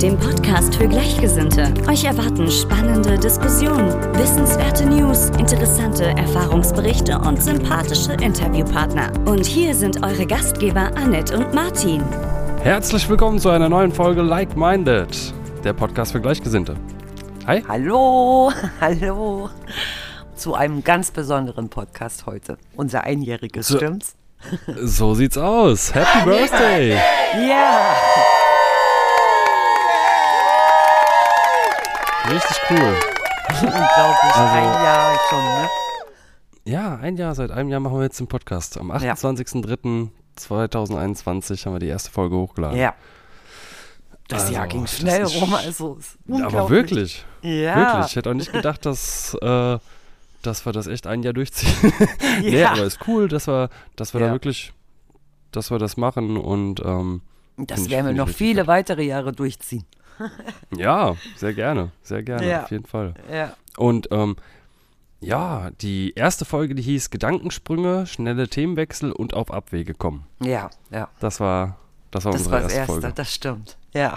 dem Podcast für Gleichgesinnte. Euch erwarten spannende Diskussionen, wissenswerte News, interessante Erfahrungsberichte und sympathische Interviewpartner. Und hier sind eure Gastgeber Annette und Martin. Herzlich willkommen zu einer neuen Folge Like Minded, der Podcast für Gleichgesinnte. Hi. Hallo, hallo. Zu einem ganz besonderen Podcast heute. Unser einjähriges, So- stimmt's? So sieht's aus. Happy Birthday. Ja. Richtig cool. Unglaublich, Also- ein Jahr schon, ne? Ja, ein Jahr, seit einem Jahr machen wir jetzt den Podcast. Am 28.03.2021 haben wir die erste Folge hochgeladen. Ja. Das Also, Jahr ging schnell rum, also ist Aber wirklich, Ja. wirklich. Ich hätte auch nicht gedacht, dass, äh, dass wir das echt ein Jahr durchziehen. nee, Ja. aber ist cool, dass wir, dass wir Ja. da wirklich, dass wir das machen und ähm, Das werden wir noch viele gut. weitere Jahre durchziehen. ja, sehr gerne, sehr gerne, Ja. auf jeden Fall. Ja. Und ähm, ja, die erste Folge, die hieß Gedankensprünge, schnelle Themenwechsel und auf Abwege kommen. Ja, ja. Das war, das war Das unsere war das erste Erste, Folge. das stimmt. Ja.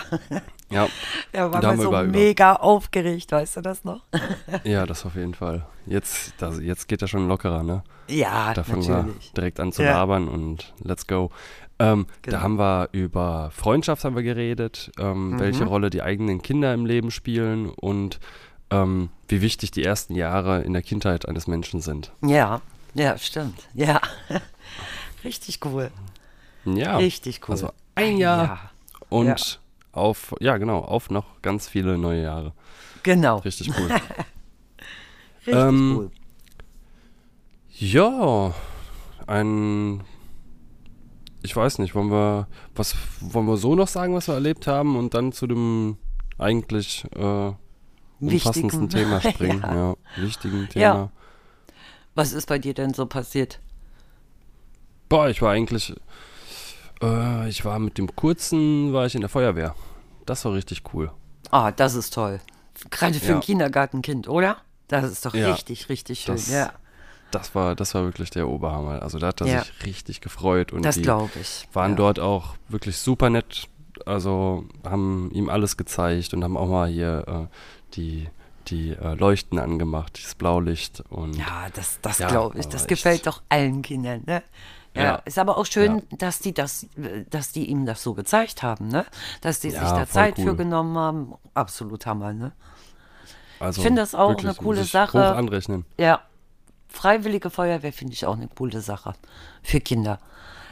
Ja, Ja, Da war haben wir so über- über- mega aufgeregt, weißt du das noch? ja, das auf jeden Fall. Jetzt, das, jetzt geht das schon lockerer, ne? Ja, Da fangen natürlich. wir direkt an zu Ja. labern und let's go. Ähm, Genau. Da haben wir über Freundschaft haben wir geredet, ähm, Mhm. welche Rolle die eigenen Kinder im Leben spielen und ähm, wie wichtig die ersten Jahre in der Kindheit eines Menschen sind. Ja, ja, stimmt. Ja. Richtig cool. Ja, Richtig cool. also ein Jahr und Ja. auf, ja genau, auf noch ganz viele neue Jahre. Genau. Richtig cool. Richtig Ähm, cool. ja, ein, ich weiß nicht, wollen wir, was, wollen wir so noch sagen, was wir erlebt haben und dann zu dem eigentlich äh, umfassendsten Wichtigen. Thema springen. Ja. ja. wichtigen Thema. Ja. Was ist bei dir denn so passiert? Boah, ich war eigentlich, äh, ich war mit dem kurzen, war ich in der Feuerwehr. Das war richtig cool. Ah, das ist toll. Gerade für Ja. ein Kindergartenkind, oder? Das ist doch Ja, richtig, richtig schön. das- ja, Das war, das war wirklich der Oberhammer. Also da hat er Ja. sich richtig gefreut und das die ich. waren ja. dort auch wirklich super nett. Also haben ihm alles gezeigt und haben auch mal hier äh, die, die äh, Leuchten angemacht, dieses Blaulicht und Ja, das, das Ja, glaube ich. Das echt. gefällt doch allen Kindern, ne? Ja, Ja. ist aber auch schön, dass die das, dass die ihm das so gezeigt haben, ne? Dass die sich Ja, da voll Zeit cool. für genommen haben. Absolut Hammer, ne? also ich finde das auch eine coole sich Sache. Hoch anrechnen. Ja, freiwillige Feuerwehr finde ich auch eine coole Sache für Kinder.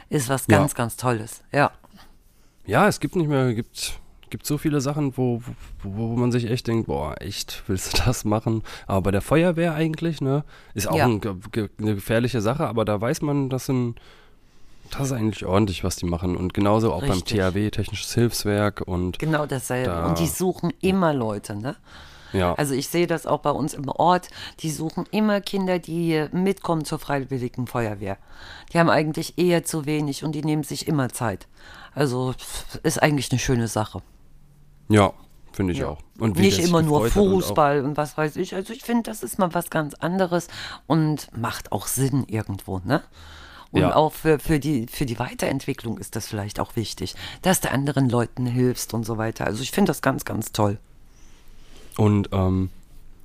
Ist was Ja. ganz, ganz Tolles. Ja, Ja, es gibt nicht mehr, gibt, gibt so viele Sachen, wo, wo, wo man sich echt denkt, boah, echt, willst du das machen? Aber bei der Feuerwehr eigentlich, ne, ist auch Ja. ein, ge- eine gefährliche Sache, aber da weiß man, das sind, das ist eigentlich ordentlich, was die machen. Und genauso auch beim Richtig. THW, Technisches Hilfswerk und genau dasselbe. Da- Und die suchen immer Leute, ne? Ja, Also ich sehe das auch bei uns im Ort. Die suchen immer Kinder, die mitkommen zur Freiwilligen Feuerwehr. Die haben eigentlich eher zu wenig und die nehmen sich immer Zeit. Also ist eigentlich eine schöne Sache. ja, finde ich Ja. auch. Und Nicht immer nur hat und Fußball und, was weiß ich. Also ich finde, das ist mal was ganz anderes und macht auch Sinn irgendwo, ne? Und Ja. auch für, für, die, für die Weiterentwicklung ist das vielleicht auch wichtig, dass du anderen Leuten hilfst und so weiter. Also ich finde das ganz, ganz toll. Und ähm,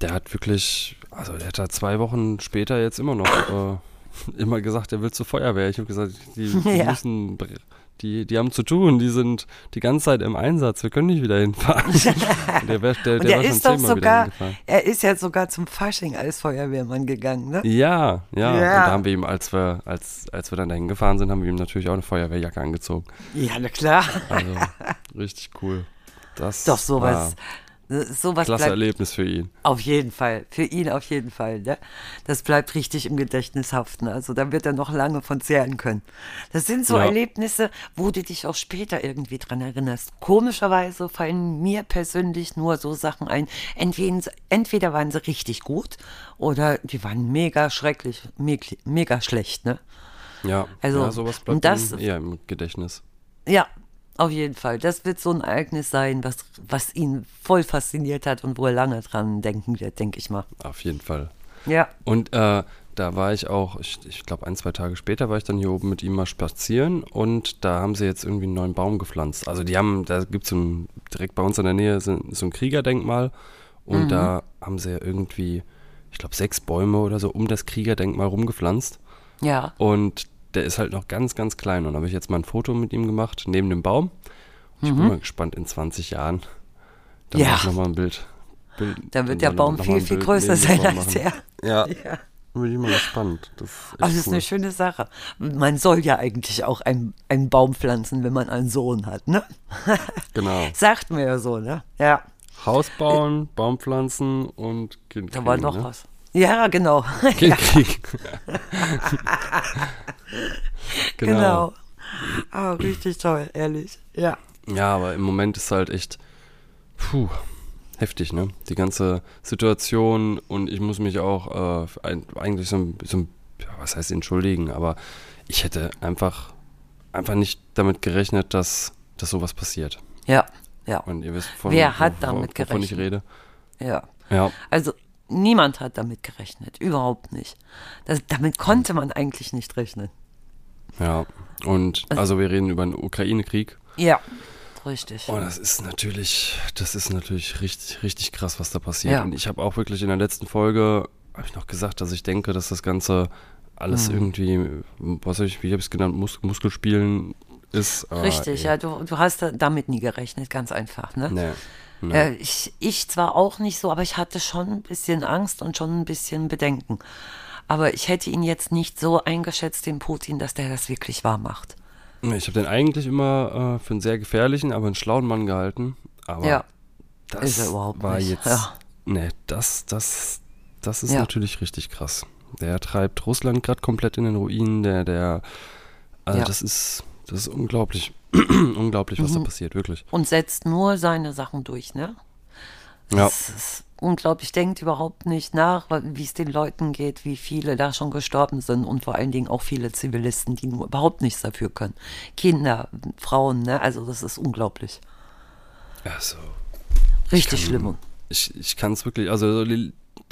der hat wirklich, also der hat da zwei Wochen später jetzt immer noch äh, immer gesagt, er will zur Feuerwehr. Ich habe gesagt, die, die Ja. müssen, die, die haben zu tun, die sind die ganze Zeit im Einsatz, wir können nicht wieder hinfahren. Der, wär, der, der er schon ist doch sogar, er ist ja sogar zum Fasching als Feuerwehrmann gegangen, ne? Ja, ja, Ja. Und da haben wir ihm, als wir, als, als wir dann dahin gefahren sind, haben wir ihm natürlich auch eine Feuerwehrjacke angezogen. Ja, na klar. Also richtig cool. Das Doch sowas. war Sowas klasse bleibt Erlebnis für ihn. auf jeden Fall, für ihn auf jeden Fall. Ne? Das bleibt richtig im Gedächtnis haften. Also da wird er noch lange von zehren können. Das sind so Ja. Erlebnisse, wo du dich auch später irgendwie dran erinnerst. Komischerweise fallen mir persönlich nur so Sachen ein. Entweder, entweder waren sie richtig gut oder die waren mega schrecklich, mega, mega schlecht. Ne? Ja, Also, ja sowas bleibt und das- eher im Gedächtnis. Ja, auf jeden Fall. Das wird so ein Ereignis sein, was, was ihn voll fasziniert hat und wo er lange dran denken wird, denke ich mal. Auf jeden Fall. Ja. Und äh, da war ich auch, ich, ich glaube ein, zwei Tage später war ich dann hier oben mit ihm mal spazieren und da haben sie jetzt irgendwie einen neuen Baum gepflanzt. Also die haben, da gibt es so direkt bei uns in der Nähe so, so ein Kriegerdenkmal und da haben sie ja irgendwie, ich glaube sechs Bäume oder so um das Kriegerdenkmal rumgepflanzt Ja. und der ist halt noch ganz, ganz klein und da habe ich jetzt mal ein Foto mit ihm gemacht, neben dem Baum. Ich bin mal gespannt, in 20 Jahren, da Mhm. Ja. mache ich nochmal ein Bild. Bild Dann wird der noch mal- Baum viel, viel größer sein als machen. er. Ja, Ja. bin ich mal gespannt. Das ist das ist cool. eine schöne Sache. Man soll ja eigentlich auch einen, einen Baum pflanzen, wenn man einen Sohn hat, ne? Genau. Sagt mir ja so, ne? Ja. Haus bauen, Baum pflanzen und Kind Da war noch ne? was. Ja, genau. Kind kriegen. genau. Ah, richtig toll, ehrlich. Ja. Ja, aber im Moment ist halt echt puh, heftig, ne? Die ganze Situation und ich muss mich auch äh, eigentlich so, ein- so ein- ja, was heißt entschuldigen, aber ich hätte einfach einfach nicht damit gerechnet, dass, dass sowas passiert. Ja, ja, Und ihr wisst, von, Wer hat wo- damit wovon ich gerechnet? rede. ja. Ja, Also niemand hat damit gerechnet, überhaupt nicht. Das, damit konnte man eigentlich nicht rechnen. ja. Und also wir reden über den Ukraine-Krieg. Ja, richtig. Oh, das ist natürlich, das ist natürlich richtig, richtig krass, was da passiert. Ja. Und ich habe auch wirklich in der letzten Folge, habe ich noch gesagt, dass ich denke, dass das Ganze alles Mhm. irgendwie, was hab ich, wie habe ich es genannt, Mus Muskelspielen ist. aber, Richtig, ey, ja, du, du hast da- damit nie gerechnet, ganz einfach, ne? Nee, nee. Äh, ich, ich zwar auch nicht so, aber ich hatte schon ein bisschen Angst und schon ein bisschen Bedenken. Aber ich hätte ihn jetzt nicht so eingeschätzt, den Putin, dass der das wirklich wahr macht. Ich habe den eigentlich immer äh, für einen sehr gefährlichen, aber einen schlauen Mann gehalten. Aber Ja, das ist er überhaupt war nicht. jetzt, Ja. nee, das, das, das ist Ja. natürlich richtig krass. Der treibt Russland gerade komplett in den Ruinen. Der, der, also Ja. das ist, das ist unglaublich, unglaublich, was da passiert, wirklich. Und setzt nur seine Sachen durch, ne? Ja, Das ist unglaublich, denkt überhaupt nicht nach, wie es den Leuten geht, wie viele da schon gestorben sind und vor allen Dingen auch viele Zivilisten, die nur überhaupt nichts dafür können. Kinder, Frauen, ne? Also das ist unglaublich. also Richtig kann- schlimm. ich, ich kann es wirklich, also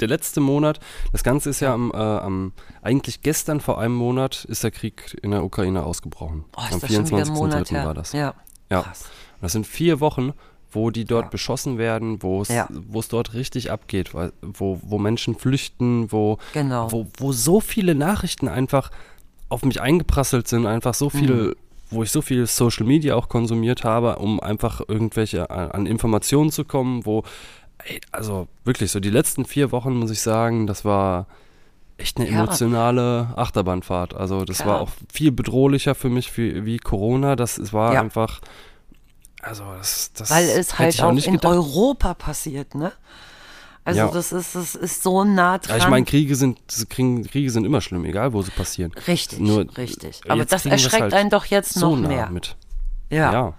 der letzte Monat, das Ganze ist ja am, äh, am, eigentlich gestern vor einem Monat ist der Krieg in der Ukraine ausgebrochen. Boah, am ist das schon wieder ein Monat 24.03. her. war das. Ja, Ja. krass. Das sind vier Wochen, wo die dort Ja. beschossen werden, wo es Ja. dort richtig abgeht, wo, wo Menschen flüchten, wo, Genau. wo, wo so viele Nachrichten einfach auf mich eingeprasselt sind, einfach so viel, Mhm. wo ich so viel Social Media auch konsumiert habe, um einfach irgendwelche an, an Informationen zu kommen, wo, ey, also wirklich so die letzten vier Wochen, muss ich sagen, das war echt eine Ja. emotionale Achterbahnfahrt. Also das Klar. war auch viel bedrohlicher für mich wie, wie Corona. Das es war Ja. einfach, also das, das Weil es halt auch nicht in gedacht. Europa passiert, ne? Also Ja. das ist, das ist so nah dran. Ja, ich meine, Kriege sind, Kriege, sind immer schlimm, egal wo sie passieren. richtig, Nur, richtig. äh, Aber das erschreckt halt einen doch jetzt so noch nah mehr. mit. Ja. Ja.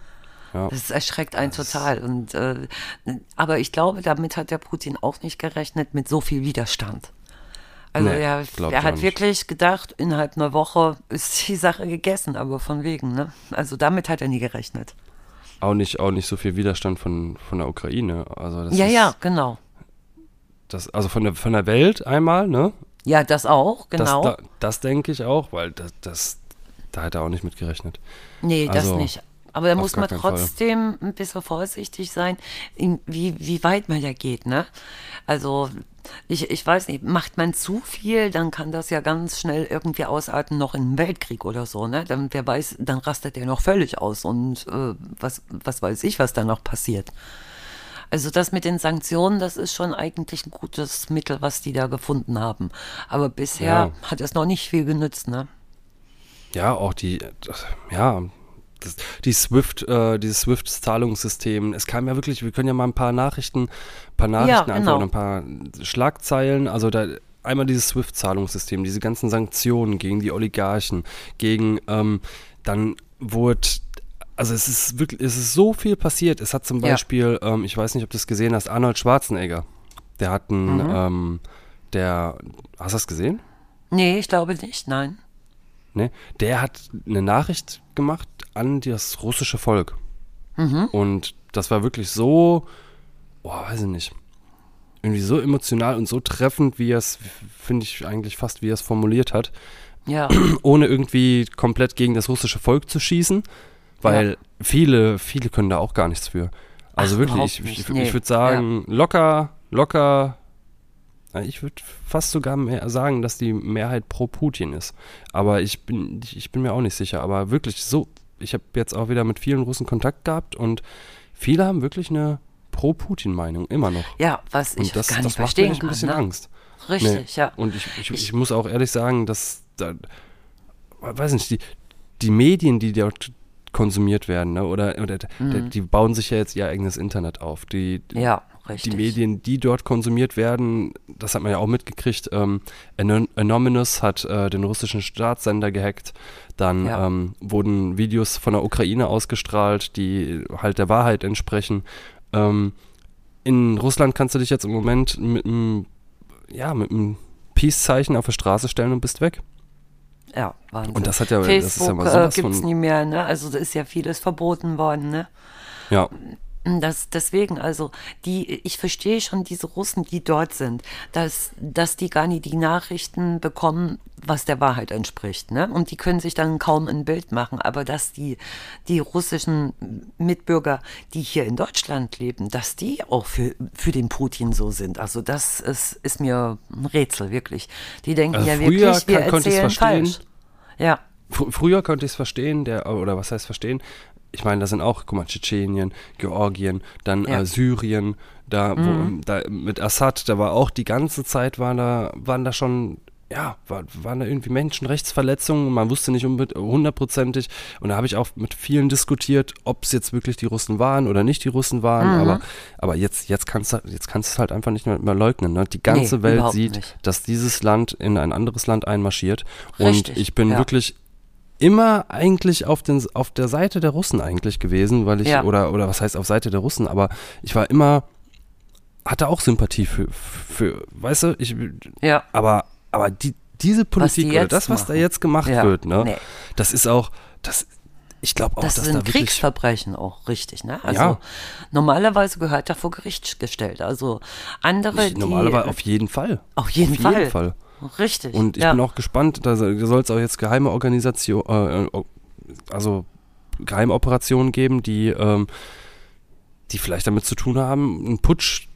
Ja. Das erschreckt einen total. Und, äh, aber ich glaube, damit hat der Putin auch nicht gerechnet mit so viel Widerstand. Also Nee, er, er hat wirklich gedacht, innerhalb einer Woche ist die Sache gegessen, aber von wegen, ne? Also damit hat er nie gerechnet. Auch nicht, auch nicht so viel Widerstand von, von der Ukraine. Also das ja, ist, ja, genau. Das, also von der, von der Welt einmal, ne? Ja, das auch, genau. Das, da, das denke ich auch, weil das, das, da hat er auch nicht mit gerechnet. Nee, das Also, nicht. Aber da auf muss man keinen Fall. trotzdem ein bisschen vorsichtig sein, in, wie, wie weit man ja geht, ne? Also, ich, ich weiß nicht, macht man zu viel, dann kann das ja ganz schnell irgendwie ausarten, noch in einen Weltkrieg oder so, ne? Dann, wer weiß, dann rastet der noch völlig aus und äh, was, was weiß ich, was da noch passiert. Also das mit den Sanktionen, das ist schon eigentlich ein gutes Mittel, was die da gefunden haben. Aber bisher Ja. hat es noch nicht viel genützt, ne? Ja, auch die, ja, das, die Swift, äh, dieses Swift-Zahlungssystem. Es kam ja wirklich, wir können ja mal ein paar Nachrichten, ein paar Nachrichten einfach genau. ein paar Schlagzeilen, also da einmal dieses Swift-Zahlungssystem, diese ganzen Sanktionen gegen die Oligarchen, gegen, ähm, dann wurde also es ist wirklich, es ist so viel passiert. Es hat zum Ja. Beispiel, ähm, ich weiß nicht, ob du das gesehen hast, Arnold Schwarzenegger. Der hat einen, ähm, der, hast du das gesehen? Nee, ich glaube nicht, nein. ne, der hat eine Nachricht gemacht an das russische Volk. Mhm. Und das war wirklich so, boah, weiß ich nicht, irgendwie so emotional und so treffend, wie er es, finde ich eigentlich fast, wie er es formuliert hat, Ja, ohne irgendwie komplett gegen das russische Volk zu schießen, weil Ja. viele, viele können da auch gar nichts für. Also Ach, wirklich, ich, ich, nee. ich würde sagen, locker, locker, na, ich würde fast sogar mehr sagen, dass die Mehrheit pro Putin ist. Aber ich bin, ich bin mir auch nicht sicher. Aber wirklich so, ich habe jetzt auch wieder mit vielen Russen Kontakt gehabt und viele haben wirklich eine Pro-Putin-Meinung, immer noch. ja, was ich und das, gar nicht das macht mir verstehen ein kann. bisschen ne? Angst. Richtig, ja. Und ich, ich, ich muss auch ehrlich sagen, dass, da, weiß nicht, die, die Medien, die dort konsumiert werden, ne, oder, oder die, die bauen sich ja jetzt ihr eigenes Internet auf. Die, Mhm. Ja, die richtig. Medien, die dort konsumiert werden, das hat man ja auch mitgekriegt. Ähm, Anon- Anonymous hat äh, den russischen Staatssender gehackt. Dann Ja. ähm, wurden Videos von der Ukraine ausgestrahlt, die halt der Wahrheit entsprechen. Ähm, in Russland kannst du dich jetzt im Moment mit einem ja, mit einem Peace-Zeichen auf der Straße stellen und bist weg. Ja, Wahnsinn. Und das hat ja, das ist ja Facebook mal äh, sowas gibt es von, nie mehr, ne? Also da ist ja vieles verboten worden, ne? ja, Das, deswegen, also die, ich verstehe schon diese Russen, die dort sind, dass, dass die gar nicht die Nachrichten bekommen, was der Wahrheit entspricht, ne? Und die können sich dann kaum ein Bild machen, aber dass die, die russischen Mitbürger, die hier in Deutschland leben, dass die auch für, für den Putin so sind, also das ist, ist mir ein Rätsel, wirklich. Die denken Also ja wirklich, wir kann- erzählen falsch. Ja, Fr früher konnte ich es verstehen, der, oder was heißt verstehen? Ich meine, da sind auch, guck mal, Tschetschenien, Georgien, dann Ja. äh, Syrien, da, wo, da mit Assad, da war auch die ganze Zeit waren da, waren da schon, ja, war, waren da irgendwie Menschenrechtsverletzungen, man wusste nicht hundertprozentig und da habe ich auch mit vielen diskutiert, ob es jetzt wirklich die Russen waren oder nicht die Russen waren, aber, aber jetzt, jetzt kannst du jetzt kannst du es halt einfach nicht mehr, mehr leugnen. Ne? Die ganze Nee, Welt sieht, nicht. dass dieses Land in ein anderes Land einmarschiert Richtig, und ich bin ja. wirklich immer eigentlich auf, den, auf der Seite der Russen eigentlich gewesen, weil ich, Ja. oder, oder was heißt auf Seite der Russen, aber ich war immer, hatte auch Sympathie für, für weißt du, ich, ja. aber, aber die, diese Politik die oder das, was da machen. jetzt gemacht Ja, wird, ne, nee. das ist auch, das, ich glaube auch, Das dass sind da Kriegsverbrechen auch, richtig, ne? Also Ja. normalerweise gehört er vor Gericht gestellt. Also andere, ich, die normalerweise auf jeden Fall. auf jeden auf Fall. jeden Fall. Richtig. Und ich ja. bin auch gespannt, da soll es auch jetzt geheime Organisation, äh, äh, also geheime Operationen geben, die, ähm, die vielleicht damit zu tun haben, einen Putsch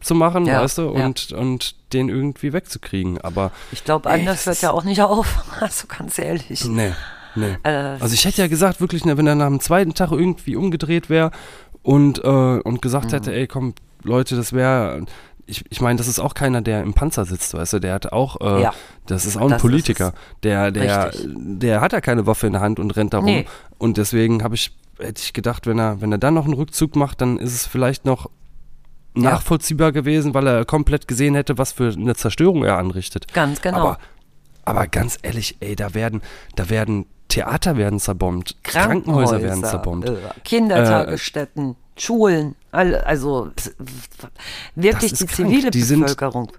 zu machen, Ja, weißt du, ja. und, und den irgendwie wegzukriegen. Aber ich glaube, anders hört er auch nicht auf. Also ganz ehrlich. nee, nee. Äh, Also ich hätte ja gesagt, wirklich, ne, wenn er nach dem zweiten Tag irgendwie umgedreht wäre und, äh, und gesagt Mhm. hätte, ey, komm, Leute, das wäre. Ich, ich meine, das ist auch keiner, der im Panzer sitzt, weißt du, der hat auch, äh, Ja. das ist auch ein Das Politiker, der, der, Richtig. der hat ja keine Waffe in der Hand und rennt da rum. Nee. Und deswegen habe ich, hätte ich gedacht, wenn er, wenn er dann noch einen Rückzug macht, dann ist es vielleicht noch Ja. nachvollziehbar gewesen, weil er komplett gesehen hätte, was für eine Zerstörung er anrichtet. Ganz genau. Aber, aber ganz ehrlich, ey, da werden, da werden Theater werden zerbombt, Krankenhäuser werden zerbombt. äh, Kindertagesstätten, Schulen, also wirklich die krank. zivile Die Bevölkerung.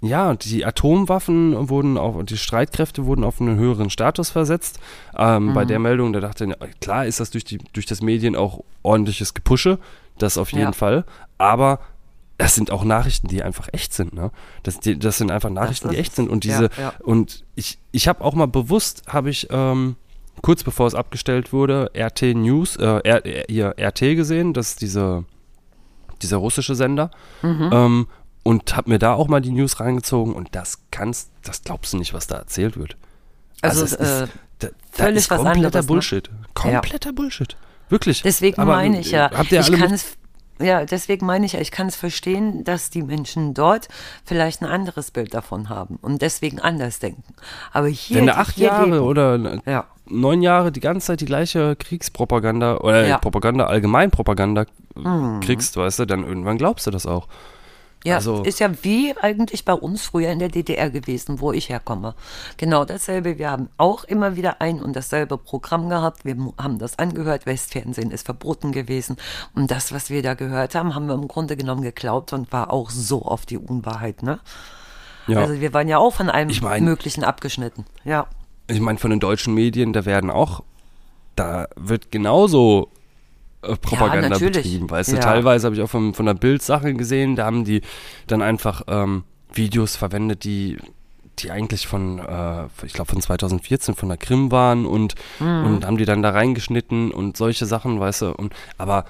Ja, und die Atomwaffen wurden und die Streitkräfte wurden auf einen höheren Status versetzt. Ähm, Mhm. Bei der Meldung, da dachte ich, klar ist das durch, die, durch das Medien auch ordentliches Gepusche, das auf jeden Ja. Fall. Aber das sind auch Nachrichten, die einfach echt sind. Ne? Das, die, das sind einfach Nachrichten, die ist echt sind. Und es. diese, Ja, ja. und ich, ich habe auch mal bewusst, habe ich ähm, kurz bevor es abgestellt wurde, RT News, äh, R, R, hier, RT gesehen, das ist diese, dieser russische Sender. Mhm. Ähm, und habe mir da auch mal die News reingezogen und das kannst, das glaubst du nicht, was da erzählt wird. Also, es äh, ist, da, da völlig ist was kompletter anderes, ne? Bullshit. Kompletter Bullshit. Wirklich. Deswegen Aber, meine ich ja, äh, Habt ihr ich alle kann es, ja, deswegen meine ich ja, ich kann es verstehen, dass die Menschen dort vielleicht ein anderes Bild davon haben und deswegen anders denken. Aber hier, wenn du acht Jahre leben, oder ja, neun Jahre die ganze Zeit die gleiche Kriegspropaganda oder Ja. Propaganda, Allgemeinpropaganda äh, kriegst, weißt du, dann irgendwann glaubst du das auch. ja, Also- ist ja wie eigentlich bei uns früher in der DDR gewesen, wo ich herkomme. Genau dasselbe. Wir haben auch immer wieder ein und dasselbe Programm gehabt. Wir haben das angehört. Westfernsehen ist verboten gewesen. Und das, was wir da gehört haben, haben wir im Grunde genommen geglaubt und war auch so oft die Unwahrheit, ne? Ja. Also wir waren ja auch von allem Ich mein- Möglichen abgeschnitten. Ja. Ich meine, von den deutschen Medien, da werden auch, da wird genauso äh, Propaganda natürlich. betrieben, weißt Ja. du. Teilweise habe ich auch von, von der Bild-Sache gesehen, da haben die dann einfach ähm, Videos verwendet, die die eigentlich von, äh, ich glaube von 2014 von der Krim waren und, Mhm. und haben die dann da reingeschnitten und solche Sachen, weißt du, und aber,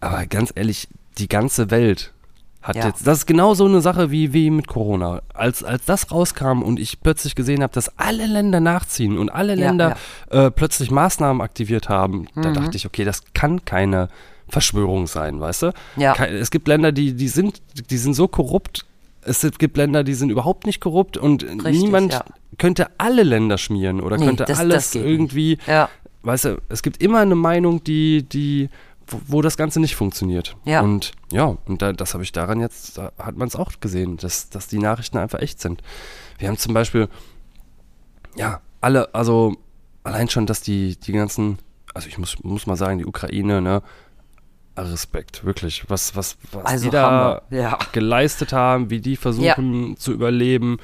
aber ganz ehrlich, die ganze Welt hat Ja. jetzt, das ist genau so eine Sache wie, wie mit Corona. Als, als das rauskam und ich plötzlich gesehen habe, dass alle Länder nachziehen und alle Ja, Länder Äh, plötzlich Maßnahmen aktiviert haben, da Mhm. dachte ich, okay, das kann keine Verschwörung sein, weißt du? Ja. Es gibt Länder, die, die sind, die sind so korrupt, es gibt Länder, die sind überhaupt nicht korrupt und niemand ja. könnte alle Länder schmieren oder Nee, könnte das- das alles nicht. irgendwie, Ja. weißt du, es gibt immer eine Meinung, die, die, wo, wo das Ganze nicht funktioniert. Ja. Und ja, und da, das habe ich daran jetzt, da hat man es auch gesehen, dass, dass die Nachrichten einfach echt sind. Wir haben zum Beispiel, ja, alle, also allein schon, dass die, die ganzen, also ich muss, muss mal sagen, die Ukraine, ne, Respekt, wirklich, was, was, was Also die da ja. geleistet haben, wie die versuchen zu überleben.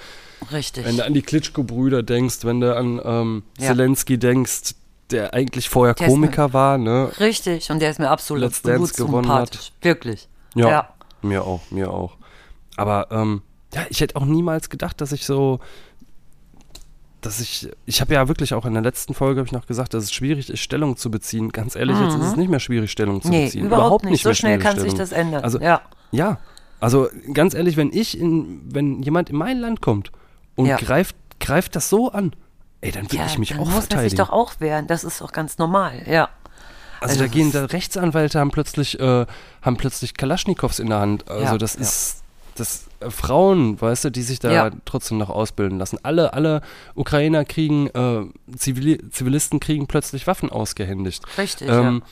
Richtig. Wenn du an die Klitschko-Brüder denkst, wenn du an ähm, Ja. Zelensky denkst, der eigentlich vorher Der Komiker war, ne? Richtig. Und der ist mir absolut Let's Dance gewonnen hat. sympathisch. Wirklich. Ja, Ja. mir auch, mir auch. Aber ähm, ja, ich hätte auch niemals gedacht, dass ich so, dass ich, ich habe ja wirklich auch in der letzten Folge habe ich noch gesagt, dass es schwierig ist, Stellung zu beziehen. Ganz ehrlich, jetzt ist es nicht mehr schwierig, Stellung zu Mhm. Nee, beziehen. überhaupt, nicht. So mehr schnell kann sich das ändern. Also ja. ja, also ganz ehrlich, wenn ich in, wenn jemand in mein Land kommt und Ja. greift, greift das so an, ey, dann will ja, ich mich dann auch muss man sich verteidigen. doch auch wehren. Das ist doch ganz normal. Ja. Also, Also da gehen da Rechtsanwälte haben plötzlich äh, haben plötzlich Kalaschnikows in der Hand. Also Ja, das ja. ist das äh, Frauen, weißt du, die sich da Ja. trotzdem noch ausbilden lassen. Alle alle Ukrainer kriegen äh, Zivili Zivilisten kriegen plötzlich Waffen ausgehändigt. Richtig. Ähm,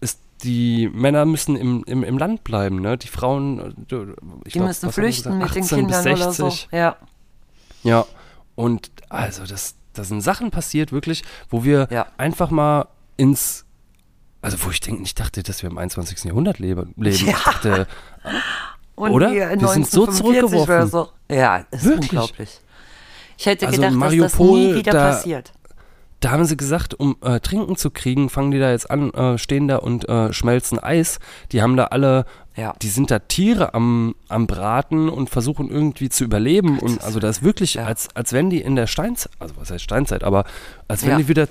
ist, die Männer müssen im, im, im Land bleiben, ne? Die Frauen, äh, ich Die glaub, müssen flüchten gesagt? mit den 18 bis Kindern oder 60. so. Ja. Ja, und also das, da sind Sachen passiert, wirklich, wo wir Ja. einfach mal ins, also wo ich denke, ich dachte, dass wir im 21. Jahrhundert leben. leben. Ja. Ich dachte, Und Oder? wir Wir sind so 1945 zurückgeworfen. So. Ja, ist Wirklich? unglaublich. Ich hätte Also gedacht, dass das Mariupol, nie wieder da- passiert. da haben sie gesagt, um äh, Trinken zu kriegen, fangen die da jetzt an, äh, stehen da und äh, schmelzen Eis. Die haben da alle, Ja. die sind da Tiere am, am Braten und versuchen irgendwie zu überleben. Und ist- also das ist wirklich, ja. als, als wenn die in der Steinzeit, also was heißt Steinzeit, aber als wenn Ja. die wieder,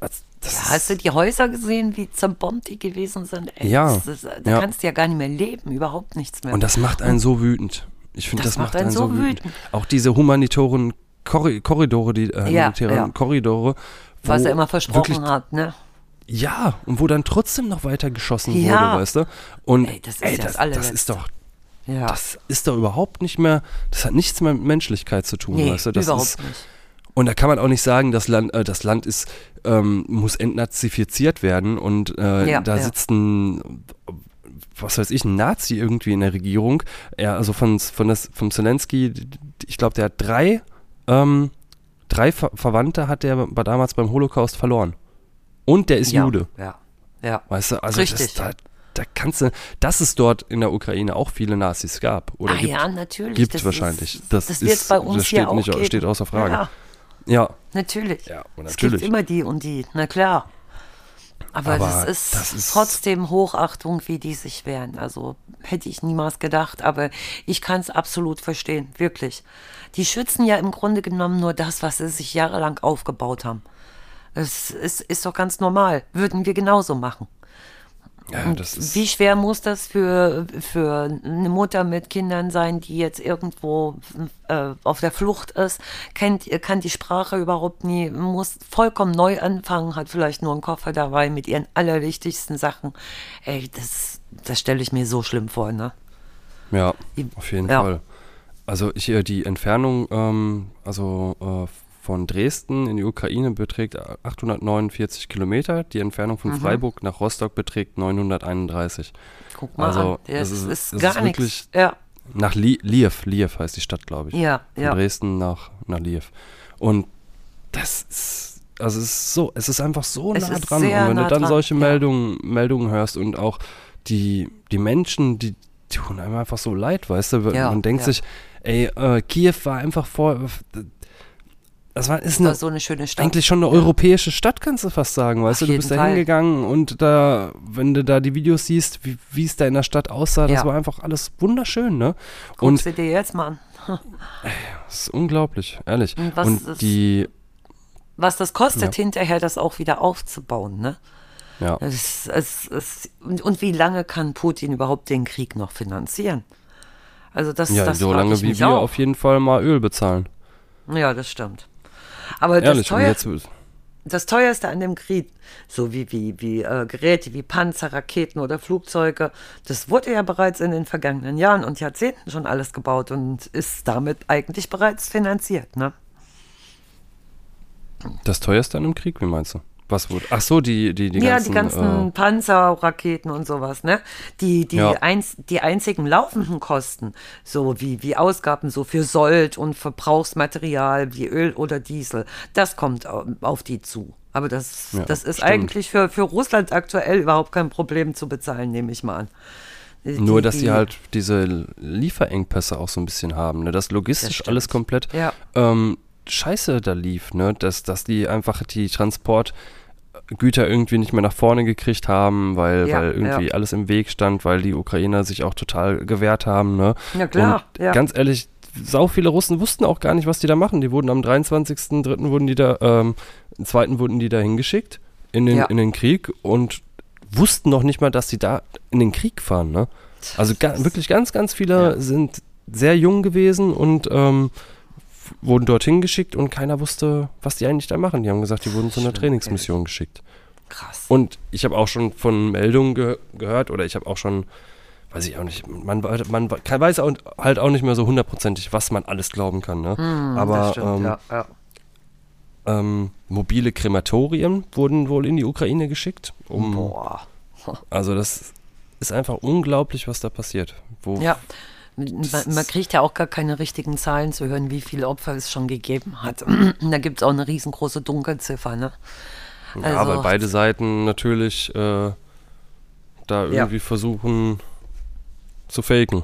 als, das Ja, hast du die Häuser gesehen, wie zerbombt die gewesen sind? Ey, Ja, Das ist, da ja. kannst du ja gar nicht mehr leben, überhaupt nichts mehr. Und das macht einen so wütend. Ich finde, das, Das macht macht einen so wütend. wütend. Auch diese humanitären Korri Korridore, die äh, humanitären. Korridore. was er immer versprochen hat, ne? Ja, und wo dann trotzdem noch weiter geschossen Ja. wurde, weißt du? Und Ey, das ist ey, das, das das ist doch, Ja. das ist doch überhaupt nicht mehr, das hat nichts mehr mit Menschlichkeit zu tun, nee, weißt du? Das überhaupt ist, nicht. und da kann man auch nicht sagen, das Land, äh, das Land ist, ähm, muss entnazifiziert werden und äh, Ja, da ja. sitzt ein, was weiß ich, ein Nazi irgendwie in der Regierung. Er, also von, von das, vom Zelensky, ich glaube, der hat drei, ähm, drei Ver Verwandte hat der damals beim Holocaust verloren. Und der ist ja. Jude. Ja. Ja. Weißt du, also Richtig. Das, da, da kannst du, dass es dort in der Ukraine auch viele Nazis gab oder ah, gibt, ja, natürlich. gibt das wahrscheinlich. Ist, Das das, wird ist- bei das uns steht hier auch nicht- geben. steht außer Frage. Ja, ja, natürlich. ja, und Es natürlich. gibt immer die und die, na klar. Aber, Aber das, ist das ist- trotzdem Hochachtung, wie die sich wehren. Also hätte ich niemals gedacht, aber ich kann es absolut verstehen, wirklich. Die schützen ja im Grunde genommen nur das, was sie sich jahrelang aufgebaut haben. Es ist, ist doch ganz normal. Würden wir genauso machen. ja, wie schwer muss das für, für eine Mutter mit Kindern sein, die jetzt irgendwo äh, auf der Flucht ist, kennt, kann die Sprache überhaupt nie, muss vollkommen neu anfangen, hat vielleicht nur einen Koffer dabei mit ihren allerwichtigsten Sachen. Ey, das, das stelle ich mir so schlimm vor, ne? ja, auf jeden ja. Fall. Also ich, äh, die Entfernung, ähm, also äh, von Dresden in die Ukraine beträgt 849 Kilometer. Die Entfernung Mhm. von Freiburg nach Rostock beträgt 931. Guck mal Also, an. das Das ist- ist, das gar ist nichts. wirklich- Ja, Nach Li Liew, Liew heißt die Stadt, glaube ich. ja, Von ja. Dresden nach, nach Liew. Und das ist, also es ist so, es ist einfach so Es nah dran. Und wenn nah du dann dran, solche ja. Meldungen, Meldungen hörst und auch die, die Menschen, die tun einem einfach so leid, weißt du? Ja, Man denkt ja. sich, ey, äh, Kiew war einfach vor, das war, ist War eine, so eine schöne Stadt. eigentlich schon eine europäische Stadt, kannst du fast sagen, weißt Auf du? Du bist da hingegangen und da, wenn du da die Videos siehst, wie, wie es da in der Stadt aussah, das Ja. war einfach alles wunderschön, ne? Guck Und sie dir jetzt mal an. das ist unglaublich, ehrlich. Und was Und ist- die, Was das kostet, Ja. hinterher das auch wieder aufzubauen, ne? ja, Es, es, es, und, und wie lange kann Putin überhaupt den Krieg noch finanzieren? Also das, ja das so lange wie wir auch. auf jeden Fall mal Öl bezahlen. Ja, das stimmt. Aber das, Ehrlich, und teuer, jetzt, das teuerste an dem Krieg, so wie, wie, wie äh, Geräte wie Panzer, Raketen oder Flugzeuge, das wurde ja bereits in den vergangenen Jahren und Jahrzehnten schon alles gebaut und ist damit eigentlich bereits finanziert, ne? das teuerste an einem Krieg, wie meinst du? Was wurde? Ach so, die, die, die ja, ganzen, die ganzen äh, Panzer, Raketen und sowas, ne? Die, die, Ja. einz, die einzigen laufenden Kosten, so wie, wie Ausgaben so für Sold und Verbrauchsmaterial wie Öl oder Diesel, das kommt au- auf die zu. Aber das, Ja, das ist stimmt. eigentlich für, für Russland aktuell überhaupt kein Problem zu bezahlen, nehme ich mal an. Die- Nur, dass die halt diese Lieferengpässe auch so ein bisschen haben, ne? Dass logistisch alles komplett Ja. ähm, scheiße da lief, ne? Dass, dass die einfach die Transportgüter irgendwie nicht mehr nach vorne gekriegt haben, weil, Ja, weil irgendwie ja. alles im Weg stand, weil die Ukrainer sich auch total gewehrt haben, ne? Ja, klar, Und ja. ganz ehrlich, sau viele Russen wussten auch gar nicht, was die da machen. Die wurden am 23.03. wurden die da, ähm, am 2. wurden die da hingeschickt in den, in den Krieg und wussten noch nicht mal, dass sie da in den Krieg fahren, ne? Also ga, wirklich ganz, ganz viele sind sehr jung gewesen und ähm, wurden dorthin geschickt und keiner wusste, was die eigentlich da machen. Die haben gesagt, die wurden zu einer Trainingsmission geschickt. Krass. Und ich habe auch schon von Meldungen ge gehört oder ich habe auch schon, weiß ich auch nicht, man, man kann, weiß auch, halt auch nicht mehr so hundertprozentig, was man alles glauben kann. Ne? Aber Hm, das stimmt, ähm, ja, ja. ähm, mobile Krematorien wurden wohl in die Ukraine geschickt. Um, Boah. Also das ist einfach unglaublich, was da passiert. Wo, Ja. Man, kriegt ja auch gar keine richtigen Zahlen zu hören, wie viele Opfer es schon gegeben hat. da gibt es auch eine riesengroße Dunkelziffer, ne? ja, Also- weil beide Seiten natürlich äh, da Ja. irgendwie versuchen zu faken.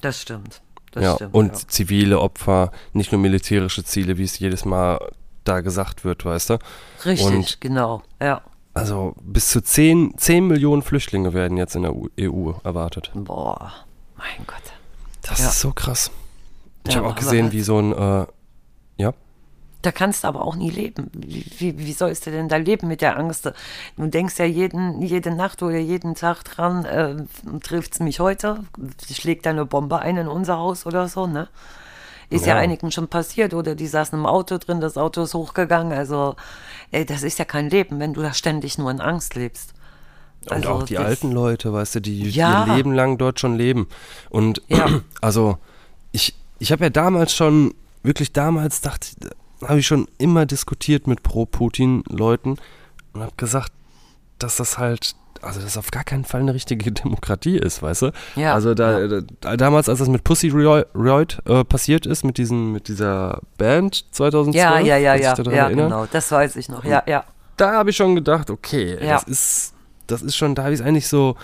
Das stimmt. Das ja, stimmt. und ja. zivile Opfer, nicht nur militärische Ziele, wie es jedes Mal da gesagt wird, weißt du? Richtig, und- genau. Ja. Also bis zu 10, 10 Millionen Flüchtlinge werden jetzt in der EU erwartet. Boah, mein Gott. Das Ja. ist so krass. Ich Ja, habe auch gesehen, halt- wie so ein, äh, ja, Da kannst du aber auch nie leben. Wie, wie, wie sollst du denn da leben mit der Angst? Du denkst ja jeden, jede Nacht oder jeden Tag dran, äh, trifft es mich heute? Schlägt da eine Bombe ein in unser Haus oder so, ne? Ist ja. Ja. einigen schon passiert oder die saßen im Auto drin, das Auto ist hochgegangen. Also, ey, das ist ja kein Leben, wenn du da ständig nur in Angst lebst. Und Also auch die alten Leute, weißt du, die Ja. ihr Leben lang dort schon leben. Und Ja. also ich, ich habe ja damals schon, wirklich damals dachte, habe ich schon immer diskutiert mit Pro-Putin-Leuten und habe gesagt, dass das halt, also das auf gar keinen Fall eine richtige Demokratie ist, weißt du? Ja, Also da, da damals, als das mit Pussy Riot äh, passiert ist, mit diesen, mit dieser Band 2012, Ja, ja, ja, ja, ja, erinnern? genau, das weiß ich noch. Ja, ja. da habe ich schon gedacht, okay, Ja. das ist, das ist schon, da habe ich es eigentlich so.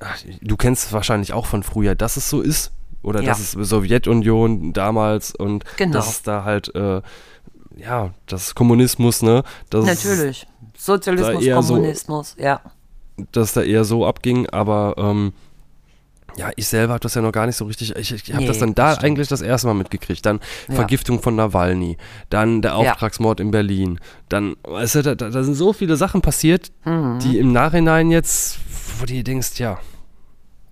Ach, du kennst es wahrscheinlich auch von früher, dass es so ist. Oder Ja. dass es Sowjetunion damals und Genau. dass es da halt, äh, ja, das Kommunismus, ne? Dass, Natürlich. Sozialismus, eher so- Kommunismus, ja. Dass da eher so abging, aber ähm, ja, ich selber habe das ja noch gar nicht so richtig. Ich, ich habe Nee, das dann da das eigentlich das erste Mal mitgekriegt. Dann Ja. Vergiftung von Nawalny, dann der Ja. Auftragsmord in Berlin, dann, weißt du, da, da sind so viele Sachen passiert, Mhm. die im Nachhinein jetzt, wo du dir denkst, ja,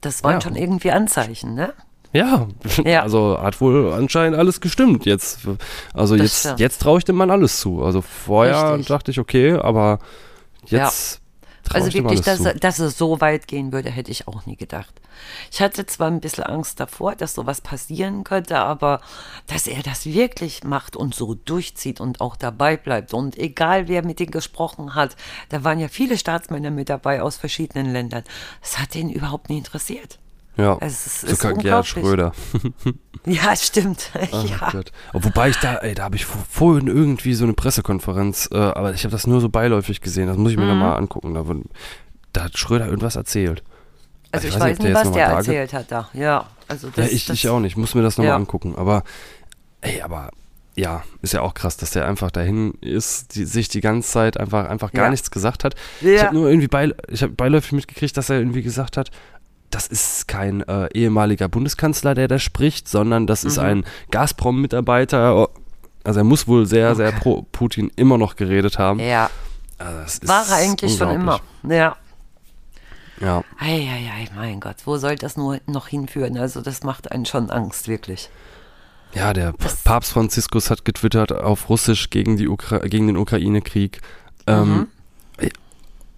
Das waren Ja. schon irgendwie Anzeichen, ne? ja, Ja. also hat wohl anscheinend alles gestimmt jetzt. Also Das jetzt, stimmt. jetzt traue ich dem Mann alles zu. Also vorher Richtig. dachte ich, okay, aber jetzt Also wirklich, dass, zu. dass es so weit gehen würde, hätte ich auch nie gedacht. Ich hatte zwar ein bisschen Angst davor, dass sowas passieren könnte, aber dass er das wirklich macht und so durchzieht und auch dabei bleibt und egal wer mit ihm gesprochen hat, da waren ja viele Staatsmänner mit dabei aus verschiedenen Ländern, das hat ihn überhaupt nie interessiert. Ja, Es ist- ist sogar Gerhard unglaublich. Schröder. Ja, stimmt. Oh ja. Gott. Oh, Wobei ich da, ey, da habe ich vor- vorhin irgendwie so eine Pressekonferenz, äh, aber ich habe das nur so beiläufig gesehen. Das muss ich mir Mhm. nochmal angucken. Da, da hat Schröder irgendwas erzählt. Also ich, weiß nicht, was der erzählt hat da. Ja, also Ja, das, ich, das, ich auch nicht. Ich muss mir das nochmal Ja. angucken. Aber, ey, aber ja, ist ja auch krass, dass der einfach dahin ist, die, sich die ganze Zeit einfach, einfach gar Ja. nichts gesagt hat. Ja. Ich habe nur irgendwie beil ich hab beiläufig mitgekriegt, dass er irgendwie gesagt hat, das ist kein äh, ehemaliger Bundeskanzler, der da spricht, sondern das Mhm. ist ein Gazprom-Mitarbeiter. Also er muss wohl sehr, sehr pro Putin immer noch geredet haben. Ja, Also das war er eigentlich schon immer. Ja. Ja. Eieiei, mein Gott, wo soll das nur noch hinführen? Also das macht einen schon Angst, wirklich. Ja, der Papst Franziskus hat getwittert auf Russisch gegen, die Ukra gegen den Ukraine-Krieg. Ähm, Mhm.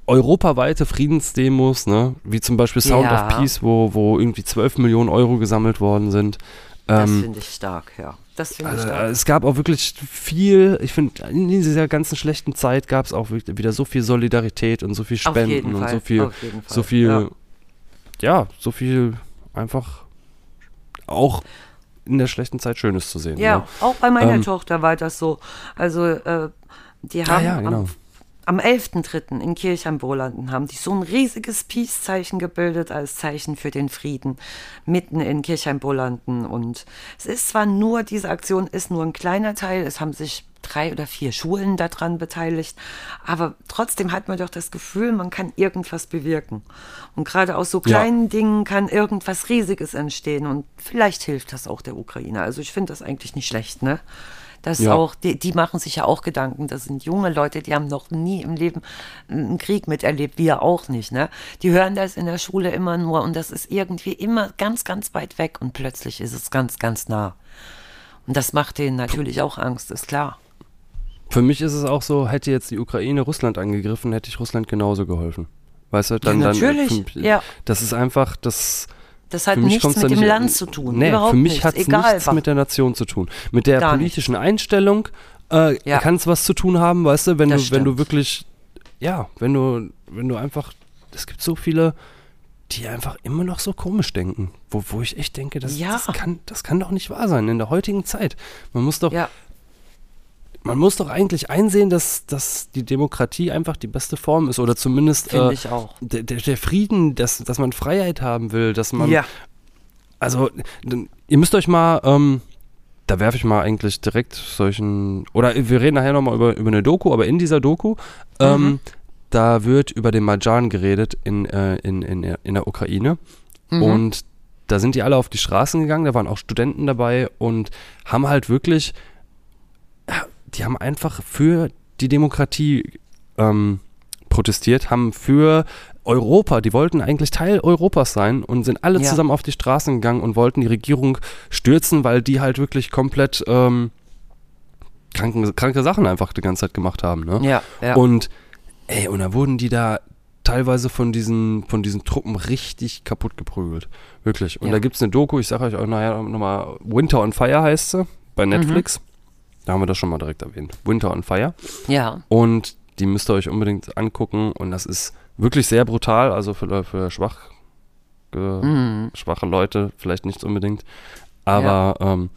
Europaweite Friedensdemos, ne? wie zum Beispiel Sound Ja. of Peace, wo, wo irgendwie 12 Millionen Euro gesammelt worden sind. Das Ähm, finde ich stark, ja. Das finde ich also, stark. es gab auch wirklich viel, ich finde, in dieser ganzen schlechten Zeit gab es auch wieder so viel Solidarität und so viel Spenden und Fall, so viel, so viel, ja. ja. so viel einfach auch in der schlechten Zeit Schönes zu sehen. Ja, Ne? auch bei meiner Ähm, Tochter war das so. Also, äh, die haben ja, genau. am, am 11.3. in Kirchheim-Bolanden haben die so ein riesiges Peace-Zeichen gebildet als Zeichen für den Frieden mitten in Kirchheim-Bolanden. Und es ist zwar nur, diese Aktion ist nur ein kleiner Teil, es haben sich drei oder vier Schulen daran beteiligt, aber trotzdem hat man doch das Gefühl, man kann irgendwas bewirken. Und gerade aus so Ja. kleinen Dingen kann irgendwas Riesiges entstehen und vielleicht hilft das auch der Ukraine. Also ich finde das eigentlich nicht schlecht, ne? Das Ja. auch, die, die machen sich ja auch Gedanken. Das sind junge Leute, die haben noch nie im Leben einen Krieg miterlebt, wir auch nicht, ne? Die hören das in der Schule immer nur und das ist irgendwie immer ganz, ganz weit weg und plötzlich ist es ganz, ganz nah. Und das macht denen natürlich auch Angst, ist klar. Für mich ist es auch so, hätte jetzt die Ukraine Russland angegriffen, hätte ich Russland genauso geholfen. Weißt du, dann, Ja, dann natürlich, für- ja. Das ist einfach, das Das hat nichts mit dem nicht- Land zu tun. Nee, Überhaupt für mich hat es nichts was. mit der Nation zu tun. Mit der Gar nicht. politischen Einstellung äh, Ja. kann es was zu tun haben, weißt du, wenn Das du, wenn du stimmt. wirklich, ja, wenn du, wenn du einfach, es gibt so viele, die einfach immer noch so komisch denken, wo, wo ich echt denke, das, Ja. das, kann, das kann doch nicht wahr sein in der heutigen Zeit. Man muss doch, Ja, man muss doch eigentlich einsehen, dass, dass die Demokratie einfach die beste Form ist oder zumindest äh, der, der, Frieden, dass, dass man Freiheit haben will, dass man Ja, also, ihr müsst euch mal, ähm, da werfe ich mal eigentlich direkt solchen, oder wir reden nachher nochmal über, über eine Doku, aber in dieser Doku, ähm, Mhm. da wird über den Majan geredet in, äh, in, in, in der Ukraine. Mhm. Und da sind die alle auf die Straßen gegangen, da waren auch Studenten dabei und haben halt wirklich, die haben einfach für die Demokratie ähm, protestiert, haben für Europa, die wollten eigentlich Teil Europas sein und sind alle Ja. zusammen auf die Straßen gegangen und wollten die Regierung stürzen, weil die halt wirklich komplett ähm, kranken, kranke Sachen einfach die ganze Zeit gemacht haben. Ne? ja, ja. Und ey, und da wurden die da teilweise von diesen, von diesen Truppen richtig kaputt geprügelt. Wirklich. Und Ja. da gibt es eine Doku, ich sage euch auch nachher nochmal, Winter on Fire heißt sie, bei Mhm. Da haben wir das schon mal direkt erwähnt. Winter on Fire. ja, Und die müsst ihr euch unbedingt angucken. Und das ist wirklich sehr brutal, also für, für schwach, Mhm. schwache Leute vielleicht nicht unbedingt. Aber ähm,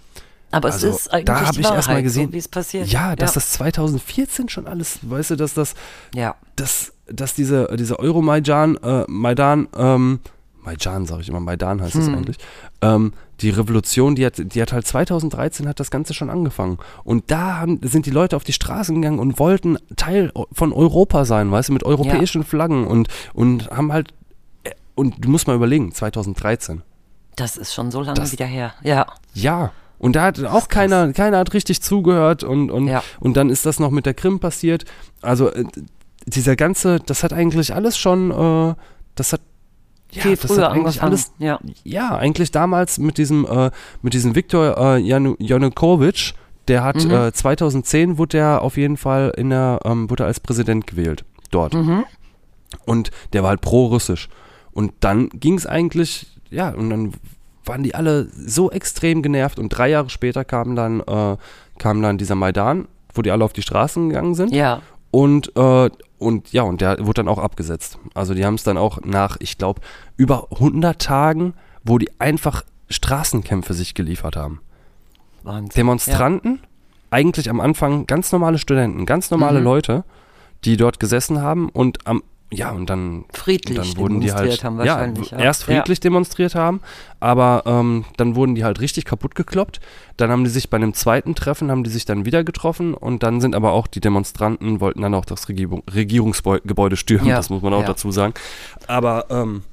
aber also, es ist eigentlich da hab die ich erst mal Wahrheit, gesehen, so wie es passiert. ja, dass ja. das 2014 schon alles, weißt du, dass das ja. dass, dass diese, diese Euromaidan, äh, Maidan, ähm, Maidan sage ich immer, Maidan heißt es Hm. eigentlich, ähm, die Revolution, die hat, die hat halt 2013 hat das Ganze schon angefangen. Und da haben, sind die Leute auf die Straßen gegangen und wollten Teil von Europa sein, weißt du, mit europäischen Flaggen und, und haben halt, äh, und du musst mal überlegen, 2013. Das ist schon so lange Das- wieder her. Ja, Ja. Und da hat auch keiner, keiner hat richtig zugehört und, und, Ja. und dann ist das noch mit der Krim passiert. Also äh, dieser ganze, das hat eigentlich alles schon, äh, das hat ja, viel früher angefangen. alles, ja. ja, eigentlich damals mit diesem, äh, mit diesem Viktor äh, Janu Janukovic, der hat Mhm. äh, 2010 wurde er auf jeden Fall in der, ähm, wurde er als Präsident gewählt dort. Mhm. Und der war halt pro-russisch. Und dann ging es eigentlich, ja, und dann waren die alle so extrem genervt und drei Jahre später kam dann, äh, kam dann dieser Maidan, wo die alle auf die Straßen gegangen sind. Ja, Und, äh, und ja, und der wurde dann auch abgesetzt. Also die haben es dann auch nach, ich glaube, über 100 Tagen, wo die einfach Straßenkämpfe sich geliefert haben. Wahnsinn. Demonstranten, eigentlich am Anfang ganz normale Studenten, ganz normale Mhm. Leute, die dort gesessen haben und am ja, und dann, Friedlich dann wurden die halt demonstriert haben wahrscheinlich, ja, ja. erst friedlich demonstriert haben, aber ähm, dann wurden die halt richtig kaputt gekloppt. Dann haben die sich bei einem zweiten Treffen haben die sich dann wieder getroffen und dann sind aber auch die Demonstranten wollten dann auch das Regierung, Regierungsgebäude stürmen, Ja, das muss man auch ja. dazu sagen. Aber ähm,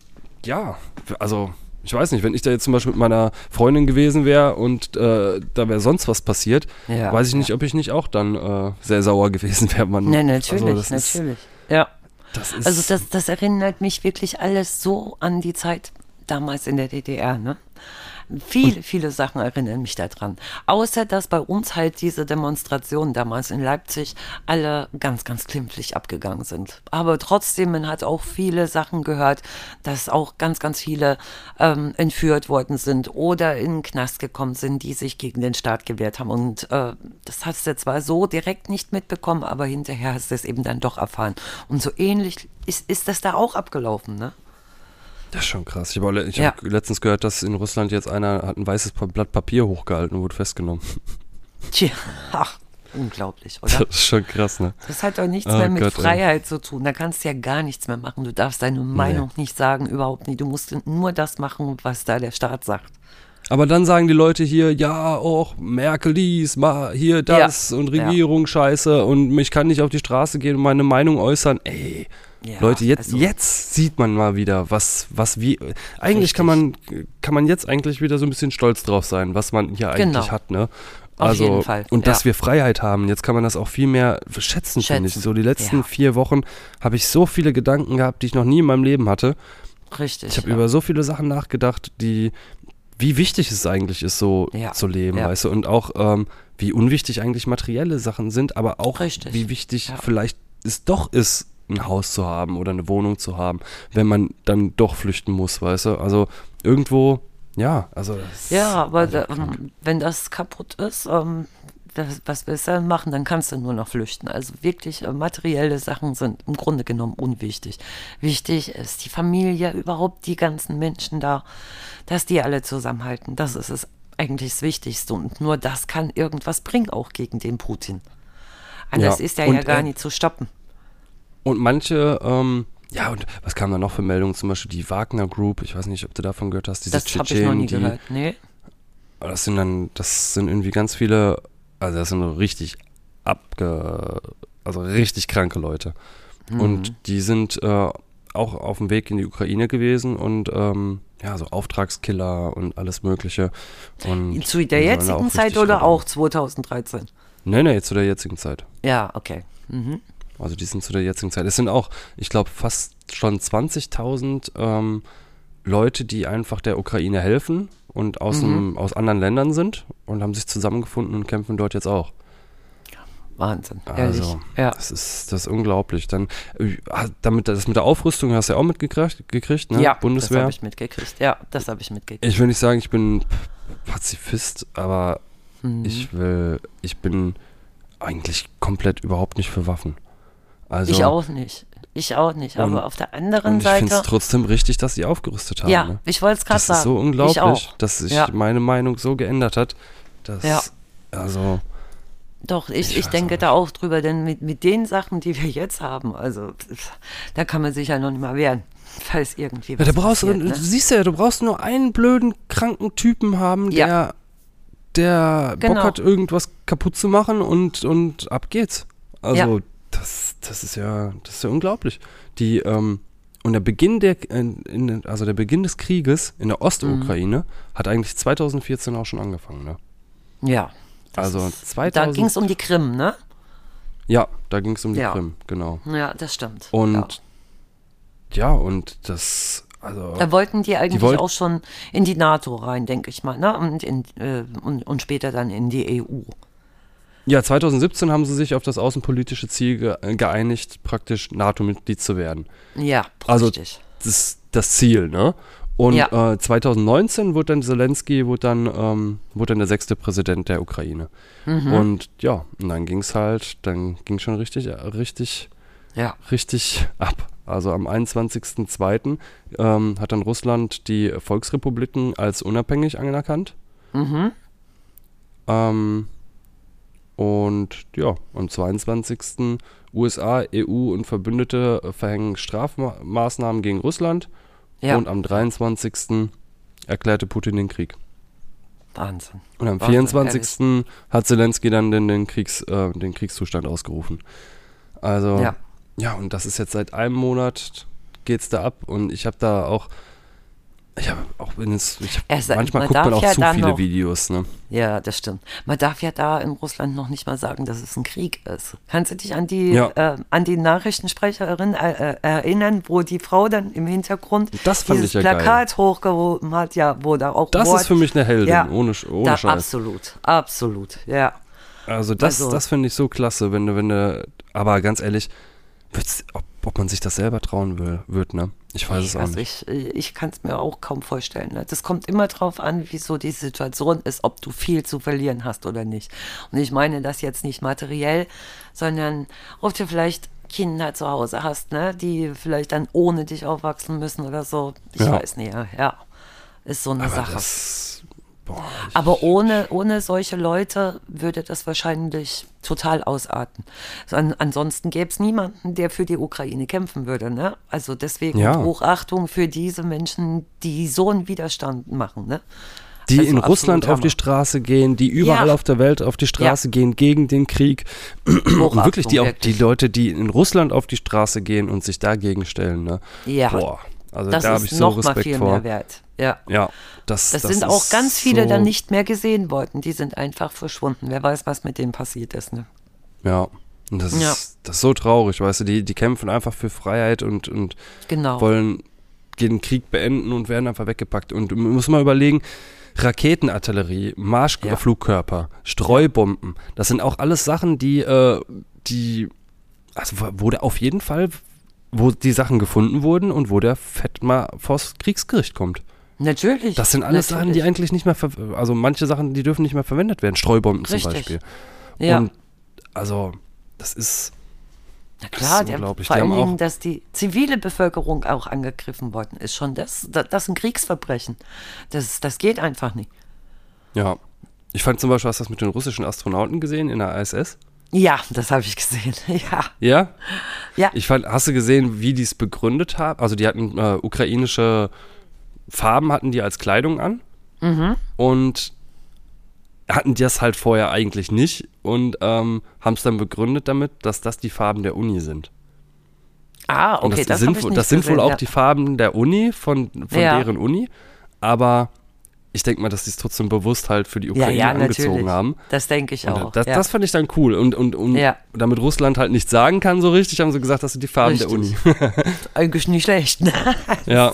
ja, also ich weiß nicht, wenn ich da jetzt zum Beispiel mit meiner Freundin gewesen wäre und äh, da wäre sonst was passiert, Ja, weiß ich ja. nicht, ob ich nicht auch dann äh, sehr sauer gewesen wäre. Man- Ne, natürlich, also das ist- natürlich. ja. Das ist, Also das, das erinnert mich wirklich alles so an die Zeit damals in der DDR. Ne? Viele, viele Sachen erinnern mich daran. Außer, dass bei uns halt diese Demonstrationen damals in Leipzig alle ganz, ganz klimpflich abgegangen sind. Aber trotzdem, man hat auch viele Sachen gehört, dass auch ganz, ganz viele ähm, entführt worden sind oder in den Knast gekommen sind, die sich gegen den Staat gewehrt haben. Und äh, das hast du zwar so direkt nicht mitbekommen, aber hinterher hast du es eben dann doch erfahren. Und so ähnlich ist, ist das da auch abgelaufen, ne? Das ist schon krass. Ich habe Ja. hab letztens gehört, dass in Russland jetzt einer hat ein weißes Blatt Papier hochgehalten und wurde festgenommen. Tja, ach, unglaublich, Das oder? ist schon krass, ne? Das hat doch nichts Oh mehr mit Gott, ey. Freiheit zu tun. Da kannst du ja gar nichts mehr machen. Du darfst deine Meinung nicht sagen, überhaupt nicht. Du musst nur das machen, was da der Staat sagt. Aber dann sagen die Leute hier, ja, auch Merkel dies, hier das und Ja. Regierung scheiße und ich kann nicht auf die Straße gehen und meine Meinung äußern. Ey, Ja, Leute, jetzt, also- jetzt sieht man mal wieder, was, was wie. Eigentlich kann man, kann man jetzt eigentlich wieder so ein bisschen stolz drauf sein, was man hier eigentlich Genau. hat, ne? Auf Also, jeden Fall, und dass ja. wir Freiheit haben, jetzt kann man das auch viel mehr schätzen, finde ich. Schätzen, So die letzten ja. vier Wochen habe ich so viele Gedanken gehabt, die ich noch nie in meinem Leben hatte. Richtig. Ich habe über so viele Sachen nachgedacht, die, wie wichtig es eigentlich ist, so zu leben, weißt du, und auch ähm, wie unwichtig eigentlich materielle Sachen sind, aber auch Richtig, wie wichtig vielleicht es doch ist, ein Haus zu haben oder eine Wohnung zu haben, wenn man dann doch flüchten muss, weißt du. Also irgendwo, ja, also Ja, aber da, ähm, wenn das kaputt ist, ähm, das, was willst du dann machen? Dann kannst du nur noch flüchten. Also wirklich äh, materielle Sachen sind im Grunde genommen unwichtig. Wichtig ist die Familie, überhaupt die ganzen Menschen da, dass die alle zusammenhalten. Das ist es eigentlich das Wichtigste. Und nur das kann irgendwas bringen, auch gegen den Putin. Anders Ja, ist er ja gar er- nicht zu stoppen. Und manche, ähm, ja, und was kam da noch für Meldungen? Zum Beispiel die Wagner Group, ich weiß nicht, ob du davon gehört hast, diese Das habe ich noch nie die, gehört. Nee. Das sind dann, das sind irgendwie ganz viele, also das sind richtig abge, also richtig kranke Leute. Mhm. Und die sind äh, auch auf dem Weg in die Ukraine gewesen und ähm, ja, so Auftragskiller und alles Mögliche. Und Zu der jetzigen Zeit oder auch 2013? Nee, nee, zu der jetzigen Zeit. Ja, okay. Mhm. Also die sind zu der jetzigen Zeit. Es sind auch, ich glaube, fast schon 20.000 ähm, Leute, die einfach der Ukraine helfen und aus, Mhm. dem, aus anderen Ländern sind und haben sich zusammengefunden und kämpfen dort jetzt auch. Wahnsinn. Ehrlich. Also, ja. das ist, das ist unglaublich. Dann, äh, damit, das mit der Aufrüstung hast du ja auch mitgekriegt, gekriegt, ne? Ja, Bundeswehr. das habe ich mitgekriegt. Ja, das habe ich mitgekriegt. Ich will nicht sagen, ich bin Pazifist, aber Mhm. ich will, ich bin eigentlich komplett überhaupt nicht für Waffen. Also, ich auch nicht. Ich auch nicht. Und- Aber auf der anderen Und ich finde es Seite. trotzdem richtig, dass sie aufgerüstet haben. Ja, ne? ich wollte es gerade Das sagen. ist so Ich unglaublich, dass sich Ja. meine Meinung so geändert hat, dass, Ja. also, Doch, ich, Ich ich, denke da auch drüber, denn mit, mit den Sachen, die wir jetzt haben, also da kann man sich ja noch nicht mal wehren, falls irgendwie ja, was da brauchst passiert, du, ne? du siehst ja, du brauchst nur einen blöden, kranken Typen haben, Ja. der, der Bock Genau. hat, irgendwas kaputt zu machen und, und ab geht's. Also, Ja. Das, das ist ja, das ist ja unglaublich. Die, ähm, und der Beginn der, in, also der Beginn des Krieges in der Ostukraine Mhm. hat eigentlich 2014 auch schon angefangen, ne? Ja. Also ist- 2000 Da ging es um die Krim, ne? Ja, da ging es um die Ja. Krim, genau. Ja, das stimmt. Und ja. ja, und das, also. Da wollten die eigentlich wollten- auch schon in die NATO rein, denke ich mal, ne? Und, in, äh, und, und später dann in die EU. Ja, 2017 haben sie sich auf das außenpolitische Ziel ge geeinigt, praktisch NATO-Mitglied zu werden. Ja, Also- richtig. Das ist das Ziel, ne? Und Ja. äh, 2019 wurde dann Zelensky, wurde dann, ähm, wurde dann der sechste Präsident der Ukraine. Mhm. Und ja, und dann ging es halt, dann ging schon richtig, äh, richtig, ja. richtig ab. Also am 21.02. Ähm, hat dann Russland die Volksrepubliken als unabhängig anerkannt. Mhm. Ähm, Und ja, am 22. USA, EU und Verbündete äh, verhängen Strafmaßnahmen gegen Russland. Ja. Und am 23. erklärte Putin den Krieg. Wahnsinn. Und am Wahnsinn, 24. hat Zelensky dann den, den, Kriegs, äh, den Kriegszustand ausgerufen. Also, ja. Ja. und das ist jetzt seit einem Monat geht's da ab. Und ich habe da auch, ich habe auch, wenn es, ich, Es- manchmal man guckt man auch ja zu viele noch- Videos. Ne? Ja, das stimmt. Man darf ja da in Russland noch nicht mal sagen, dass es ein Krieg ist. Kannst du dich an die, Ja. äh, an die Nachrichtensprecherin äh, äh, erinnern, wo die Frau dann im Hintergrund Das dieses ja geil. Plakat hochgehoben hat, ja, wo da auch Das Wort, ist für mich eine Heldin, Ja, ohne, ohne da, Scheiß. Absolut, absolut, ja. Also das, Also- das finde ich so klasse, wenn du, wenn du, aber ganz ehrlich, ob, ob man sich das selber trauen will, wird, ne? Ich weiß es auch Also nicht. ich, ich kann es mir auch kaum vorstellen. Ne? Das kommt immer drauf an, wie so die Situation ist, ob du viel zu verlieren hast oder nicht. Und ich meine das jetzt nicht materiell, sondern ob du vielleicht Kinder zu Hause hast, ne, die vielleicht dann ohne dich aufwachsen müssen oder so. Ich Ja. weiß nicht, ja, ja. Ist so eine Aber Sache. das, boah, Aber ohne, ohne solche Leute würde das wahrscheinlich total ausarten. So, an, ansonsten gäbe es niemanden, der für die Ukraine kämpfen würde. Ne? Also deswegen Ja. Hochachtung für diese Menschen, die so einen Widerstand machen. Ne? die also in Russland auf Hammer. die Straße gehen, die überall Ja. auf der Welt auf die Straße gehen gegen den Krieg. und Hochachtung, wirklich die, auch, die wirklich. Leute, die in Russland auf die Straße gehen und sich dagegen stellen, ne? Ja. Boah, also Das da habe ist ich so Respekt viel vor. mehr wert. Ja. Ja, das, Das, das sind auch ganz viele so, dann nicht mehr gesehen worden. Die sind einfach verschwunden. Wer weiß, was mit denen passiert ist. Ne? Ja, und das, Ja. ist, das ist so traurig, weißt du, die, die kämpfen einfach für Freiheit und, und Genau. wollen den Krieg beenden und werden einfach weggepackt. Und man muss mal überlegen, Raketenartillerie, Marschflugkörper, Streubomben, das sind auch alles Sachen, die, äh, die, also der auf jeden Fall, wo die Sachen gefunden wurden und wo der Fett mal vors Kriegsgericht kommt. Natürlich. Das sind alles Sachen, die natürlich. eigentlich nicht mehr, also manche Sachen, die dürfen nicht mehr verwendet werden. Streubomben zum Richtig. Beispiel. Ja. Und also, das ist, Na Das klar, ist vor Die allen haben Dingen, auch- dass die zivile Bevölkerung auch angegriffen worden ist, schon das, das, das ist ein Kriegsverbrechen. Das, das geht einfach nicht. ja. Ich fand zum Beispiel, hast du das mit den russischen Astronauten gesehen in der ISS? Ja, das habe ich gesehen. Ja, Ja? ja. Ich fand, hast du gesehen, wie die es begründet haben? Also die hatten äh, ukrainische Farben hatten die als Kleidung an Mhm. und hatten das halt vorher eigentlich nicht und ähm, haben es dann begründet damit, dass das die Farben der Uni sind. ah, Und okay, das, das, sind, das sind wohl gesehen, auch ja. die Farben der Uni, von, von Ja. deren Uni, aber ich denke mal, dass sie es trotzdem bewusst halt für die Ja, Ukraine ja, angezogen natürlich. haben. Das denke ich Und auch. das, ja. das fand ich dann cool. Und, und, und Ja. damit Russland halt nichts sagen kann so richtig, haben sie gesagt, das sind die Farben der Uni. Richtig. Eigentlich nicht schlecht. Ne? ja,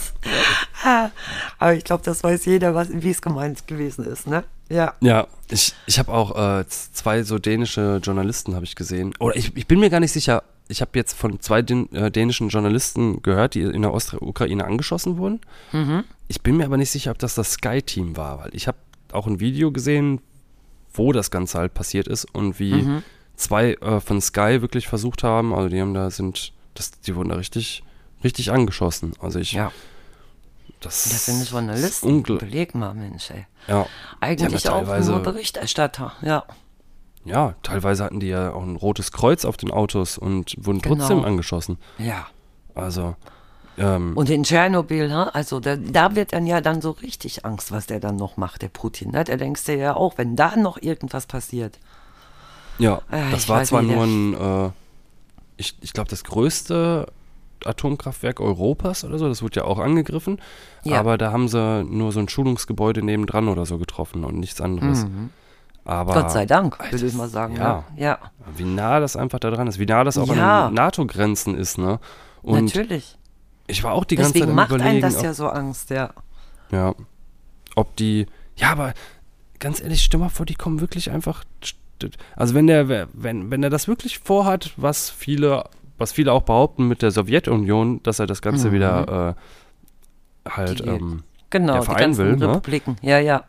Aber ich glaube, das weiß jeder, was- wie es gemeint gewesen ist. Ne? Ja. ja. Ich, ich habe auch äh, zwei so dänische Journalisten habe ich gesehen. Oder ich, ich bin mir gar nicht sicher. Ich habe jetzt von zwei äh, dänischen Journalisten gehört, die in der Ostukraine angeschossen wurden. Mhm. Ich bin mir aber nicht sicher, ob das das Sky-Team war, weil ich habe auch ein Video gesehen, wo das Ganze halt passiert ist und wie Mhm. zwei äh, von Sky wirklich versucht haben, also die haben da sind, das, die wurden da richtig, richtig angeschossen. Also ich, ja. das, Das sind Journalisten. Überleg mal, Mensch, ey. ja, Eigentlich ja auch nur Berichterstatter. Ja. Ja, teilweise hatten die ja auch ein rotes Kreuz auf den Autos und wurden Genau. trotzdem angeschossen. Ja. Also, ähm, Und in Tschernobyl, ne? also da, da wird dann ja dann so richtig Angst, was der dann noch macht, der Putin. Ne? Da denkst du ja auch, wenn da noch irgendwas passiert. ja, Äh, das war zwar nicht, nur ein, äh, ich, ich glaube, das größte Atomkraftwerk Europas oder so, das wurde ja auch angegriffen, Ja. aber da haben sie nur so ein Schulungsgebäude nebendran oder so getroffen und nichts anderes. Aber Mhm. Gott sei Dank, Alter, würde ich mal sagen. ja. Ne? Ja, wie nah das einfach da dran ist, wie nah das auch Ja. an den NATO-Grenzen ist, ne? Und natürlich. ich war auch die ganze Deswegen Zeit macht überlegen, einem das ob, ja so Angst, ja. Ja. Ob die. Ja, aber ganz ehrlich, stell mal vor, die kommen wirklich einfach. Also wenn der, wenn, wenn er das wirklich vorhat, was viele, was viele auch behaupten mit der Sowjetunion, dass er das Ganze wieder äh, halt, Die- ähm, Genau, der die ganzen will, ne? Republiken. Ja, ja.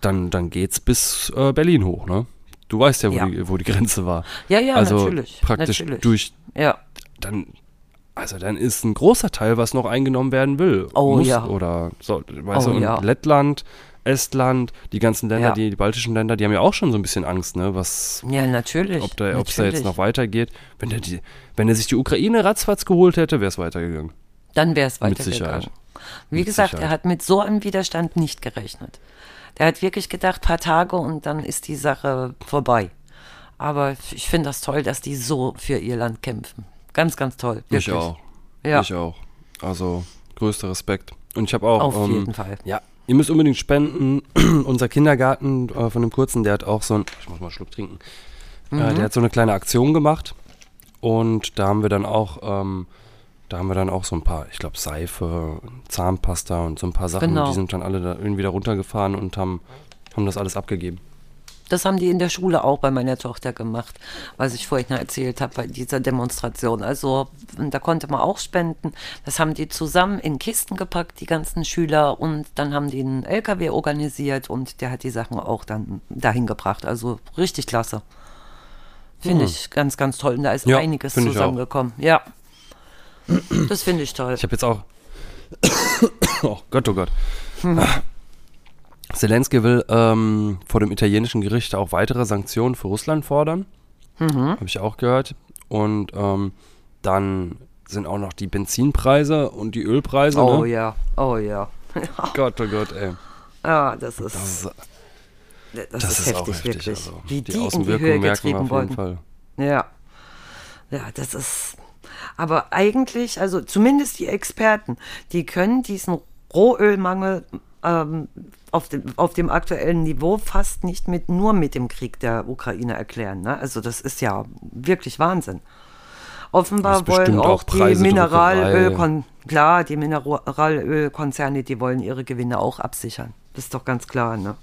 Dann, dann geht's bis äh, Berlin hoch, ne? Du weißt ja, wo, Ja. Die, wo die Grenze war. Ja, ja, also natürlich. praktisch natürlich. durch, Ja, dann, also dann ist ein großer Teil, was noch eingenommen werden will. Oh, muss, ja. Oder so, weißt Oh, du, ja. Lettland, Estland, die ganzen Länder, Ja. die, die baltischen Länder, die haben ja auch schon so ein bisschen Angst, ne, was, Ja, natürlich. ob da, es da jetzt noch weitergeht. Wenn der, die, wenn er sich die Ukraine ratzfatz geholt hätte, wäre es weitergegangen. Dann wäre es Mit weitergegangen. Sicherheit. Wie Mit gesagt, Sicherheit. er hat mit so einem Widerstand nicht gerechnet. Der hat wirklich gedacht, paar Tage und dann ist die Sache vorbei. Aber ich finde das toll, dass die so für ihr Land kämpfen. Ganz, ganz toll. Wirklich. Ich auch. Ja. Ich auch. Also, größter Respekt. Und ich habe auch. Auf ähm, jeden Fall. Ja, ihr müsst unbedingt spenden. Unser Kindergarten äh, von dem Kurzen, der hat auch so ein. Ich muss mal einen Schluck trinken. Mhm. Äh, der hat so eine kleine Aktion gemacht. Und da haben wir dann auch. Ähm, da haben wir dann auch so ein paar, ich glaube, Seife, Zahnpasta und so ein paar Sachen. Genau. Die sind dann alle da irgendwie da runtergefahren und haben, haben das alles abgegeben. Das haben die in der Schule auch bei meiner Tochter gemacht, was ich vorhin erzählt habe bei dieser Demonstration. Also da konnte man auch spenden. Das haben die zusammen in Kisten gepackt, die ganzen Schüler, und dann haben die einen LKW organisiert und der hat die Sachen auch dann dahin gebracht. Also richtig klasse. Finde ich ganz, ganz toll. Und da ist Ja, einiges zusammengekommen. Ja. Das finde ich toll. Ich habe jetzt auch. oh Gott, oh Gott. Hm. Zelensky will ähm, vor dem italienischen Gericht auch weitere Sanktionen für Russland fordern. Mhm. Habe ich auch gehört. Und ähm, dann sind auch noch die Benzinpreise und die Ölpreise. oh ne? ja, oh ja. Gott, oh Gott, ey. Ja, das ist, Das ist, das das ist, ist heftig, heftig. wirklich. Also, Wie die die in die Außenwirkungen Höhe merken wir auf jeden wurden. Fall. Ja. Ja, das ist. Aber eigentlich, also zumindest die Experten, die können diesen Rohölmangel ähm, auf, dem, auf dem aktuellen Niveau fast nicht mit nur mit dem Krieg der Ukraine erklären. Ne? Also das ist ja wirklich Wahnsinn. Offenbar wollen auch auch die Preisedruckerei. Mineralölkon klar, die Mineralölkonzerne, die wollen ihre Gewinne auch absichern. Das ist doch ganz klar, ne?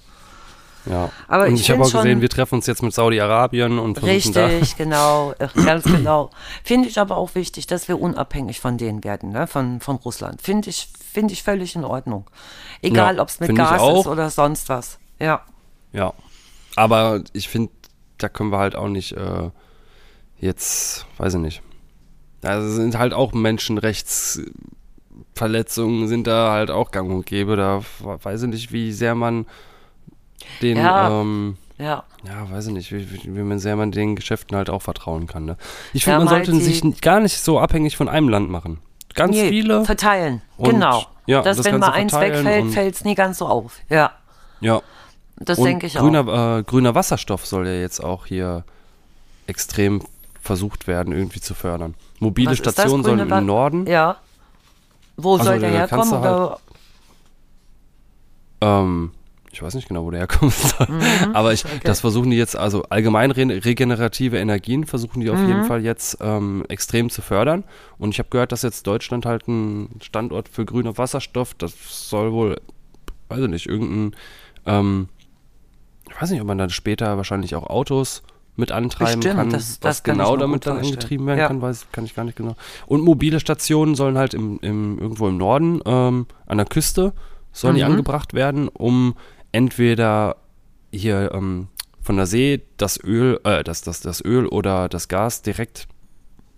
Ja. Aber und ich ich habe find auch gesehen, wir treffen uns jetzt mit Saudi-Arabien und versuchen. Richtig, genau, ganz genau. Finde ich aber auch wichtig, dass wir unabhängig von denen werden, ne? von, von Russland. Finde ich, finde ich völlig in Ordnung. Egal, Ja, ob es mit Gas ist oder sonst was. Ja, Ja. Aber ich finde, da können wir halt auch nicht äh, jetzt, weiß ich nicht. Da sind halt auch Menschenrechtsverletzungen, sind da halt auch gang und gäbe. Da weiß ich nicht, wie sehr man den, Ja. ähm, ja. ja, weiß ich nicht, wie, wie, wie man sehr man den Geschäften halt auch vertrauen kann. Ne? Ich Ja, finde, man mal sollte sich gar nicht so abhängig von einem Land machen. Ganz Nee, viele. Verteilen, genau. ja, dass das wenn Ganze mal eins wegfällt, fällt es nie ganz so auf. Ja, Ja. das denke ich auch. grüner, Äh, grüner Wasserstoff soll ja jetzt auch hier extrem versucht werden, irgendwie zu fördern. Mobile Was Stationen sollen Wa- im Norden. Ja. Wo Also, soll der herkommen? halt-? Ähm, ich weiß nicht genau, wo der herkommen soll. Mhm. Aber ich, das versuchen die jetzt, also allgemein re regenerative Energien versuchen die auf Mhm. jeden Fall jetzt ähm, extrem zu fördern. Und ich habe gehört, dass jetzt Deutschland halt ein Standort für grüner Wasserstoff, das soll wohl, weiß ich nicht, irgendein, ähm, ich weiß nicht, ob man dann später wahrscheinlich auch Autos mit antreiben Bestimmt, kann, das- das was kann ich genau damit dann vorstellen. angetrieben werden Ja. kann, weiß kann ich gar nicht genau. Und mobile Stationen sollen halt im, im, irgendwo im Norden ähm, an der Küste sollen die Mhm. angebracht werden, um entweder hier ähm, von der See das Öl, äh, das, das, das Öl oder das Gas direkt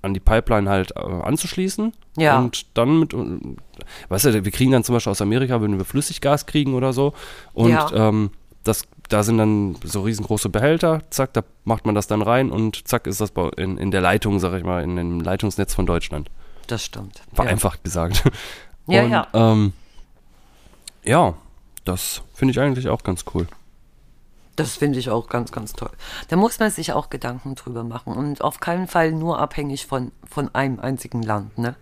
an die Pipeline halt äh, anzuschließen. Ja. Und dann mit, äh, weißt du, wir kriegen dann zum Beispiel aus Amerika, wenn wir Flüssiggas kriegen oder so. Und Ja. ähm, das, da sind dann so riesengroße Behälter, zack, da macht man das dann rein und zack ist das in, in der Leitung, sag ich mal, in dem Leitungsnetz von Deutschland. Das stimmt. Vereinfacht gesagt. Ja, und, ja. Ähm, ja, das finde ich eigentlich auch ganz cool. Das finde ich auch ganz, ganz toll. Da muss man sich auch Gedanken drüber machen und auf keinen Fall nur abhängig von, von einem einzigen Land. Ne?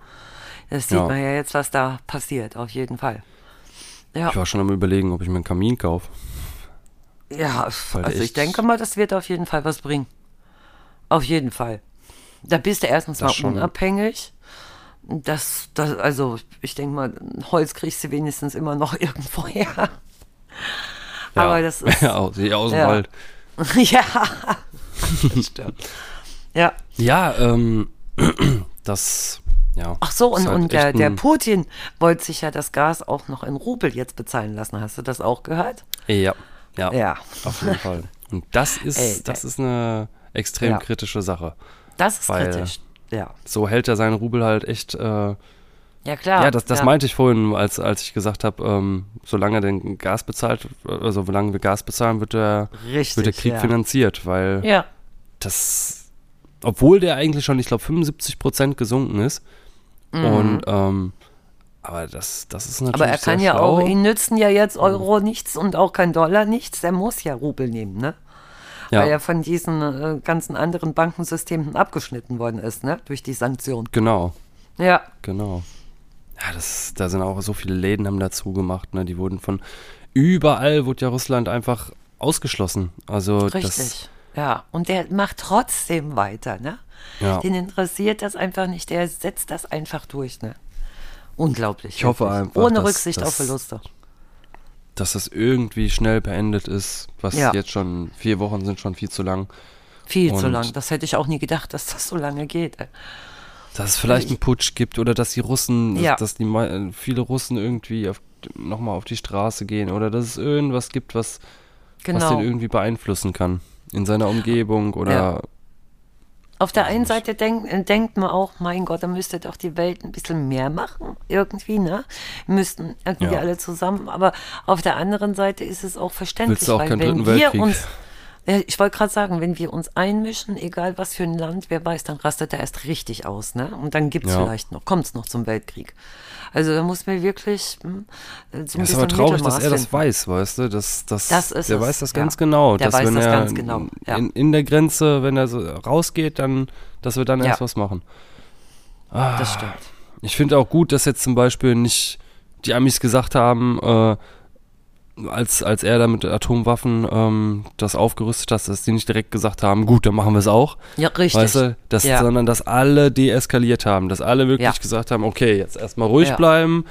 Das sieht Ja. man ja jetzt, was da passiert, auf jeden Fall. Ja, Ich war schon am überlegen, ob ich mir einen Kamin kaufe. ja Weil also ich denke mal, das wird auf jeden Fall was bringen. Auf jeden Fall. Da bist du erstens mal schon. unabhängig. Das, das, also ich denke mal, Holz kriegst du wenigstens immer noch irgendwo her. Aber das ist. ja, aus, ja, aus dem Ja. Wald. ja, das stimmt. Ja. Ja, ähm, das, ja. Ach so, und, halt und der, der Putin wollte sich ja das Gas auch noch in Rubel jetzt bezahlen lassen. Hast du das auch gehört? Ja, ja, Ja. auf jeden Fall. Und das ist, Ey, das ist eine extrem Ja. kritische Sache. Das ist Weil- kritisch. Ja. So hält er seinen Rubel halt echt äh, Ja, klar. Ja, das, das ja. meinte ich vorhin, als, als ich gesagt habe, ähm, solange er den Gas bezahlt, also solange wir Gas bezahlen, wird der, Richtig, wird der Krieg ja. finanziert, weil Ja, das, obwohl der eigentlich schon, ich glaube, 75 Prozent gesunken ist. Und, ähm, aber das, das ist natürlich Mhm. aber er kann sehr ja schlau. auch, ihn nützen ja jetzt Euro nichts und auch kein Dollar nichts. Der muss ja Rubel nehmen, ne? Ja, Weil er von diesen äh, ganzen anderen Bankensystemen abgeschnitten worden ist, ne? Durch die Sanktionen. genau, Ja, genau. Ja, das, da sind auch so viele Läden haben dazu gemacht, ne? Die wurden von überall wurde ja Russland einfach ausgeschlossen. Also richtig. das, ja, und der macht trotzdem weiter, ne? ja. Den interessiert das einfach nicht. Der setzt das einfach durch, ne? Unglaublich. Ich hoffe wirklich. einfach, Ohne dass- Rücksicht dass- auf Verluste. Dass das irgendwie schnell beendet ist, was Ja. jetzt schon vier Wochen sind schon viel zu lang. Viel zu Und- lang. Das hätte ich auch nie gedacht, dass das so lange geht. ey. Dass es vielleicht einen Putsch gibt oder dass die Russen, Ja. dass die mei- viele Russen irgendwie nochmal auf die Straße gehen oder dass es irgendwas gibt, was, was Genau. den irgendwie beeinflussen kann in seiner Umgebung oder Ja. Auf der einen. Seite denk, äh, denkt man auch, mein Gott, da müsste doch die Welt ein bisschen mehr machen, irgendwie, ne? Müssten irgendwie Ja. alle zusammen. Aber auf der anderen Seite ist es auch verständlich, auch weil wenn wir uns, ich wollte gerade sagen, wenn wir uns einmischen, egal was für ein Land, wer weiß, dann rastet er erst richtig aus, ne? Und dann gibt es Ja. vielleicht noch, kommt es noch zum Weltkrieg. Also da muss man wirklich hm, so ein Es bisschen ist aber traurig, dass er das weiß, weißt du? Das, das, Das ist der es, weiß das ja. ganz genau. Der dass weiß das er ganz genau, ja. in, in der Grenze, wenn er so rausgeht, dann, dass wir dann erst was machen. Ah. Das stimmt. Ich finde auch gut, dass jetzt zum Beispiel nicht die Amis gesagt haben, äh, als, als er da mit Atomwaffen ähm, das aufgerüstet hat, dass die nicht direkt gesagt haben, gut, dann machen wir es auch. Ja, richtig. Weißt du, dass, Ja. sondern dass alle deeskaliert haben, dass alle wirklich Ja. gesagt haben, okay, jetzt erstmal ruhig Ja. bleiben,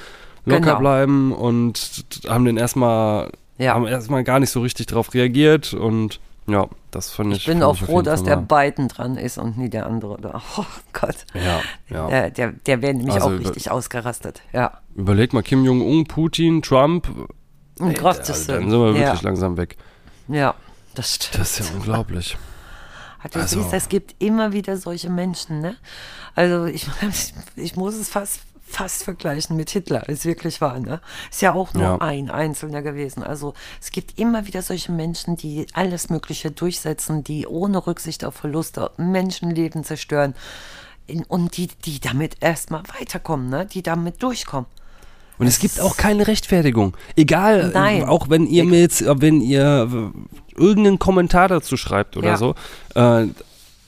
locker Genau. bleiben und haben den erstmal, Ja. haben erstmal gar nicht so richtig drauf reagiert und ja, das fand ich. Ich bin auch froh, dass der Biden dran ist und nie der andere. Oh Gott. Ja, ja. Der, der, der wäre nämlich Also auch richtig ausgerastet. Ja. Überleg mal, Kim Jong-un, Putin, Trump, Um Gottes also dann sind wir wirklich ja. langsam weg. ja, das stimmt. Das ist ja unglaublich. Du also- siehst, es gibt immer wieder solche Menschen, ne? Also ich, ich muss es fast, fast vergleichen mit Hitler, ist wirklich wahr, ne? Ist ja auch nur Ja. ein Einzelner gewesen. Also es gibt immer wieder solche Menschen, die alles Mögliche durchsetzen, die ohne Rücksicht auf Verluste Menschenleben zerstören. In, und die, die damit erstmal weiterkommen, ne? Die damit durchkommen. Und es gibt auch keine Rechtfertigung. Egal, Nein. auch wenn ihr mir jetzt, wenn ihr äh, irgendeinen Kommentar dazu schreibt oder Ja. so, äh,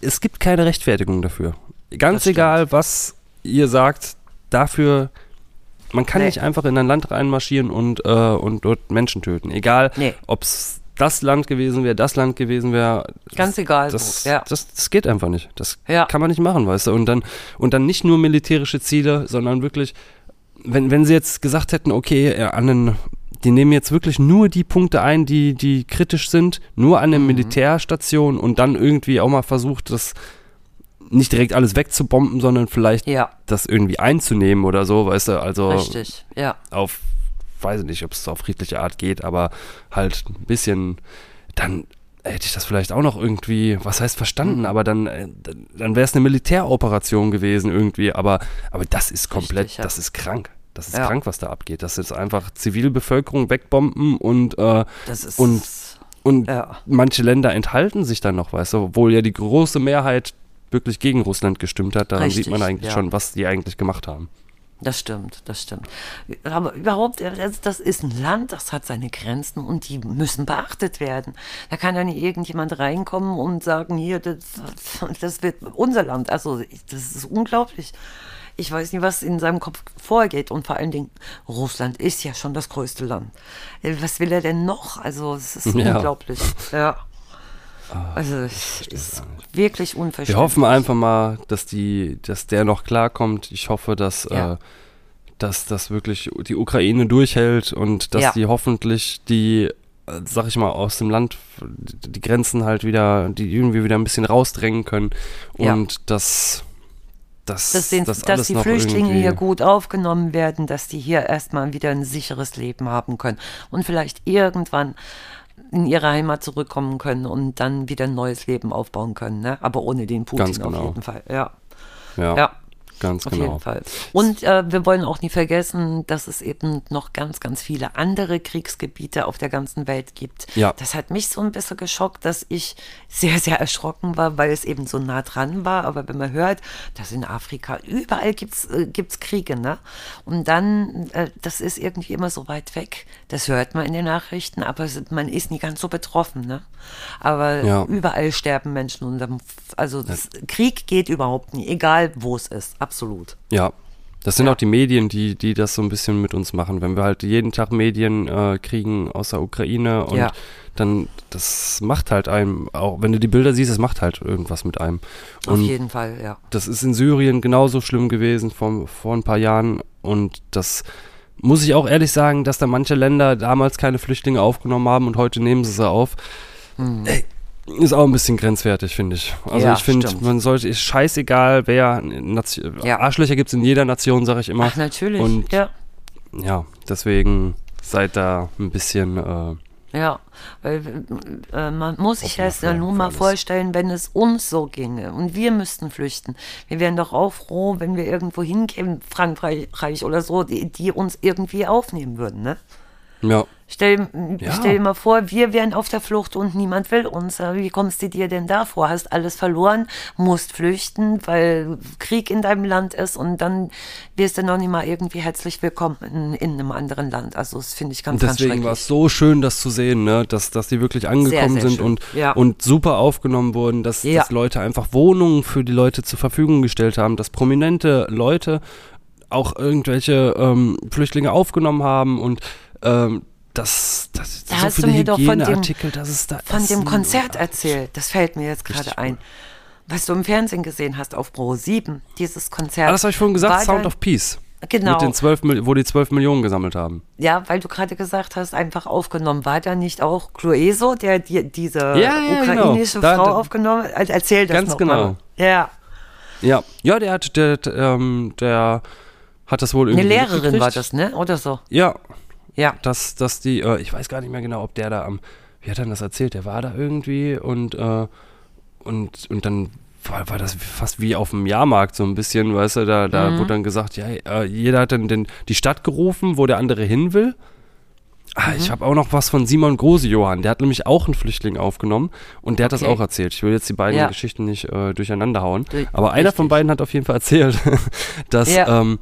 es gibt keine Rechtfertigung dafür. Ganz egal, was ihr sagt, dafür, man kann Nee. nicht einfach in ein Land reinmarschieren und, äh, und dort Menschen töten. Egal, Nee. ob es das Land gewesen wäre, das Land gewesen wäre. Ganz egal, Das, ja. das, das geht einfach nicht. Das Ja. kann man nicht machen, weißt du. Und dann, und dann nicht nur militärische Ziele, sondern wirklich, wenn, wenn sie jetzt gesagt hätten, okay, äh, an den, die nehmen jetzt wirklich nur die Punkte ein, die, die kritisch sind, nur an der Mhm. Militärstation und dann irgendwie auch mal versucht, das nicht direkt alles wegzubomben, sondern vielleicht Ja, das irgendwie einzunehmen oder so, weißt du, also richtig. Ja. auf, weiß ich nicht, ob es auf friedliche Art geht, aber halt ein bisschen, dann hätte ich das vielleicht auch noch irgendwie, was heißt Mhm. verstanden, aber dann, äh, dann, wäre es eine Militäroperation gewesen irgendwie, aber, aber das ist komplett, Richtig, ja. das ist krank. Das ist Ja. krank, was da abgeht. Das ist einfach Zivilbevölkerung wegbomben und, äh, ist. Und- und ja. manche Länder enthalten sich dann noch, weißt du, obwohl ja die große Mehrheit wirklich gegen Russland gestimmt hat, daran Richtig, sieht man eigentlich schon, was die eigentlich gemacht haben. Das stimmt, das stimmt. Aber überhaupt, das, das ist ein Land, das hat seine Grenzen und die müssen beachtet werden. Da kann ja nicht irgendjemand reinkommen und sagen, hier, das, das wird unser Land. Also das ist unglaublich. Ich weiß nicht, was in seinem Kopf vorgeht. Und vor allen Dingen, Russland ist ja schon das größte Land. Äh, Was will er denn noch? Also es ist Ja. unglaublich. Ja. Also es ist wirklich unverständlich. Wir hoffen einfach mal, dass die, dass der noch klarkommt. Ich hoffe, dass, Ja. äh, dass das wirklich die Ukraine durchhält und dass Ja. die hoffentlich die, äh, sag ich mal, aus dem Land die Grenzen halt wieder, die irgendwie wieder ein bisschen rausdrängen können Ja. und dass dass, dass, den, das dass die Flüchtlinge hier gut aufgenommen werden, dass die hier erstmal wieder ein sicheres Leben haben können und vielleicht irgendwann in ihre Heimat zurückkommen können und dann wieder ein neues Leben aufbauen können, ne? aber ohne den Putin genau. auf jeden Fall. Ja, ja. ja. Ganz Auf genau. jeden Fall. Und äh, wir wollen auch nie vergessen, dass es eben noch ganz, ganz viele andere Kriegsgebiete auf der ganzen Welt gibt. Ja. Das hat mich so ein bisschen geschockt, dass ich sehr, sehr erschrocken war, weil es eben so nah dran war. Aber wenn man hört, dass in Afrika überall gibt's äh, gibt's Kriege, ne? Und dann, äh, das ist irgendwie immer so weit weg. Das hört man in den Nachrichten, aber es- man ist nie ganz so betroffen, ne? Aber Ja. überall sterben Menschen und dann, also das, Krieg geht überhaupt nie, egal wo es ist, absolut. Ja. Das sind Ja. auch die Medien, die, die das so ein bisschen mit uns machen. Wenn wir halt jeden Tag Medien äh, kriegen aus der Ukraine und Ja. dann, das macht halt einem, auch wenn du die Bilder siehst, es macht halt irgendwas mit einem. Auf Und jeden Fall, ja. das ist in Syrien genauso schlimm gewesen vor, vor ein paar Jahren und das muss ich auch ehrlich sagen, dass da manche Länder damals keine Flüchtlinge aufgenommen haben und heute nehmen sie sie auf. Ey, ist auch ein bisschen grenzwertig, finde ich. Also. Ja, ich finde, man sollte, ist scheißegal, wer, Nation, Ja. Arschlöcher gibt es in jeder Nation, sage ich immer. Ach, natürlich. Und ja, ja, deswegen seid da ein bisschen, äh, ja. Weil äh, man muss sich das ja nur mal vorstellen, wenn es uns so ginge und wir müssten flüchten. Wir wären doch auch froh, wenn wir irgendwo hingehen, Frankreich oder so, die, die uns irgendwie aufnehmen würden, ne? Ja, Stell, Ja. stell dir mal vor, wir wären auf der Flucht und niemand will uns. Wie kommst du dir denn da vor? Hast alles verloren, musst flüchten, weil Krieg in deinem Land ist und dann wirst du noch nicht mal irgendwie herzlich willkommen in, in einem anderen Land. Also das finde ich ganz, Und ganz deswegen war es so schön, das zu sehen, ne? dass, dass die wirklich angekommen sehr sind schön. und, Ja. und super aufgenommen wurden, dass, Ja. dass Leute einfach Wohnungen für die Leute zur Verfügung gestellt haben, dass prominente Leute auch irgendwelche ähm, Flüchtlinge aufgenommen haben und ähm, das, das Da so hast du mir doch von dem, das ist da von dem Konzert und- erzählt. Das fällt mir jetzt gerade ein. cool. Was du im Fernsehen gesehen hast auf Pro 7, dieses Konzert. Ah, das habe ich vorhin gesagt, Sound of Peace. Genau. Mit den 12, Mil- wo die 12 Millionen gesammelt haben. Ja, weil du gerade gesagt hast, einfach aufgenommen. War da nicht auch Clueso, der die, diese Ja, ja, genau. ukrainische Da- Frau da- aufgenommen hat? Erzähl das Ganz genau. Mal. Ja, Ja, ja, der hat, der, der, ähm, der hat das wohl eine irgendwie Lehrerin mitgekriegt. war das, ne? Oder so? Ja, Ja. dass, dass die, äh, ich weiß gar nicht mehr genau, ob der da am, wie hat er denn das erzählt? Der war da irgendwie und, äh, und, und dann war, war das fast wie auf dem Jahrmarkt so ein bisschen, weißt du, da, da Mhm. wurde dann gesagt, ja, äh, jeder hat dann den, die Stadt gerufen, wo der andere hin will. Ah, Mhm. Ich habe auch noch was von Simon Grosejohann, der hat nämlich auch einen Flüchtling aufgenommen und der hat das auch erzählt. Ich will jetzt die beiden Ja. Geschichten nicht äh, durcheinander hauen, Du- aber einer von richtig. beiden hat auf jeden Fall erzählt, dass Ja. ähm,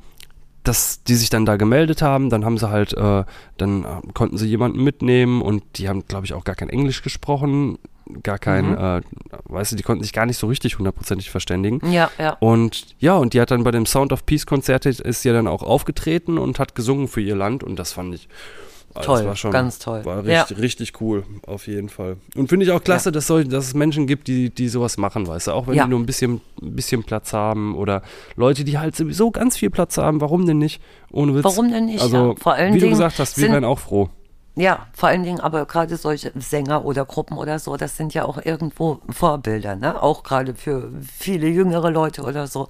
dass die sich dann da gemeldet haben, dann haben sie halt, äh, dann äh, konnten sie jemanden mitnehmen und die haben, glaube ich, auch gar kein Englisch gesprochen, gar kein, Mhm. äh, weißt du, die konnten sich gar nicht so richtig hundertprozentig verständigen. Ja, ja. Und ja, und die hat dann bei dem Sound of Peace Konzert ist ja dann auch aufgetreten und hat gesungen für ihr Land und das fand ich Toll, das war schon, ganz toll. War Ja. richtig, richtig cool, auf jeden Fall. Und finde ich auch klasse, dass, solch, dass es Menschen gibt, die, die sowas machen, weißt du, auch wenn Ja. die nur ein bisschen, ein bisschen Platz haben oder Leute, die halt sowieso ganz viel Platz haben, warum denn nicht? Ohne Witz. Warum denn nicht? Also, Ja, vor allen wie du Dingen gesagt hast, wir wären auch froh. Ja, vor allen Dingen aber gerade solche Sänger oder Gruppen oder so, das sind ja auch irgendwo Vorbilder, ne? Auch gerade für viele jüngere Leute oder so.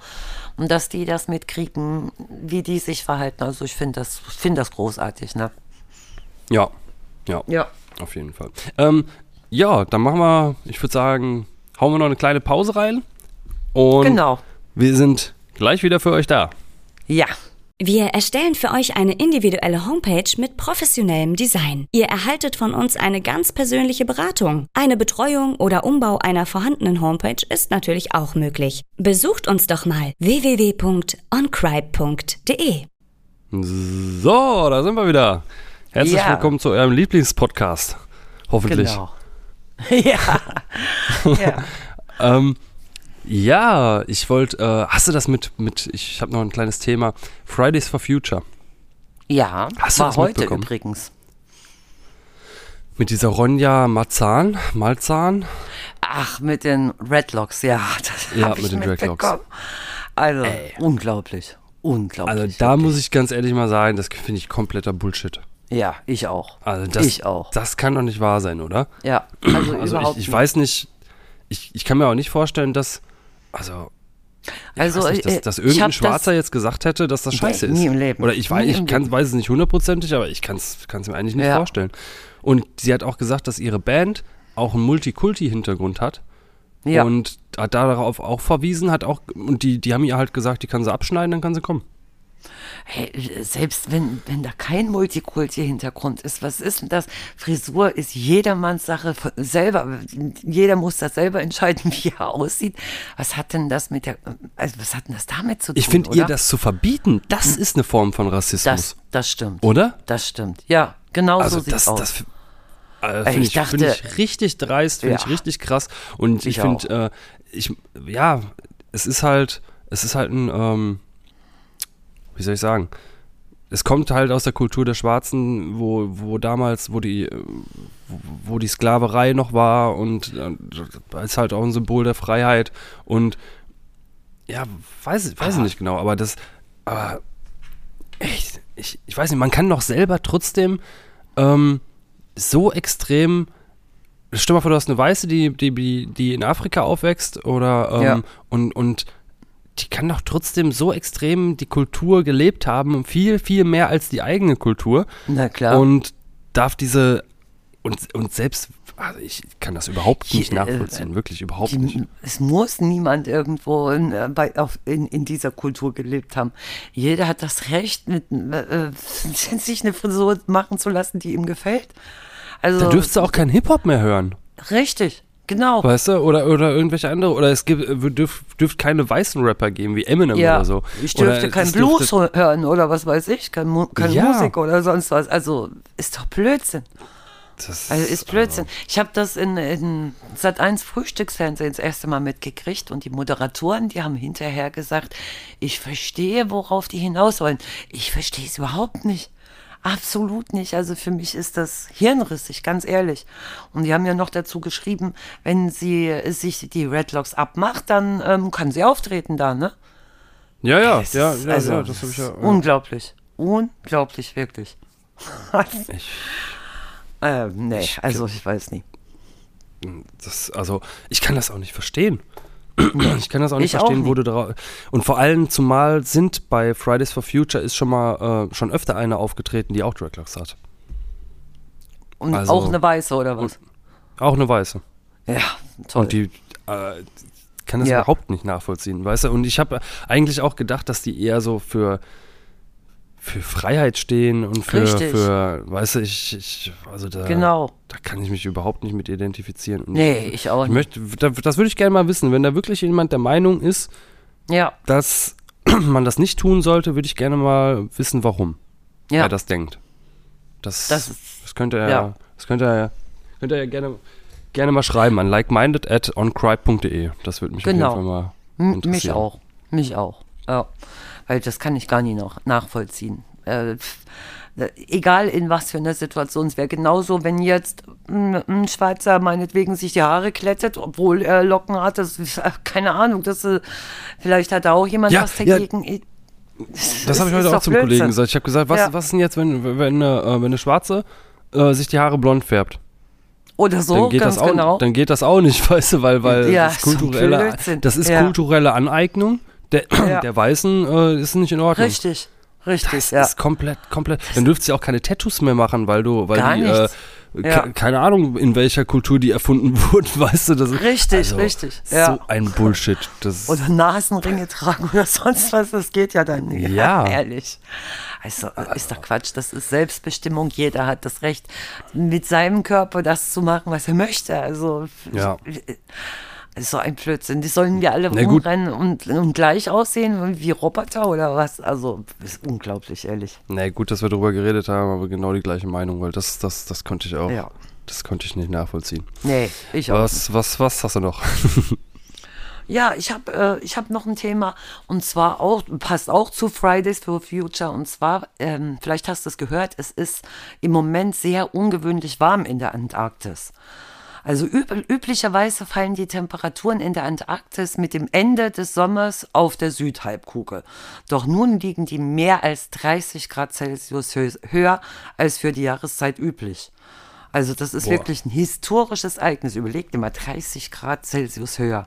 Und dass die das mitkriegen, wie die sich verhalten. Also ich finde das, finde das großartig, ne? Ja, ja, Ja. auf jeden Fall. Ähm, ja, dann machen wir, ich würde sagen, hauen wir noch eine kleine Pause rein. Und Genau. wir sind gleich wieder für euch da. Ja. Wir erstellen für euch eine individuelle Homepage mit professionellem Design. Ihr erhaltet von uns eine ganz persönliche Beratung. Eine Betreuung oder Umbau einer vorhandenen Homepage ist natürlich auch möglich. Besucht uns doch mal www.oncribe.de. So, da sind wir wieder. Herzlich Ja. willkommen zu eurem Lieblingspodcast. Hoffentlich. Genau. ja. ja. Ähm, ja, ich wollte, äh, hast du das mit, mit ich habe noch ein kleines Thema, Fridays for Future. Ja, Hast du war das heute übrigens. Mit dieser Ronja Marzahn, Malzahn. Ach, mit den Redlocks, ja. Das Ja, mit den mitbekommen. Also, unglaublich. Unglaublich. Also da wirklich. muss ich ganz ehrlich mal sagen, das finde ich kompletter Bullshit. Ja, ich auch. Also das, ich auch. Das kann doch nicht wahr sein, oder? Ja, also, Also überhaupt ich, ich weiß nicht, ich, ich kann mir auch nicht vorstellen, dass, also, ich Also, weiß nicht, dass, äh, dass irgendein hab das- Schwarzer jetzt gesagt hätte, dass das scheiße ist. nie im Leben. Oder ich weiß, ich kann, weiß es nicht hundertprozentig, aber ich kann es mir eigentlich nicht Ja. vorstellen. Und sie hat auch gesagt, dass ihre Band auch einen Multikulti-Hintergrund hat. Ja. Und hat darauf auch verwiesen, hat auch, und die, die haben ihr halt gesagt, die kann sie abschneiden, dann kann sie kommen. Hey, selbst wenn, wenn da kein Multikulti-Hintergrund ist, was ist denn das? Frisur ist jedermanns Sache selber. Jeder muss das selber entscheiden, wie er aussieht. Was hat denn das mit der, also was hat denn das damit zu tun? Ich finde, ihr das zu verbieten, das ist eine Form von Rassismus. das, das stimmt. Oder? Das stimmt. Ja, genau Also so sieht's das, aus. das äh, Ey, finde ich ich, dachte- ich richtig dreist, finde Ja. ich richtig krass. Und ich, Ich finde, äh, ich, ja, es ist halt, es ist halt ein, ähm, wie soll ich sagen, es kommt halt aus der Kultur der Schwarzen, wo, wo damals, wo die, wo, die Sklaverei noch war und äh, ist halt auch ein Symbol der Freiheit und ja, weiß, weiß ich nicht genau, aber das, aber echt, ich, ich weiß nicht, man kann doch selber trotzdem ähm, so extrem. Stell mal vor, du hast eine Weiße, die, die, die, die in Afrika aufwächst oder ähm, Ja. und, und die kann doch trotzdem so extrem die Kultur gelebt haben, viel, viel mehr als die eigene Kultur. Na klar. Und darf diese und, und selbst, also ich kann das überhaupt nicht äh, nachvollziehen, wirklich überhaupt nicht. Die, es muss niemand irgendwo in, äh, bei, auf, in, in dieser Kultur gelebt haben. Jeder hat das Recht, mit, äh, sich eine Frisur machen zu lassen, die ihm gefällt. Also, Da dürftest du auch keinen Hip-Hop mehr hören. Richtig, genau. Weißt du? Oder, oder irgendwelche andere. Oder es gibt, äh, dürf, dürft keine weißen Rapper geben, wie Eminem ja, oder so. ich dürfte oder kein es Blues dürfte- hören oder was weiß ich, kein, Mu keine Ja. Musik oder sonst was. Also ist doch Blödsinn. Das, Also ist Blödsinn. Ich habe das in, in Sat 1 Frühstücksfernsehen das erste Mal mitgekriegt und die Moderatoren, die haben hinterher gesagt, ich verstehe, worauf die hinaus wollen. Ich verstehe es überhaupt nicht. Absolut nicht. Also für mich ist das hirnrissig, ganz ehrlich. Und die haben ja noch dazu geschrieben, wenn sie sich die Redlocks abmacht, dann ähm, kann sie auftreten da, ne? ja, ja, Es ja, ja, also, ja, das habe ich ja. Unglaublich. Unglaublich, wirklich. Ich, äh, nee, also ich weiß nicht. das, also, ich kann das auch nicht verstehen. Ich kann das auch nicht Ich auch verstehen, wo nicht. du drauf. Und vor allem, zumal sind bei Fridays for Future ist schon mal äh, schon öfter eine aufgetreten, die auch Dreadlocks hat. Und Also- auch eine Weiße oder was? Auch eine weiße. Ja, toll. Und die äh, kann das Ja. überhaupt nicht nachvollziehen, weißt du? Und ich habe eigentlich auch gedacht, dass die eher so für für Freiheit stehen und für, Richtig. für weißt du, ich, ich also da, Genau. da kann ich mich überhaupt nicht mit identifizieren. Und Nee, ich auch ich nicht. möchte, da, das würde ich gerne mal wissen, wenn da wirklich jemand der Meinung ist, Ja, dass man das nicht tun sollte, würde ich gerne mal wissen, warum ja. er das denkt. Das, Das das, könnte er, ja. das könnte er, könnte er gerne, gerne mal schreiben an likeminded at oncribe.de. Das würde mich Genau. auf jeden Fall mal M- mich interessieren. auch. Mich auch. Ja. Weil das kann ich gar nicht noch nachvollziehen. Äh, äh, egal in was für einer Situation. Es wäre genauso, wenn jetzt ein, ein Schweizer meinetwegen sich die Haare klettet, obwohl er Locken hat. Das keine Ahnung. Das, äh, vielleicht hat da auch jemand Ja, was ja. dagegen. Ich- Das habe ich heute auch zum Blödsinn. Kollegen gesagt. Ich habe gesagt, was, Ja. was ist denn jetzt, wenn, wenn, eine, äh, wenn eine Schwarze äh, sich die Haare blond färbt? Oder so, dann geht das auch, genau. Dann geht das auch nicht, weißt du, weil, weil Ja, das, kulturelle, das ist Ja. kulturelle Aneignung. Der, Ja. der Weißen äh, ist nicht in Ordnung. Richtig, richtig. Das ja. ist komplett, komplett. Dann dürft ihr auch keine Tattoos mehr machen, weil du, weil Gar die, äh, Ja. ke- keine Ahnung, in welcher Kultur die erfunden wurden, weißt du, das ist Richtig, also, richtig, So ein Bullshit. Das Oder Nasenringe tragen oder sonst was, das geht ja dann nicht. Ja. Ehrlich. Also ist doch Quatsch, das ist Selbstbestimmung. Jeder hat das Recht, mit seinem Körper das zu machen, was er möchte. Also Ja. Ist so ein Blödsinn. Die sollen wir alle Na rumrennen und, und gleich aussehen wie Roboter oder was? Also ist unglaublich, ehrlich. nee, gut, dass wir darüber geredet haben, aber genau die gleiche Meinung, weil das, das, das konnte ich auch. Ja. Das konnte ich nicht nachvollziehen. Nee, ich auch. Was, was, was hast du noch? Ja, ich habe äh, ich hab noch ein Thema und zwar auch, passt auch zu Fridays for Future und zwar, ähm, vielleicht hast du es gehört, es ist im Moment sehr ungewöhnlich warm in der Antarktis. Also üb üblicherweise fallen die Temperaturen in der Antarktis mit dem Ende des Sommers auf der Südhalbkugel. Doch nun liegen die mehr als 30 Grad Celsius hö höher als für die Jahreszeit üblich. Also das ist Boah. wirklich ein historisches Ereignis. Überleg dir mal, 30 Grad Celsius höher.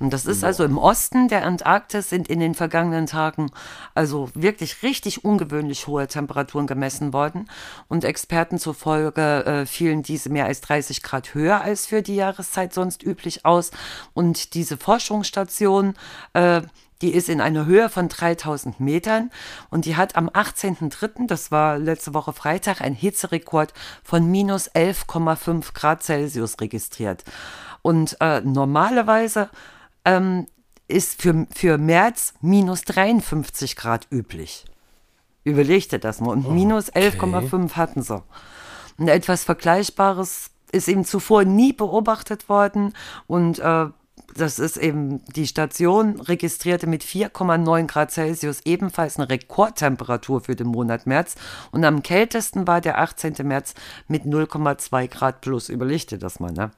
Und das ist also im Osten der Antarktis sind in den vergangenen Tagen also wirklich richtig ungewöhnlich hohe Temperaturen gemessen worden. Und Experten zufolge äh, fielen diese mehr als 30 Grad höher als für die Jahreszeit sonst üblich aus. Und diese Forschungsstation, äh, die ist in einer Höhe von 3000 Metern und die hat am 18.03., das war letzte Woche Freitag, einen Hitzerekord von minus 11,5 Grad Celsius registriert. Und äh, normalerweise ähm, ist für, für März minus 53 Grad üblich. Überleg dir das mal. Und minus 11,5 hatten sie. Und etwas Vergleichbares ist eben zuvor nie beobachtet worden und äh, das ist eben die Station registrierte mit 4,9 Grad Celsius ebenfalls eine Rekordtemperatur für den Monat März und am kältesten war der 18. März mit 0,2 Grad plus. Überlegte das mal, ne?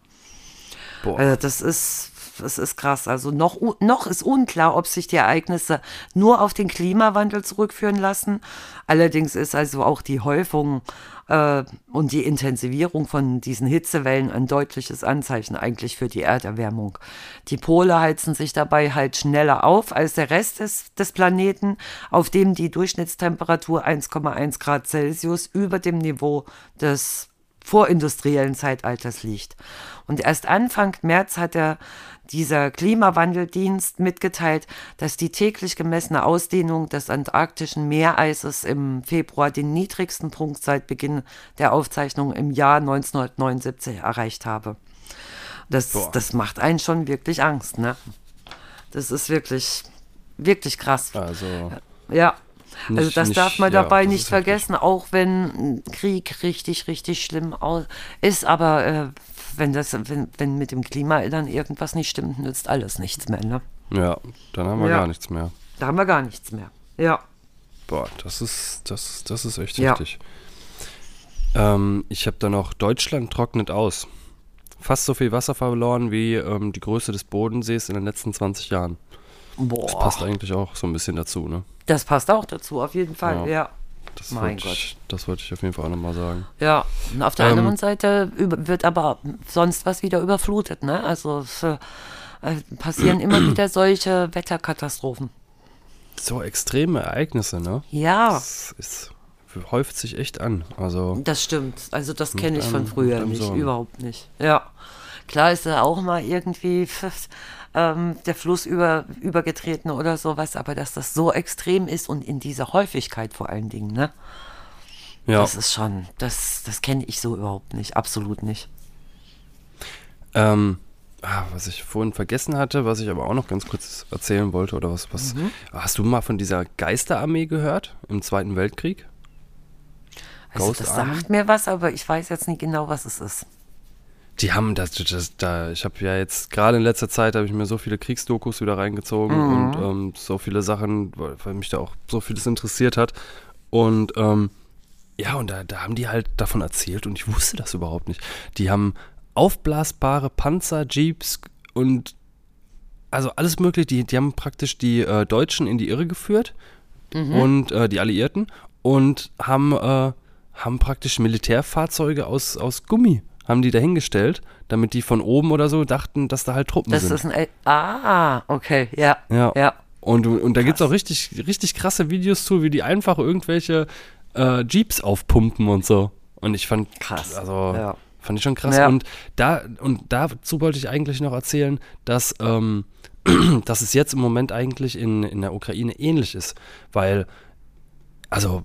Boah. Also das ist das ist krass. Also noch, noch ist unklar, ob sich die Ereignisse nur auf den Klimawandel zurückführen lassen. Allerdings ist also auch die Häufung äh, und die Intensivierung von diesen Hitzewellen ein deutliches Anzeichen eigentlich für die Erderwärmung. Die Pole heizen sich dabei halt schneller auf als der Rest des, des Planeten, auf dem die Durchschnittstemperatur 1,1 Grad Celsius über dem Niveau des vorindustriellen Zeitalters liegt. Und erst Anfang März hat der, dieser Klimawandeldienst mitgeteilt, dass die täglich gemessene Ausdehnung des antarktischen Meereises im Februar den niedrigsten Punkt seit Beginn der Aufzeichnung im Jahr 1979 erreicht habe. Das, das macht einen schon wirklich Angst, ne? Das ist wirklich, wirklich krass. Also. Ja, nicht, also das nicht, darf man dabei ja, nicht vergessen, auch wenn Krieg richtig, richtig schlimm ist, aber äh, wenn, das, wenn, wenn mit dem Klima dann irgendwas nicht stimmt, nützt alles nichts mehr. Ne? Ja, dann haben wir ja. gar nichts mehr. Da haben wir gar nichts mehr. Ja. Boah, das ist, das, das ist echt ja. heftig. Ähm, ich habe da noch, Deutschland trocknet aus. Fast so viel Wasser verloren wie ähm, die Größe des Bodensees in den letzten 20 Jahren. Boah. Das passt eigentlich auch so ein bisschen dazu, ne? Das passt auch dazu, auf jeden Fall, ja. ja. Das mein Gott. Ich, das wollte ich auf jeden Fall auch nochmal sagen. Ja, und auf der ähm, anderen Seite wird aber sonst was wieder überflutet, ne? Also es, äh, passieren immer wieder solche Wetterkatastrophen. So extreme Ereignisse, ne? Ja. Das ist, häuft sich echt an. Also das stimmt. Also das kenne ich von früher nicht, Sohn. überhaupt nicht. Ja. Klar ist da auch mal irgendwie ähm, der Fluss über, übergetreten oder sowas, aber dass das so extrem ist und in dieser Häufigkeit vor allen Dingen, ne? Ja. Das ist schon, das, das kenne ich so überhaupt nicht, absolut nicht. Ähm, ah, was ich vorhin vergessen hatte, was ich aber auch noch ganz kurz erzählen wollte, oder was, was mhm. hast du mal von dieser Geisterarmee gehört im Zweiten Weltkrieg? Also das sagt mir was, aber ich weiß jetzt nicht genau, was es ist. Die haben das, das da, ich habe ja jetzt gerade in letzter Zeit habe ich mir so viele Kriegsdokus wieder reingezogen mhm. und ähm, so viele Sachen, weil, weil, mich da auch so vieles interessiert hat. Und ähm, ja, und da, da haben die halt davon erzählt und ich wusste das überhaupt nicht. Die haben aufblasbare Panzer, Jeeps und also alles mögliche. Die, die haben praktisch die äh, Deutschen in die Irre geführt mhm. und äh, die Alliierten und haben, äh, haben praktisch Militärfahrzeuge aus, aus Gummi haben die dahingestellt, damit die von oben oder so dachten, dass da halt Truppen das sind. Ist ein, ah, okay, ja. Ja. ja. Und, und da gibt es auch richtig, richtig krasse Videos zu, wie die einfach irgendwelche äh, Jeeps aufpumpen und so. Und ich fand, krass. Also, ja. fand ich schon krass. Ja. Und, da, und dazu wollte ich eigentlich noch erzählen, dass, ähm, dass es jetzt im Moment eigentlich in, in der Ukraine ähnlich ist. Weil, also,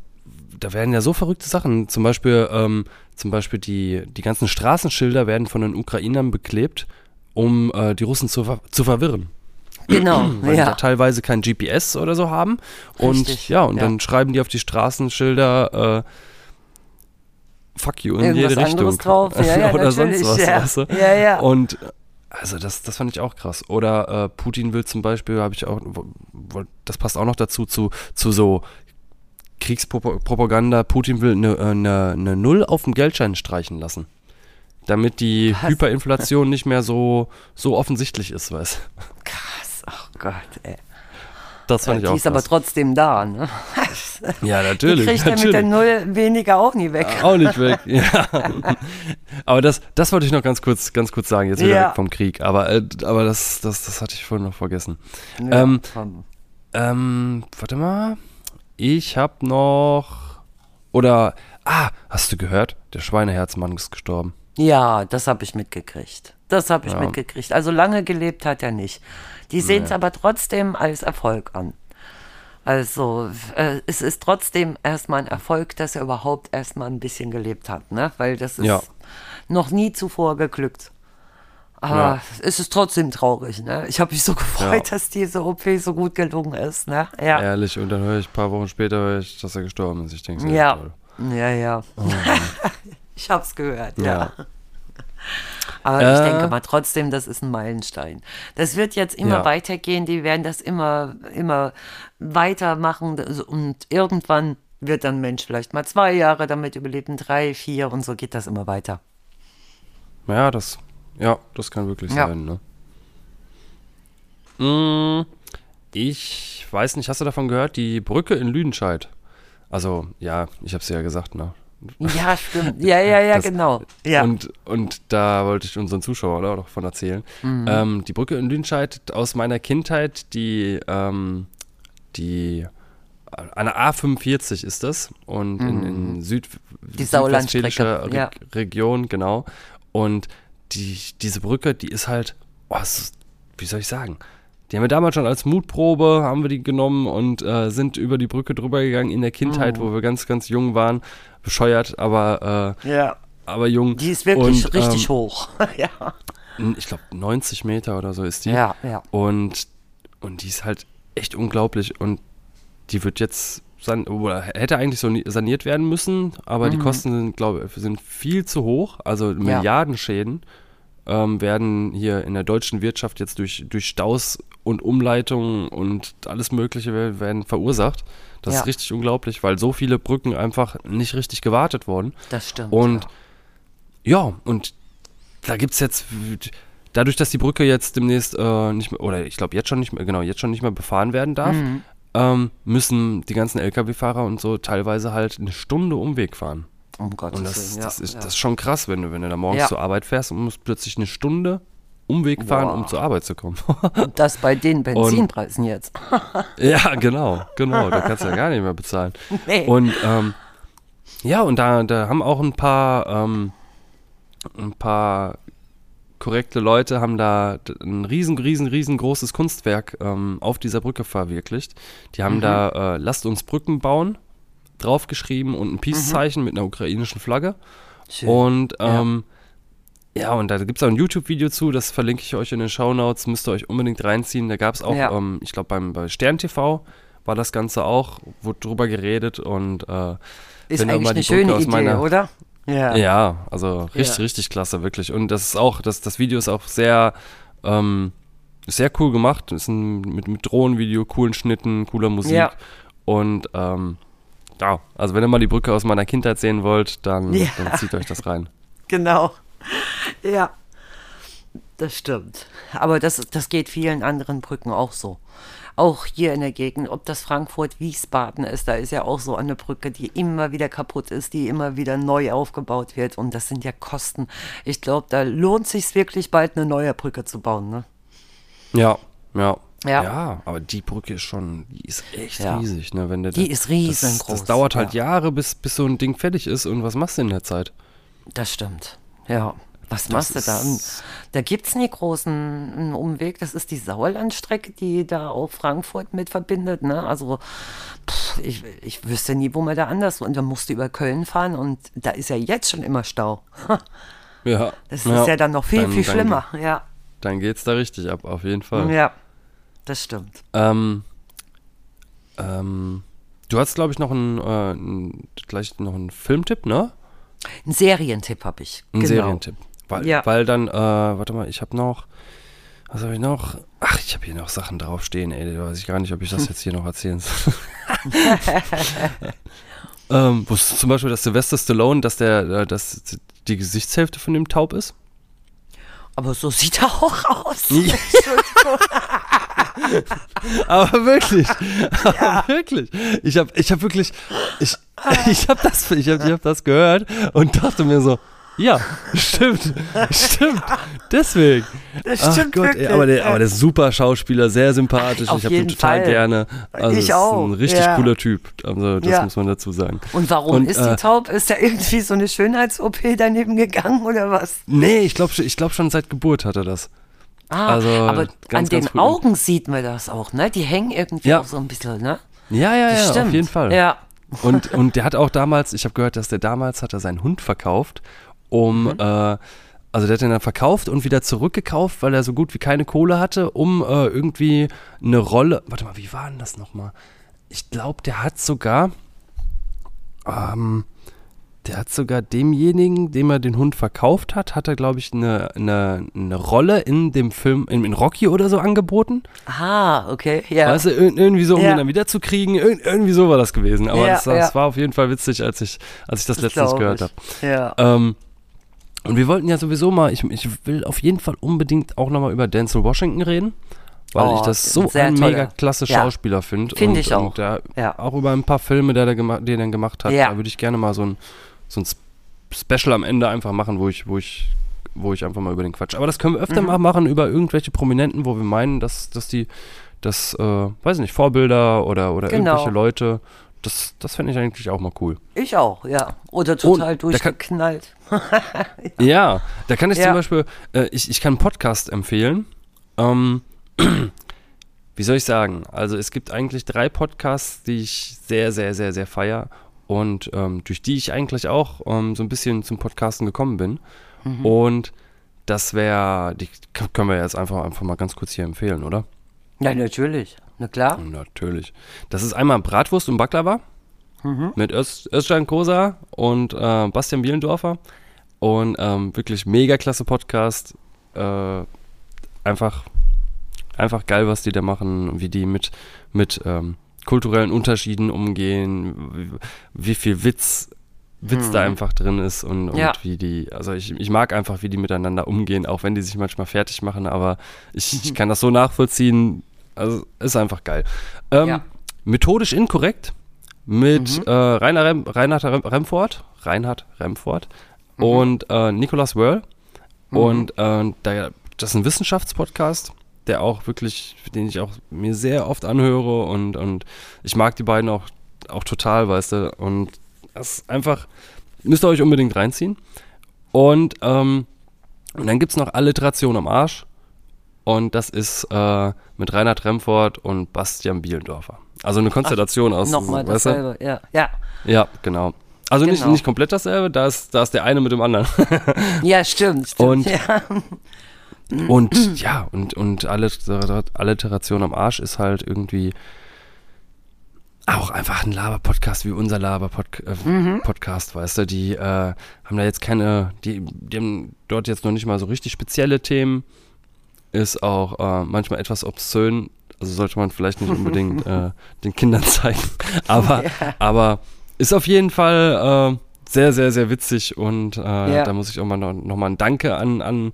da werden ja so verrückte Sachen. Zum Beispiel, ähm, zum Beispiel die, die ganzen Straßenschilder werden von den Ukrainern beklebt, um äh, die Russen zu, zu verwirren. Genau, weil ja. die da teilweise kein GPS oder so haben. Und Richtig, ja, und ja. dann schreiben die auf die Straßenschilder äh, Fuck you in Irgendwas jede Richtung. Drauf. Ja, ja, oder sonst was. Ja. Weißt du? ja, ja. Und also das, das fand ich auch krass. Oder äh, Putin will zum Beispiel, habe ich auch, das passt auch noch dazu, zu, zu so Kriegspropaganda, Putin will eine, eine, eine Null auf dem Geldschein streichen lassen. Damit die Was? Hyperinflation nicht mehr so, so offensichtlich ist, weißt Krass, oh Gott, ey. Das fand ich die auch ist aber krass. trotzdem da, ne? Ja, Die natürlich. kriegt er mit der natürlich. Null weniger auch nie weg. Auch nicht weg, ja. Aber das, das wollte ich noch ganz kurz, ganz kurz sagen, jetzt wieder Ja. weg vom Krieg. Aber, äh, aber das, das, das hatte ich vorhin noch vergessen. Ja, ähm. Ähm, warte mal. Ich hab noch. Oder. Ah, hast du gehört? Der Schweineherzmann ist gestorben. Ja, das habe ich mitgekriegt. Das habe ich Ja. mitgekriegt. Also lange gelebt hat er nicht. Die sehen es aber trotzdem als Erfolg an. Also äh, es ist trotzdem erstmal ein Erfolg, dass er überhaupt erstmal ein bisschen gelebt hat, ne? Weil das ist Ja. noch nie zuvor geglückt. Aber Ja. es ist trotzdem traurig, ne? Ich habe mich so gefreut, Ja. dass diese OP so gut gelungen ist, ne? Ja. Ehrlich. Und dann höre ich ein paar Wochen später, höre ich, dass er gestorben ist. Ich denke, Ja, toll. ja, ja. ich hab's gehört, ja. Ja. Aber ich Äh. denke mal trotzdem, das ist ein Meilenstein. Das wird jetzt immer Ja. weitergehen, die werden das immer, immer weitermachen und irgendwann wird dann Mensch vielleicht mal zwei Jahre damit überleben, drei, vier und so geht das immer weiter. Ja, das, ja, das kann wirklich Ja. sein, ne? Mm, ich weiß nicht, hast du davon gehört? Die Brücke in Lüdenscheid. Also, ja, ich habe es ja gesagt, ne? Ja, stimmt. Ja, ja, ja, Das- genau. Ja. Und, und da wollte ich unseren Zuschauern auch noch von erzählen. Mhm. Ähm, die Brücke in Lüdenscheid aus meiner Kindheit, die, ähm, die der A45 ist das und in, in Süd, Mhm. Die Sauerlandstrecke, südwestfälischer Re ja. Region, genau. Und die, diese Brücke, die ist halt, oh, ist, wie soll ich sagen? Die haben wir damals schon als Mutprobe, haben wir die genommen und äh, sind über die Brücke drüber gegangen in der Kindheit, Mhm. wo wir ganz, ganz jung waren. Bescheuert, aber, äh, ja. aber jung. Die ist wirklich Und, richtig ähm, hoch. ja. Ich glaube, 90 Meter oder so ist die. Ja, ja. Und, und die ist halt echt unglaublich. Und die wird jetzt san oder hätte eigentlich so saniert werden müssen, aber Mhm. die Kosten sind, glaube ich, sind viel zu hoch. Also Milliardenschäden ähm, werden hier in der deutschen Wirtschaft jetzt durch, durch Staus und Umleitungen und alles Mögliche wer- werden verursacht. Das Ja. ist richtig unglaublich, weil so viele Brücken einfach nicht richtig gewartet wurden. Das stimmt. Und ja, und da gibt es jetzt, dadurch, dass die Brücke jetzt demnächst äh, nicht mehr, oder ich glaube jetzt schon nicht mehr, genau, jetzt schon nicht mehr befahren werden darf, Mhm. Ähm, müssen die ganzen Lkw-Fahrer und so teilweise halt eine Stunde Umweg fahren. um Gottes Und das, Willen, ja, das, ist, ja. das ist schon krass, wenn du, wenn du da morgens Ja. zur Arbeit fährst und musst plötzlich eine Stunde Umweg fahren, Boah. um zur Arbeit zu kommen. Und das bei den Benzinpreisen jetzt. ja, genau, genau, da kannst du ja gar nicht mehr bezahlen. Nee. Und ähm, ja, und da, da haben auch ein paar, ähm, ein paar korrekte Leute haben da ein riesen, riesen, riesengroßes Kunstwerk ähm, auf dieser Brücke verwirklicht. Die haben da äh, Lasst uns Brücken bauen draufgeschrieben und ein Peace-Zeichen mit einer ukrainischen Flagge. Schön. Und ähm, ja. und da gibt es auch ein YouTube-Video zu, das verlinke ich euch in den Shownotes, müsst ihr euch unbedingt reinziehen. Da gab es auch, Ja. ähm, ich glaube, beim bei Stern TV war das Ganze auch, wurde drüber geredet und äh, ist eigentlich eine schöne Idee, meiner- oder? Ja. ja, also richtig, Ja. richtig klasse, wirklich. Und das ist auch, das, das Video ist auch sehr, ähm, sehr cool gemacht. Ist ein, mit, mit Drohnenvideo, coolen Schnitten, cooler Musik. Ja. Und ähm, ja, also wenn ihr mal die Brücke aus meiner Kindheit sehen wollt, dann, Ja. dann zieht euch das rein. Genau. Ja. Das stimmt. Aber das, das geht vielen anderen Brücken auch so. Auch hier in der Gegend, ob das Frankfurt-Wiesbaden ist, da ist ja auch so eine Brücke, die immer wieder kaputt ist, die immer wieder neu aufgebaut wird. Und das sind ja Kosten. Ich glaube, da lohnt sich wirklich bald eine neue Brücke zu bauen. Ne? Ja, ja. Ja. Ja, aber die Brücke ist schon, die ist echt Ja. riesig, ne? Wenn der, Die ist riesengroß, Das, das dauert halt ja. Jahre, bis, bis so ein Ding fertig ist. Und was machst du in der Zeit? Das stimmt. Ja. Was machst du da? Da gibt es nie großen Umweg. Das ist die Sauerlandstrecke, die da auch Frankfurt mit verbindet. Ne? Also pff, ich, ich wüsste nie, wo man da anders. Und dann musst du über Köln fahren und da ist ja jetzt schon immer Stau. Ja. Das ist ja dann noch viel, viel schlimmer. Ja. Dann geht's da richtig ab, auf jeden Fall. ja, das stimmt. Ähm, ähm, du hast, glaube ich, noch einen, äh, einen, gleich noch einen Filmtipp, ne? Einen Serientipp habe ich. Einen genau. Serientipp. Weil, Ja. weil dann, äh, warte mal, ich habe noch, was habe ich noch? Ach, ich habe hier noch Sachen draufstehen, ey, da weiß ich gar nicht, ob ich das jetzt hier noch erzählen soll. ähm, wo ist zum Beispiel, dass Sylvester Stallone, dass der, äh, dass die Gesichtshälfte von dem taub ist? Aber so sieht er auch aus. Ja. Aber wirklich, aber wirklich. Ich habe ich hab wirklich, ich, ich habe das, ich hab, ich hab das gehört und dachte mir so, ja, stimmt, stimmt, deswegen. Das Ach stimmt Gott, ey, wirklich, aber, der, aber der ist super Schauspieler, sehr sympathisch. Auf ich habe den jeden total Fall. gerne. Also Ich ist auch, ein richtig ja. cooler Typ. Also das Ja. muss man dazu sagen. Und warum Und, ist äh, die taub? Ist da irgendwie so eine Schönheits-OP daneben gegangen oder was? Nee, ich glaube ich glaub schon seit Geburt hat er das. Ah, Also, aber ganz, an den früh. Augen sieht man das auch, ne? Die hängen irgendwie Ja. auch so ein bisschen, ne? Ja, ja, Das ja, stimmt. auf jeden Fall. Ja. Und, und der hat auch damals, ich habe gehört, dass der damals hat er seinen Hund verkauft, um, Mhm. äh, also der hat den dann verkauft und wieder zurückgekauft, weil er so gut wie keine Kohle hatte, um äh, irgendwie eine Rolle, warte mal, wie war denn das nochmal? Ich glaube, der hat sogar, ähm, der hat sogar demjenigen, dem er den Hund verkauft hat, hat er, glaube ich, eine, eine, eine Rolle in dem Film, in, in Rocky oder so angeboten. Ah, okay, ja. Weißt du, ir- irgendwie so, um Ja. ihn dann wiederzukriegen. Ir irgendwie so war das gewesen. Aber das, ja. war auf jeden Fall witzig, als ich, als ich das, Das letztens gehört habe. Ja. Ähm, und wir wollten ja sowieso mal, ich, ich will auf jeden Fall unbedingt auch nochmal über Denzel Washington reden, weil Oh, ich das so ein mega klasse Ja. Schauspieler finde. Find Und- ich auch. Und der, Ja. auch über ein paar Filme, der, der gemacht, den er gemacht hat, Ja. da würde ich gerne mal so ein, so ein Special am Ende einfach machen, wo ich, wo ich wo ich einfach mal über den Quatsch. Aber das können wir Mhm. öfter mal machen über irgendwelche Prominenten, wo wir meinen, dass, dass die, dass, äh, weiß ich nicht, Vorbilder oder, oder Genau. irgendwelche Leute, das, das fände ich eigentlich auch mal cool. Ich auch, ja. Oder total Und da kann- durchgeknallt. Ja, da kann ich Ja. zum Beispiel, äh, ich, ich kann einen Podcast empfehlen. Ähm, wie soll ich sagen? Also es gibt eigentlich drei Podcasts, die ich sehr, sehr, sehr, sehr feier und ähm, durch die ich eigentlich auch ähm, so ein bisschen zum Podcasten gekommen bin. Mhm. Und das wäre, die können wir jetzt einfach, einfach mal ganz kurz hier empfehlen, oder? Ja, natürlich. Na klar. Natürlich. Das ist einmal Bratwurst und Baklava mit Öz, Özcan Kosa und äh, Bastian Bielendorfer. Und ähm, wirklich mega klasse Podcast. Äh, einfach, einfach geil, was die da machen, wie die mit, mit ähm, kulturellen Unterschieden umgehen, wie, wie viel Witz, Witz da einfach drin ist und, und Ja. wie die, also ich, ich mag einfach, wie die miteinander umgehen, auch wenn die sich manchmal fertig machen, aber ich, ich kann das so nachvollziehen. Also ist einfach geil. Ähm, Ja. Methodisch inkorrekt mit äh, Rainer Rem, Reinhard Rem, Remford, Reinhard Remford und äh, Nicolas Wörl. Und äh, da, das ist ein Wissenschaftspodcast, der auch wirklich, den ich auch mir sehr oft anhöre und, und ich mag die beiden auch, auch total, weißt du. Und das ist einfach, müsst ihr euch unbedingt reinziehen. Und, ähm, und dann gibt es noch Alliteration am Arsch. Und das ist äh, mit Reinhard Remford und Bastian Bielendorfer. Also eine Konstellation aus. Nochmal weißt du? dasselbe. Ja. ja. Ja, genau. Also nicht, Genau. nicht komplett dasselbe, da ist, da ist der eine mit dem anderen. Ja, stimmt. stimmt. Und- ja. Und ja, und, und Alliter- Alliteration am Arsch ist halt irgendwie auch einfach ein Laber-Podcast wie unser Laber-Podcast, weißt du, die äh, haben da jetzt keine, die, die haben dort jetzt noch nicht mal so richtig spezielle Themen, ist auch äh, manchmal etwas obszön, also sollte man vielleicht nicht unbedingt äh, den Kindern zeigen, aber, aber ist auf jeden Fall äh, sehr, sehr, sehr witzig und äh, Ja. da muss ich auch mal noch, noch mal ein Danke an, an,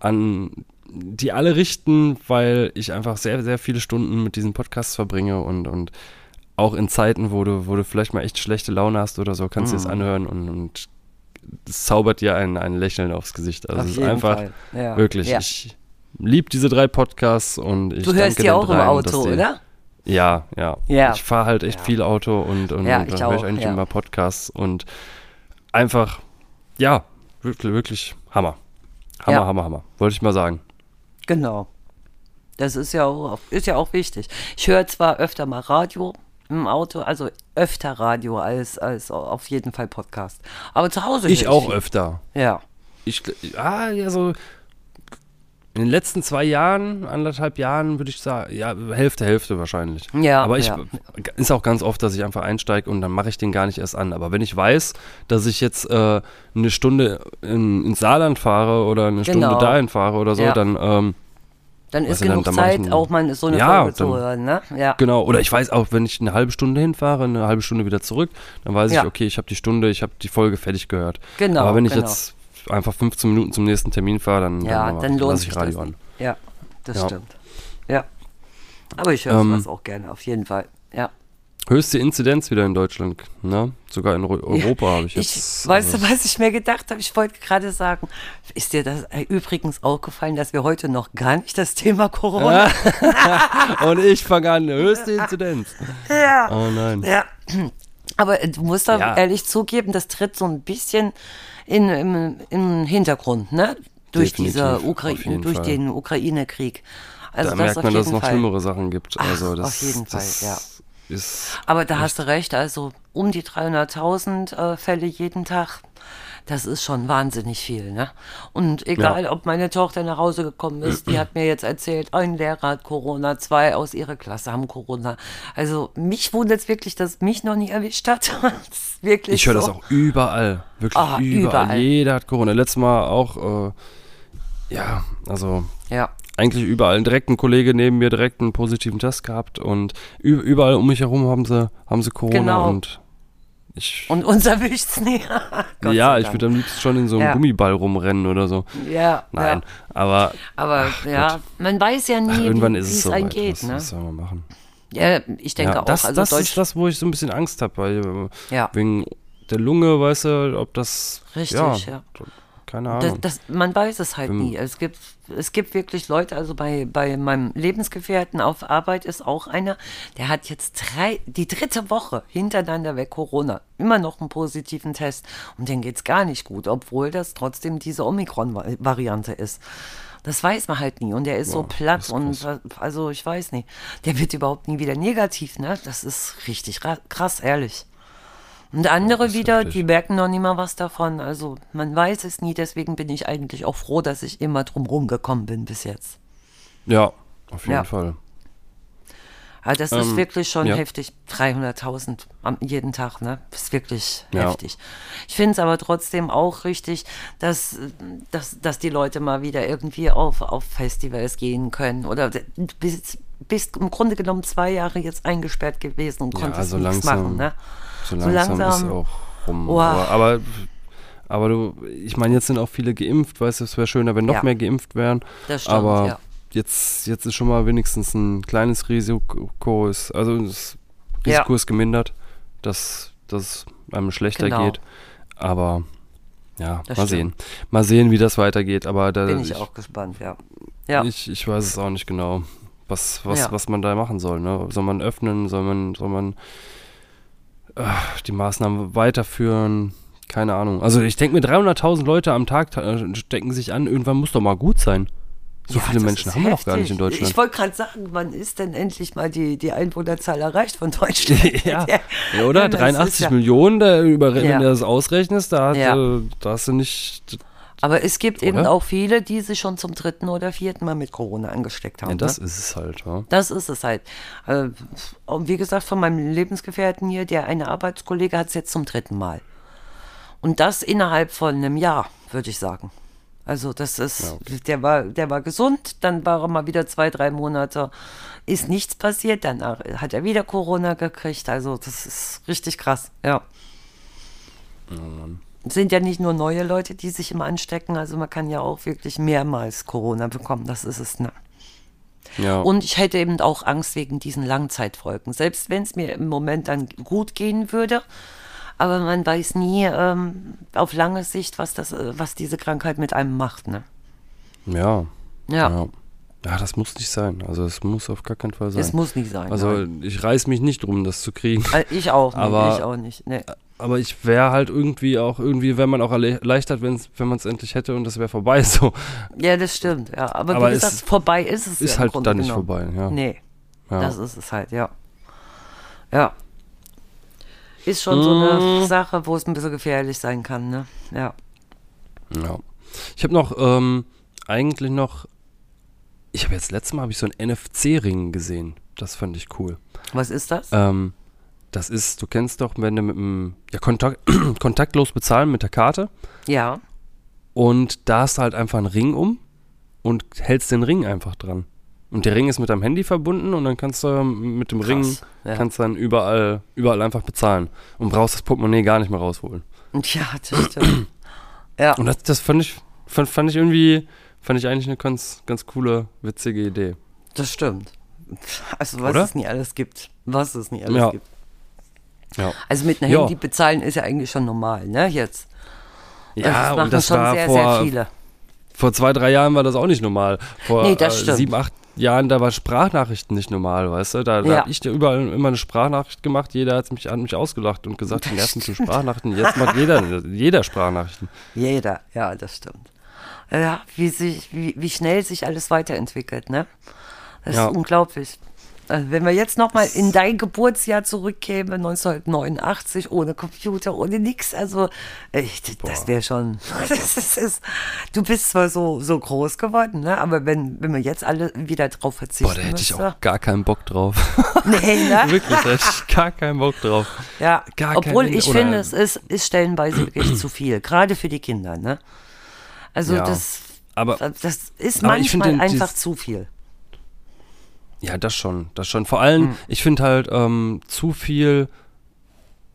an die alle richten, weil ich einfach sehr, sehr viele Stunden mit diesen Podcasts verbringe und, und auch in Zeiten, wo du, wo du vielleicht mal echt schlechte Laune hast oder so, kannst du Mhm. es anhören und, und es zaubert dir ein, ein Lächeln aufs Gesicht. Also Auf es ist einfach Fall. Ja. wirklich, Ja. ich liebe diese drei Podcasts und ich Du danke hörst die den auch im dreien, Auto, dass die, oder? Ja, ja. Ja. Ich fahre halt echt Ja. viel Auto und, und, Ja, und dann höre ich eigentlich immer Podcasts und einfach, ja, wirklich, wirklich Hammer. Hammer. Hammer, Hammer. Wollte ich mal sagen. Genau. Das ist ja auch, ist ja auch wichtig. Ich höre zwar öfter mal Radio im Auto, also öfter Radio als, als auf jeden Fall Podcast. Aber zu Hause Ich auch viel. öfter. Ja. Ich, ah, ja, so in den letzten zwei Jahren, anderthalb Jahren, würde ich sagen, ja, Hälfte, Hälfte wahrscheinlich. Ja, Aber ich, ja. ist auch ganz oft, dass ich einfach einsteige und dann mache ich den gar nicht erst an. Aber wenn ich weiß, dass ich jetzt äh, eine Stunde in, ins Saarland fahre oder eine Genau. Stunde dahin fahre oder so, Ja. dann, ähm, Dann ist dann- genug dann ich Zeit, einen- auch mal so eine Ja, Folge zu dann- hören, ne? Ja. genau. Oder ich weiß auch, wenn ich eine halbe Stunde hinfahre, eine halbe Stunde wieder zurück, dann weiß Ja. ich, okay, ich habe die Stunde, ich habe die Folge fertig gehört. Genau, Aber wenn ich genau. jetzt einfach 15 Minuten zum nächsten Termin fahre, dann, Ja, dann, dann lohnt sich ich Radio das. an. Ja, das Ja. stimmt. Ja. Aber ich höre Ähm, sowas auch gerne, auf jeden Fall. Ja. Höchste Inzidenz wieder in Deutschland, ne? Sogar in Ro- Europa habe ich Ich, jetzt. weißt also, du, was ich mir gedacht habe? Ich wollte gerade sagen, ist dir das äh, übrigens aufgefallen, dass wir heute noch gar nicht das Thema Corona Und ich fange an, höchste Inzidenz. Ja. Oh nein. Ja. Aber du musst da Ja. ehrlich zugeben, das tritt so ein bisschen in, im, im Hintergrund, ne? Durch Definitiv, diese jeden durch Fall. den Ukraine-Krieg. Also da das merkt auf man, dass es noch Fall. schlimmere Sachen gibt. Ach, Also das, auf jeden Fall, ja. Aber da hast du recht, also um die 300.000 äh, Fälle jeden Tag, das ist schon wahnsinnig viel. Ne? Und egal, ob meine Tochter nach Hause gekommen ist, die hat mir jetzt erzählt, ein Lehrer hat Corona, zwei aus ihrer Klasse haben Corona. Also mich wundert es wirklich, dass mich noch nie erwischt hat. wirklich Ich höre so. das auch überall. Wirklich Ah, überall. überall. Jeder hat Corona. Letztes Mal auch, äh, ja, also Ja, eigentlich überall. Direkt ein Kollege neben mir direkt einen positiven Test gehabt und überall um mich herum haben sie, haben sie Corona Genau. und ich. und uns erwischt es nie. Gott ja, ich würde am liebsten schon in so einem Ja. Gummiball rumrennen oder so. Ja, Nein, Ja. aber Aber ja, man weiß ja nie, ach, irgendwann wie es so einem weit. geht. Was, Ne? was soll man machen? Ja, ich denke ja, auch. das, also das Deutsch, ist das, wo ich so ein bisschen Angst habe, weil äh, Ja. wegen der Lunge, weißt du, ob das. Richtig, ja. Keine Das, Ahnung. das, man weiß es halt Wenn- nie. Es gibt, es gibt wirklich Leute, also bei, bei meinem Lebensgefährten auf Arbeit ist auch einer, der hat jetzt drei, die dritte Woche hintereinander weg Corona. Immer noch einen positiven Test. Und dem geht's gar nicht gut, obwohl das trotzdem diese Omikron-Variante ist. Das weiß man halt nie. Und der ist so Boah, platt und also ich weiß nicht. Der wird überhaupt nie wieder negativ, ne? Das ist richtig ra- krass, ehrlich. Und andere das ist wieder, die merken noch nicht mal was davon. Also man weiß es nie, deswegen bin ich eigentlich auch froh, dass ich immer drum rumgekommen bin bis jetzt. ja, auf jeden Ja. Fall. Aber das ist Ähm, wirklich schon ja. heftig. 300.000 am jeden Tag, ne? Das ist wirklich Ja. heftig. Ich finde es aber trotzdem auch richtig, dass, dass, dass die Leute mal wieder irgendwie auf, auf Festivals gehen können. Oder du bist, bist im Grunde genommen zwei Jahre jetzt eingesperrt gewesen und Ja, konntest so nichts langsam- machen, ne? So So langsam, langsam- ist auch rum. Wow. Aber, aber, du, ich meine, jetzt sind auch viele geimpft, weißt du, es wäre schöner, wenn noch Ja. mehr geimpft wären. Das stimmt, aber ja. jetzt, jetzt ist schon mal wenigstens ein kleines Risiko, ist, also das Ja. Risiko ist gemindert, dass, dass es einem schlechter Genau. geht. Aber ja, Das mal stimmt. sehen. Mal sehen, wie das weitergeht. Aber da, Bin ich, auch gespannt, ja. Ja, Ich, ich weiß es auch nicht genau, was, was, Ja. was man da machen soll. Ne? Soll man öffnen? Soll man, soll man äh, die Maßnahmen weiterführen? Keine Ahnung. Also ich denke mir, 300.000 Leute am Tag äh, stecken sich an. Irgendwann muss doch mal gut sein. So Ja, viele Menschen haben wir doch gar nicht in. Deutschland. Ich wollte gerade sagen, wann ist denn endlich mal die, die Einwohnerzahl erreicht von Deutschland? ja. ja, oder? das ist 83 ja- Millionen, da über, wenn du das ausrechnest, da, hat, äh, da hast du nicht. Aber es gibt eben Oder? auch viele, die sich schon zum dritten oder vierten Mal mit Corona angesteckt haben. Ja, das ne? ist es halt. Ja. das ist es halt. Äh, und wie gesagt, von meinem Lebensgefährten hier, der eine Arbeitskollege hat es jetzt zum dritten Mal. Und das innerhalb von einem Jahr, würde ich sagen. Also das ist, der war, der war gesund, dann war er mal wieder zwei, drei Monate, ist nichts passiert, dann hat er wieder Corona gekriegt. Also das ist richtig krass, ja. Es sind ja nicht nur neue Leute, die sich immer anstecken, also man kann ja auch wirklich mehrmals Corona bekommen, das ist es, ne? Ja. Und ich hätte eben auch Angst wegen diesen Langzeitfolgen. Selbst wenn es mir im Moment dann gut gehen würde, aber man weiß nie ähm, auf lange Sicht, was, das, äh, was diese Krankheit mit einem macht. Ne? ja. Ja, Ja. Ja, das muss nicht sein. Also es muss auf gar keinen Fall sein. es muss nicht sein. Also nein. ich reiß mich nicht drum, das zu kriegen. Äh, ich auch nicht. aber- ich auch nicht. Nee. Aber ich wäre halt irgendwie auch, irgendwie wäre man auch erle- erleichtert, wenn's, wenn man es endlich hätte und das wäre vorbei. So Ja, das stimmt. Ja. Aber, Aber wie es gesagt, vorbei ist es ist ja halt Grunde dann nicht genommen. vorbei. Ja. Nee, ja. das ist es halt, ja. Ja. Ist schon so eine Sache, wo es ein bisschen gefährlich sein kann, ne? Ja. ja. Ich habe noch, ähm, eigentlich noch, ich habe jetzt letztes Mal habe ich so einen NFC-Ring gesehen. Das fand ich cool. Was ist das? Ähm, das ist, du kennst doch, wenn du mit dem, ja, Kontakt, kontaktlos bezahlen mit der Karte ja. und da hast du halt einfach einen Ring um und hältst den Ring einfach dran. Und der Ring ist mit deinem Handy verbunden und dann kannst du mit dem Ring Krass, ja. kannst dann überall überall einfach bezahlen und brauchst das Portemonnaie gar nicht mehr rausholen. Ja, das stimmt. ja. Und das, das fand ich fand, fand ich irgendwie fand ich eigentlich eine ganz ganz coole witzige Idee. Das stimmt. Also was Oder? es nie alles gibt. Was es nie alles Ja. gibt. Ja, Also mit einer Ja. Handy bezahlen ist ja eigentlich schon normal, ne? Jetzt. ja das machen und das schon war sehr, vor, sehr viele. vor zwei, drei Jahren war das auch nicht normal. Vor Nee, das äh, sieben, acht Jahren, da war Sprachnachrichten nicht normal, weißt du? Da, da Ja. habe ich dir überall immer eine Sprachnachricht gemacht. Jeder hat mich an mich ausgelacht und gesagt, die nerven zu Sprachnachrichten. Jetzt macht jeder, jeder Sprachnachrichten. Jeder, ja, das stimmt. Ja, wie, sich, wie, wie schnell sich alles weiterentwickelt, ne? Das Ja. ist unglaublich. Also wenn wir jetzt nochmal in dein Geburtsjahr zurückkämen, 1989, ohne Computer, ohne nix, also echt, das wäre schon, das ist, ist, du bist zwar so, so groß geworden, ne? aber wenn, wenn wir jetzt alle wieder drauf verzichten Boah, da hätte ich müsste- auch gar keinen Bock drauf. Nee, ne? Wirklich, da hätte ich gar keinen Bock drauf. Ja, Gar obwohl kein- ich oder- finde, es ist, ist stellenweise wirklich zu viel, gerade für die Kinder, ne? Also Ja, das, aber- das ist ich manchmal finde, einfach dieses- zu viel. Ja, das schon, das schon. Vor allem, Hm. ich finde halt ähm, zu viel.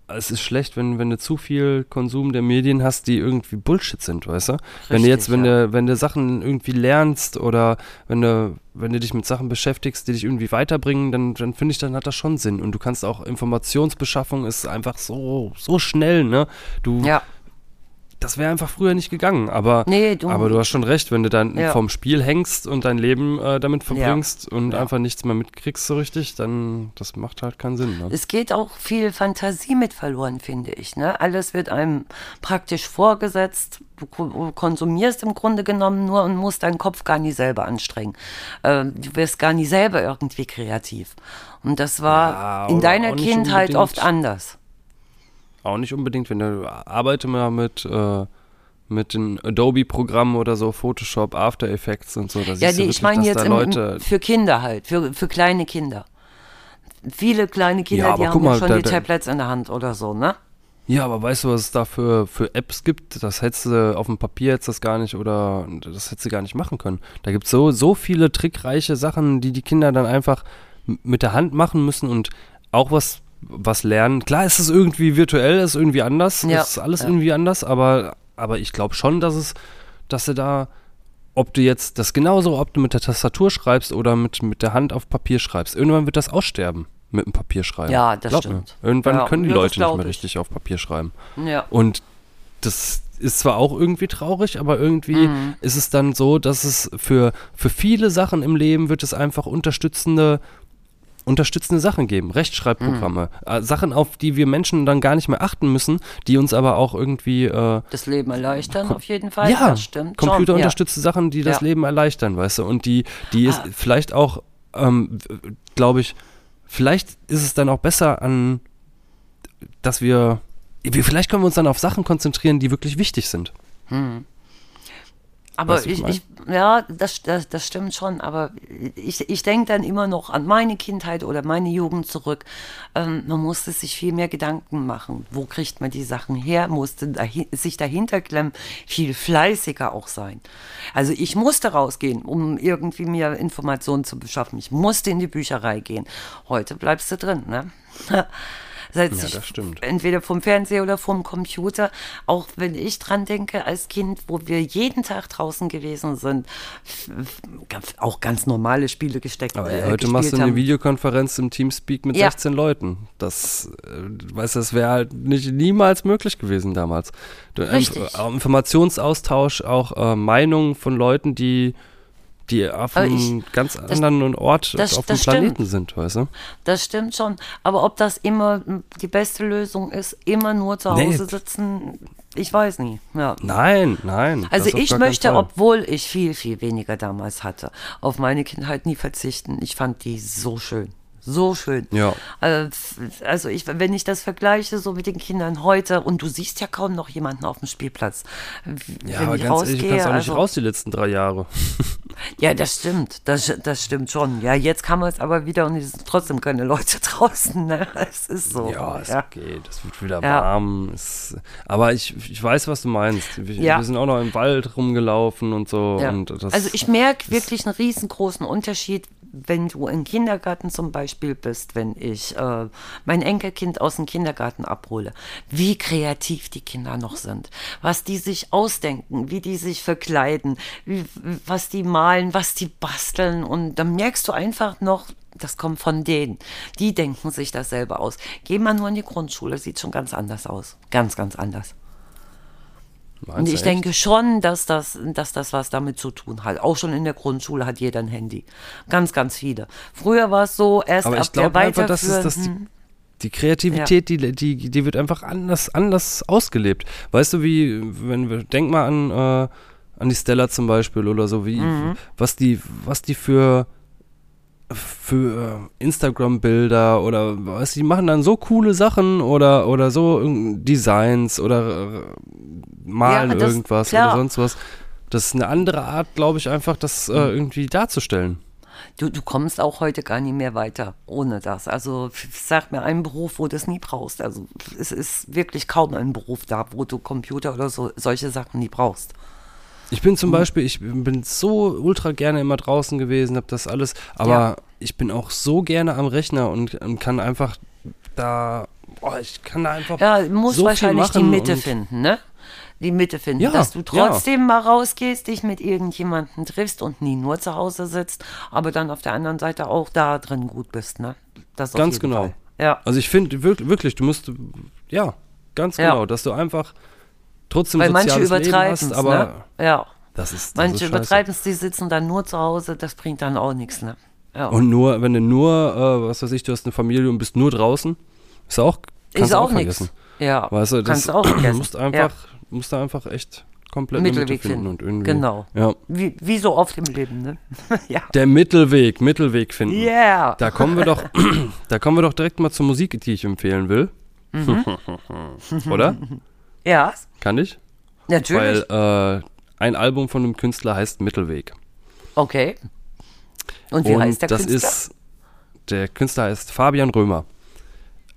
Es ist schlecht, wenn, wenn du zu viel Konsum der Medien hast, die irgendwie Bullshit sind, weißt du? wenn du jetzt, wenn ja. du, wenn du Sachen irgendwie lernst oder wenn du, wenn du dich mit Sachen beschäftigst, die dich irgendwie weiterbringen, dann, dann finde ich, dann hat das schon Sinn. Und du kannst auch Informationsbeschaffung ist einfach so, so schnell, ne? Du, Ja, das wäre einfach früher nicht gegangen. Aber, Nee, du- aber du hast schon recht, wenn du dann Ja. vom Spiel hängst und dein Leben äh, damit verbringst und Ja. einfach nichts mehr mitkriegst so richtig, dann das macht halt keinen Sinn. Ne? es geht auch viel Fantasie mit verloren, finde ich. Ne? Alles wird einem praktisch vorgesetzt. Du ko- konsumierst im Grunde genommen nur und musst deinen Kopf gar nicht selber anstrengen. Ähm, du wirst gar nicht selber irgendwie kreativ. Und das war Ja, in deiner Kindheit oft anders. Auch nicht unbedingt, wenn du arbeite mal mit, äh, mit den Adobe-Programmen oder so, Photoshop, After Effects und so. Da Ja, nee, du ich wirklich, meine jetzt im, für Kinder halt, für, für kleine Kinder. Viele kleine Kinder, Ja, die haben mal, schon da- die Tablets in der Hand oder so, ne? Ja, aber weißt du, was es da für, für Apps gibt? Das hättest du auf dem Papier jetzt das gar nicht oder das hättest du gar nicht machen können. Da gibt es so, so viele trickreiche Sachen, die die Kinder dann einfach mit der Hand machen müssen und auch was, was lernen. Klar ist es irgendwie virtuell, ist irgendwie anders, Ja, ist alles ja. irgendwie anders, aber, aber ich glaube schon, dass es, dass du da, ob du jetzt das genauso, ob du mit der Tastatur schreibst oder mit, mit der Hand auf Papier schreibst, irgendwann wird das aussterben mit dem Papierschreiben. Ja, das Glaub stimmt. Mir. Irgendwann Ja, können die Leute nicht mehr ich. richtig auf Papier schreiben. Ja. Und das ist zwar auch irgendwie traurig, aber irgendwie Mhm. ist es dann so, dass es für, für viele Sachen im Leben wird es einfach unterstützende, unterstützende Sachen geben, Rechtschreibprogramme, Mhm. äh, Sachen, auf die wir Menschen dann gar nicht mehr achten müssen, die uns aber auch irgendwie äh, Das Leben erleichtern auf jeden Fall. ja, das stimmt. computerunterstützte Sachen, die das Ja. Leben erleichtern, weißt du, und die, die ist Ah. vielleicht auch, ähm, glaube ich, vielleicht ist es dann auch besser an, dass wir, wir, vielleicht können wir uns dann auf Sachen konzentrieren, die wirklich wichtig sind. Aber Weißt du, ich ich, ja, das, das, das stimmt schon, aber ich, ich denke dann immer noch an meine Kindheit oder meine Jugend zurück. Ähm, man musste sich viel mehr Gedanken machen. Wo kriegt man die Sachen her? Musste dahin, sich dahinter klemmen, viel fleißiger auch sein. Also ich musste rausgehen, um irgendwie mir Informationen zu beschaffen. Ich musste in die Bücherei gehen. Heute bleibst du drin, ne? Setz Ja, das stimmt. entweder vom Fernseher oder vom Computer. Auch wenn ich dran denke, als Kind, wo wir jeden Tag draußen gewesen sind, auch ganz normale Spiele gesteckt Aber äh, heute machst du eine haben. Videokonferenz im Teamspeak mit Ja. 16 Leuten. Das, äh, weißt du, das wäre halt nicht niemals möglich gewesen damals. Du, ähm, Richtig. auch Informationsaustausch, auch äh, Meinungen von Leuten, die die auf Aber einem ich- ganz anderen Ort das- auf dem das Planeten stimmt. sind, weißt du? Das stimmt schon. Aber ob das immer die beste Lösung ist, immer nur zu Nee. Hause sitzen, ich weiß nie. Ja. Nein, nein. Also das ich möchte, obwohl ich viel, viel weniger damals hatte, auf meine Kindheit nie verzichten. Ich fand die so schön. So schön. Ja. Äh, Also ich, wenn ich das vergleiche so mit den Kindern heute und du siehst ja kaum noch jemanden auf dem Spielplatz. Ja, wenn aber ich ganz ehrlich, du kannst auch nicht also- raus die letzten drei Jahre. Ja, das stimmt. Das, das stimmt schon. Ja, jetzt kann man es aber wieder und es sind trotzdem keine Leute draußen. Ne? Es ist so. Ja, es geht. Es wird wieder Ja. warm. Es, aber ich, ich weiß, was du meinst. Wir, Ja. wir sind auch noch im Wald rumgelaufen und so. Ja. Und das, also ich merke wirklich einen riesengroßen Unterschied, wenn du im Kindergarten zum Beispiel bist, wenn ich äh, mein Enkelkind aus dem Kindergarten abhole, wie kreativ die Kinder noch sind, was die sich ausdenken, wie die sich verkleiden, wie, was die malen, was die basteln und dann merkst du einfach noch, das kommt von denen. Die denken sich das selber aus. Geh mal nur in die Grundschule, sieht schon ganz anders aus. Ganz, ganz anders. Meinst Und ich echt? denke schon, dass das, dass das was damit zu tun hat. Auch schon in der Grundschule hat jeder ein Handy. Ganz, ganz viele. Früher war es so, erst Aber ab ich der einfach, dass es weiterführenden- dass die, die Kreativität, die, die, die wird einfach anders, anders ausgelebt. Weißt du, wie, wenn wir, denk mal an, äh, an die Stella zum Beispiel oder so, wie, Mhm. was die, was die für, für äh, Instagram-Bilder oder was, die machen dann so coole Sachen oder, oder so Designs oder äh, malen Ja, das- irgendwas klar. oder sonst was. Das ist eine andere Art, glaube ich, einfach das äh, Mhm. irgendwie darzustellen. Du, du kommst auch heute gar nicht mehr weiter ohne das. Also sag mir einen Beruf, wo du es nie brauchst. Also es ist wirklich kaum ein Beruf da, wo du Computer oder so solche Sachen nie brauchst. Ich bin Mhm. zum Beispiel, ich bin so ultra gerne immer draußen gewesen, habe das alles, aber Ja. ich bin auch so gerne am Rechner und, und kann einfach da, boah, ich kann da einfach Ja, du musst so wahrscheinlich die Mitte finden, ne? Die Mitte finden, Ja, dass du ja. trotzdem mal rausgehst, dich mit irgendjemandem triffst und nie nur zu Hause sitzt, aber dann auf der anderen Seite auch da drin gut bist, ne? Das Ganz genau. Fall. Ja. Also ich finde wirklich, du musst, ja, ganz Ja. genau, dass du einfach trotzdem Weil manche übertreiben es, aber ne? Ja. das ist das Manche übertreiben es, die sitzen dann nur zu Hause, das bringt dann auch nichts, ne? Ja. Und nur, wenn du nur, äh, was weiß ich, du hast eine Familie und bist nur draußen, ist auch, kannst ist du auch vergessen. nichts. Ja. Weißt du, das kannst du auch vergessen. musst einfach, musst da einfach echt komplett Mittelweg Mitte finden finden. und irgendwie. Genau. Ja. Wie, wie so oft im Leben, ne? ja. Der Mittelweg, Mittelweg finden. Yeah. Da kommen wir doch, da kommen wir doch direkt mal zur Musik, die ich empfehlen will. Mhm. Oder? Ja, Kann ich? natürlich. Weil äh, ein Album von einem Künstler heißt Mittelweg. okay. Und wie Und heißt der das Künstler? ist, der Künstler heißt Fabian Römer.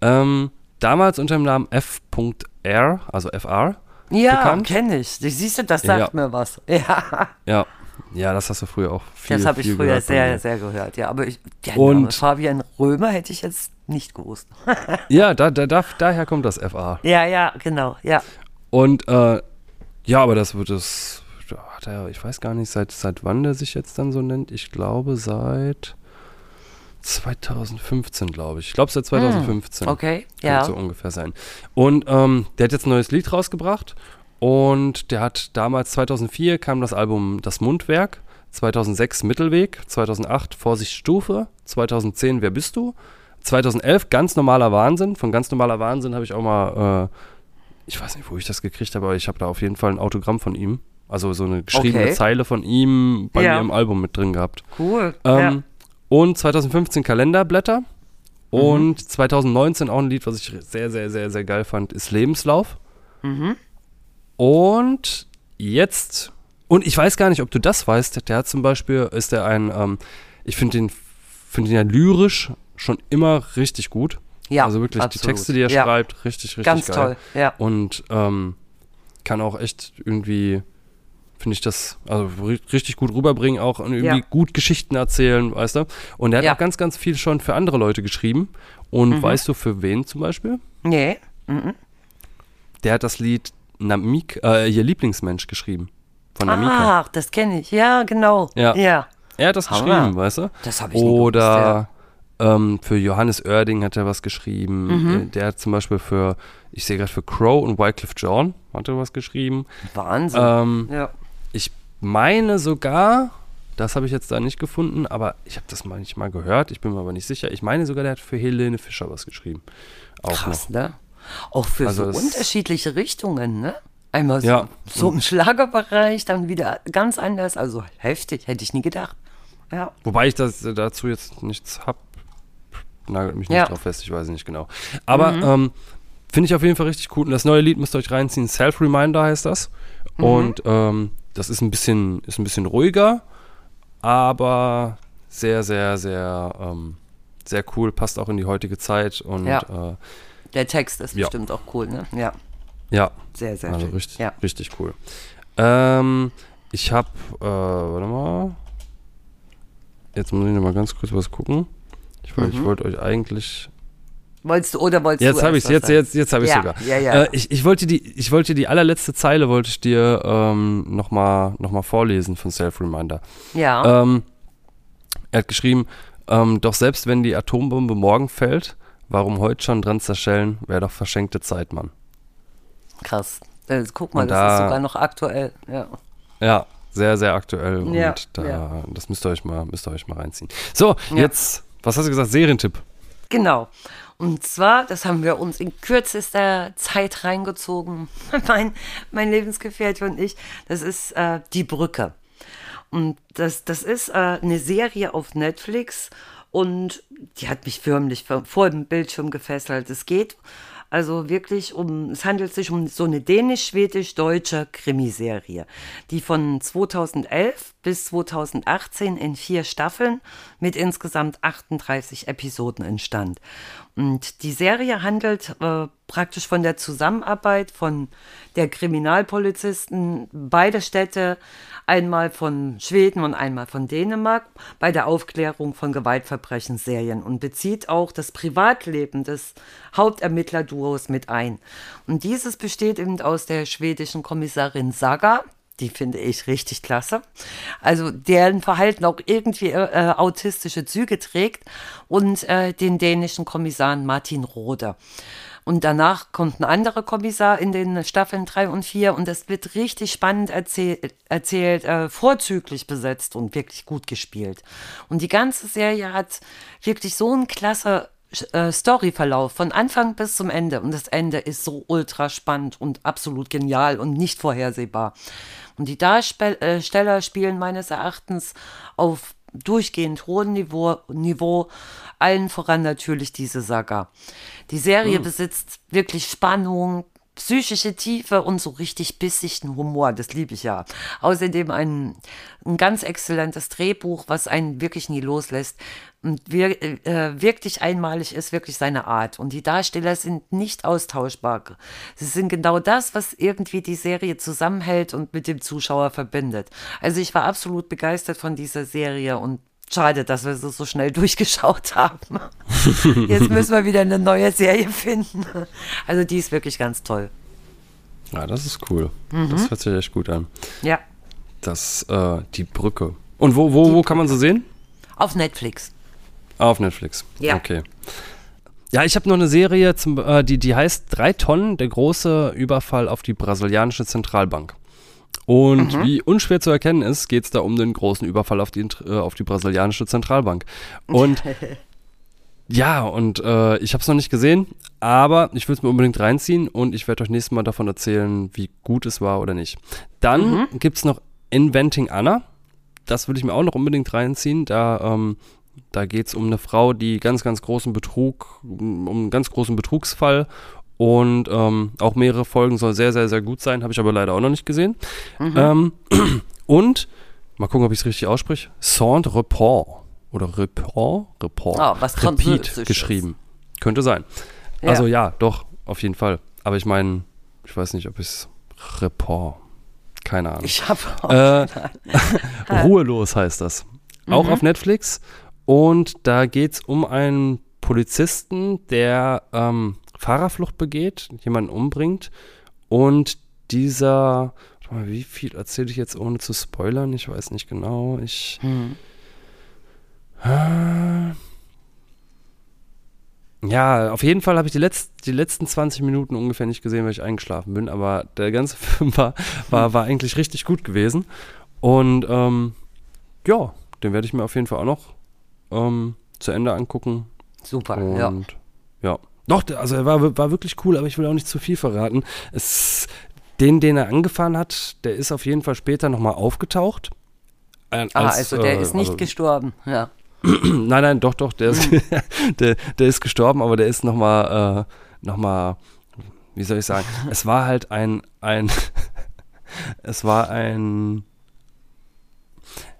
Ähm, damals unter dem Namen F.R., also FR. ja, kenne ich. Siehst du, das sagt Ja. mir was. Ja, Ja. Ja, das hast du früher auch viel das habe ich früher gehört sehr, sehr gehört. Ja, aber ich, der Und- Fabian Römer hätte ich jetzt nicht gewusst. Ja, da, da, da, daher kommt das FA. ja, ja, genau. Ja. Und äh, ja, aber das wird es, ich weiß gar nicht, seit, seit wann der sich jetzt dann so nennt. Ich glaube seit 2015, glaube ich. Ich glaube seit 2015. Hm, Okay, Könnte ja. so ungefähr sein. Und ähm, der hat jetzt ein neues Lied rausgebracht und der hat damals 2004 kam das Album Das Mundwerk, 2006 Mittelweg, 2008 Vorsicht Stufe, 2010 Wer bist du? 2011 Ganz normaler Wahnsinn. Von Ganz normaler Wahnsinn habe ich auch mal, äh, ich weiß nicht, wo ich das gekriegt habe, aber ich habe da auf jeden Fall ein Autogramm von ihm. Also so eine geschriebene Okay. Zeile von ihm bei Ja. mir im Album mit drin gehabt. Cool. Ähm, ja. Und 2015 Kalenderblätter. Mhm. Und 2019 auch ein Lied, was ich sehr, sehr, sehr, sehr geil fand, ist Lebenslauf. Mhm. Und jetzt, und ich weiß gar nicht, ob du das weißt, der hat zum Beispiel, ist der ein, ähm, ich finde den, finde den ja lyrisch schon immer richtig gut. Ja, Also wirklich absolut. die Texte, die er Ja. schreibt, richtig, richtig Ganz geil. toll. Ja. Und ähm, kann auch echt irgendwie, finde ich das, also ri- richtig gut rüberbringen, auch und irgendwie Ja. gut Geschichten erzählen, weißt du? Und er hat Ja. auch ganz, ganz viel schon für andere Leute geschrieben. Und Mhm. weißt du, für wen zum Beispiel? Nee. Der hat das Lied Namik, äh, ihr Lieblingsmensch geschrieben. Von Namika. Ach, das kenne ich. Ja, genau. Ja. ja. Er hat das Hammer. geschrieben, weißt du? Das habe ich Oder ähm, für Johannes Oerding hat er was geschrieben. Mhm. Äh, Der hat zum Beispiel für, ich sehe gerade für Crow und Wycliffe John hat er was geschrieben. Wahnsinn. Ähm, ja. ich meine sogar, das habe ich jetzt da nicht gefunden, aber ich habe das manchmal gehört, ich bin mir aber nicht sicher. Ich meine sogar, der hat für Helene Fischer was geschrieben. Auch Krass, noch. ne? Auch für Also so unterschiedliche Richtungen, ne? Einmal so, Ja. so im Schlagerbereich, dann wieder ganz anders. Also heftig, hätte ich nie gedacht. Ja. Wobei ich das, äh, dazu jetzt nichts habe. Nagelt mich nicht Ja. Mhm. drauf fest, ich weiß nicht genau. Aber ähm, finde ich auf jeden Fall richtig cool. Und das neue Lied müsst ihr euch reinziehen. Self-Reminder heißt das. Mhm. Und ähm, das ist ein bisschen, ist ein bisschen ruhiger, aber sehr, sehr, sehr, ähm, sehr cool. Passt auch in die heutige Zeit. Und Ja. äh, Der Text ist Ja. bestimmt auch cool, ne? Ja, ja, sehr, sehr also schön. richtig, Ja. richtig cool. Ähm, ich habe, äh, warte mal. Jetzt muss ich noch mal ganz kurz was gucken. Ich, wollt- ich wollte euch eigentlich. Wolltest du oder wolltest Jetzt du habe ich erst jetzt, jetzt, jetzt habe ich Ja, sogar. ja, ja. Äh, ich, ich wollte die, ich wollte die allerletzte Zeile wollte ich dir ähm, noch mal, noch mal vorlesen von Self Reminder. Ja. Ähm, er hat geschrieben, ähm, doch selbst wenn die Atombombe morgen fällt, warum heute schon dran zerschellen, wäre doch verschenkte Zeit, Mann. Krass. Äh, guck mal, und das da- ist sogar noch aktuell. Ja. Ja, sehr, sehr aktuell Ja, und da, das müsst ihr euch mal, müsst ihr euch mal reinziehen. So, jetzt, was hast du gesagt? Serientipp. Genau. Und zwar, das haben wir uns in kürzester Zeit reingezogen, mein, mein Lebensgefährte und ich, das ist äh, Die Brücke. Und das, das ist äh, eine Serie auf Netflix und die hat mich förmlich vor, vor dem Bildschirm gefesselt. Es geht also wirklich um, es handelt sich um so eine dänisch-schwedisch-deutsche Krimiserie, die von 2011 bis 2018 in vier Staffeln mit insgesamt 38 Episoden entstand. Und die Serie handelt äh, praktisch von der Zusammenarbeit von der Kriminalpolizisten beider Städte, einmal von Schweden und einmal von Dänemark, bei der Aufklärung von Gewaltverbrechensserien und bezieht auch das Privatleben des Hauptermittlerduos mit ein. Und dieses besteht eben aus der schwedischen Kommissarin Saga, die finde ich richtig klasse. Also deren Verhalten auch irgendwie äh, autistische Züge trägt und äh, den dänischen Kommissaren Martin Rode. Und danach kommt ein anderer Kommissar in den Staffeln 3 und 4 und das wird richtig spannend erzähl erzählt, äh, vorzüglich besetzt und wirklich gut gespielt. Und die ganze Serie hat wirklich so einen klasse äh, Storyverlauf von Anfang bis zum Ende. Und das Ende ist so ultra spannend und absolut genial und nicht vorhersehbar. Und die Darsteller spielen meines Erachtens auf durchgehend hohem Niveau, Niveau, allen voran natürlich diese Saga. Die Serie besitzt wirklich Spannung, psychische Tiefe und so richtig bissigen Humor, das liebe ich ja. Außerdem ein, ein ganz exzellentes Drehbuch, was einen wirklich nie loslässt und wir, äh, wirklich einmalig ist, wirklich seine Art. Und die Darsteller sind nicht austauschbar. Sie sind genau das, was irgendwie die Serie zusammenhält und mit dem Zuschauer verbindet. Also ich war absolut begeistert von dieser Serie und Schade, dass wir sie so schnell durchgeschaut haben. Jetzt müssen wir wieder eine neue Serie finden. Also die ist wirklich ganz toll. Ja, das ist cool. Mhm. Das hört sich echt gut an. Ja, Das, äh, die Brücke. Und wo, wo, wo kann man sie sehen? auf Netflix. Auf Netflix. Ja. Okay. Ja, ich habe noch eine Serie, zum, äh, die, die heißt Drei Tonnen, der große Überfall auf die brasilianische Zentralbank. Und Mhm. wie unschwer zu erkennen ist, geht es da um den großen Überfall auf die, äh, auf die brasilianische Zentralbank. Und ja, und äh, ich habe es noch nicht gesehen, aber ich will es mir unbedingt reinziehen und ich werde euch nächstes Mal davon erzählen, wie gut es war oder nicht. Dann Mhm. gibt's noch Inventing Anna. Das will ich mir auch noch unbedingt reinziehen. Da, ähm, da geht's um eine Frau, die ganz, ganz großen Betrug, um einen ganz großen Betrugsfall und ähm, auch mehrere Folgen soll sehr, sehr, sehr gut sein. Habe ich aber leider auch noch nicht gesehen. Ähm, und, mal gucken, ob ich es richtig ausspreche, Saint Report oder Report, Report, Ah, was Repeat geschrieben. Könnte sein. Ja. Also ja, doch, auf jeden Fall. Aber ich meine, ich weiß nicht, ob es Report, keine Ahnung. Ich habe Äh, Ruhelos heißt das. Auch Mhm. auf Netflix. Und da geht es um einen Polizisten, der ähm, Fahrerflucht begeht, jemanden umbringt. Und dieser, warte mal, wie viel erzähle ich jetzt ohne zu spoilern? Ich weiß nicht genau. Ich. Hm. Äh, Ja, auf jeden Fall habe ich die, letzt, die letzten 20 Minuten ungefähr nicht gesehen, weil ich eingeschlafen bin. Aber der ganze Film war, war, war eigentlich richtig gut gewesen. Und ähm, ja, den werde ich mir auf jeden Fall auch noch ähm, zu Ende angucken. Super, Und ja. ja. Doch, also er war, war wirklich cool, aber ich will auch nicht zu viel verraten. Es, den, den er angefahren hat, der ist auf jeden Fall später nochmal aufgetaucht. Äh, Ah, als, also der äh, ist nicht also- gestorben, ja. Nein, nein, doch, doch, der ist, der, der ist gestorben, aber der ist nochmal, äh, nochmal, wie soll ich sagen, es war halt ein, ein, es war ein,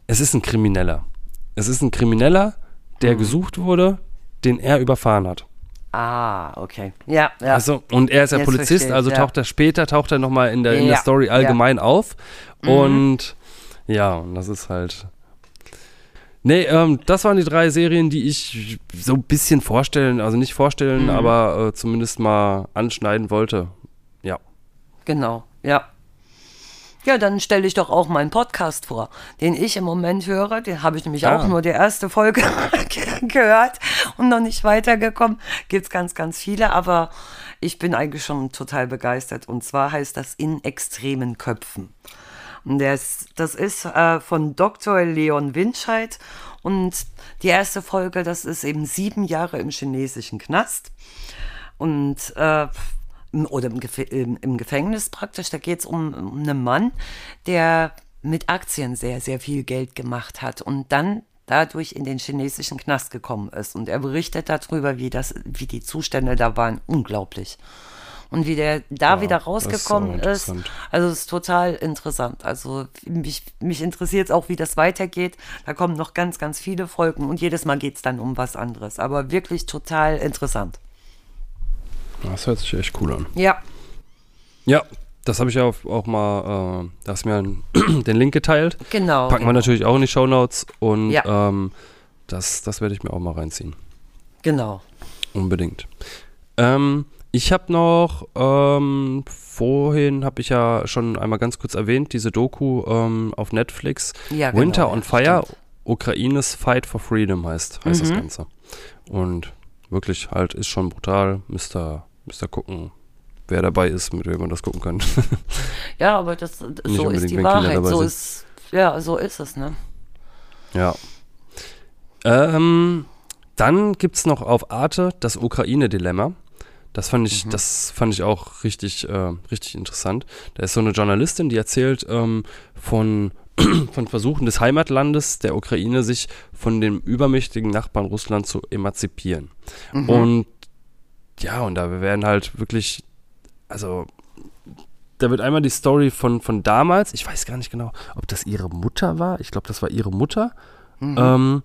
es ist ein Krimineller. Es ist ein Krimineller, der gesucht wurde, den er überfahren hat. Ah, okay. Ja, ja. Also, und er ist ja Jetzt Polizist, verstehe also ja. taucht er später, taucht er nochmal in der, in der Ja, Story ja. allgemein auf. Mhm. Und ja, und das ist halt. Nee, ähm, das waren die drei Serien, die ich so ein bisschen vorstellen, also nicht vorstellen, Mhm. aber äh, zumindest mal anschneiden wollte. Ja. Genau, ja. Ja, dann stelle ich doch auch meinen Podcast vor, den ich im Moment höre. Den habe ich nämlich Ah. auch nur die erste Folge gehört und noch nicht weitergekommen. Gibt es ganz, ganz viele, aber ich bin eigentlich schon total begeistert. Und zwar heißt das In extremen Köpfen. Und das, das ist äh, von Dr. Leon Winscheid. Und die erste Folge, das ist eben sieben Jahre im chinesischen Knast. Und äh, oder im, Gef im, im Gefängnis praktisch, da geht es um, um einen Mann, der mit Aktien sehr, sehr viel Geld gemacht hat und dann dadurch in den chinesischen Knast gekommen ist. Und er berichtet darüber, wie, das, wie die Zustände da waren. Unglaublich. Und wie der da Ja, wieder ist rausgekommen ist. interessant. Also es ist total interessant. Also mich, mich interessiert es auch, wie das weitergeht. Da kommen noch ganz, ganz viele Folgen und jedes Mal geht es dann um was anderes. Aber wirklich total interessant. Das hört sich echt cool an. Ja, Ja, das habe ich ja auch, mal, äh, da hast du mir einen- den Link geteilt. genau. Packen wir genau. natürlich auch in die Shownotes und Ja. ähm, das, das werde ich mir auch mal reinziehen. Genau. Unbedingt. Ähm, ich habe noch, ähm, vorhin habe ich ja schon einmal ganz kurz erwähnt, diese Doku ähm, auf Netflix. Ja, genau, Winter ja, on Fire, stimmt. Ukraines Fight for Freedom heißt, heißt das Mhm. Ganze. Und wirklich halt ist schon brutal. Müsst ihr, müsst ihr gucken, wer dabei ist, mit wem man das gucken kann. Ja, aber das, so ist die Wahrheit. So ist, ja, so ist es, ne? Ja. Ähm, dann gibt es noch auf Arte das Ukraine-Dilemma. Das fand ich, das fand ich auch richtig, äh, richtig interessant. Da ist so eine Journalistin, die erzählt ähm, von, von Versuchen des Heimatlandes der Ukraine, sich von dem übermächtigen Nachbarn Russland zu emanzipieren. Und ja, und da werden halt wirklich, also da wird einmal die Story von, von damals, ich weiß gar nicht genau, ob das ihre Mutter war. Ich glaube, das war ihre Mutter. Ähm,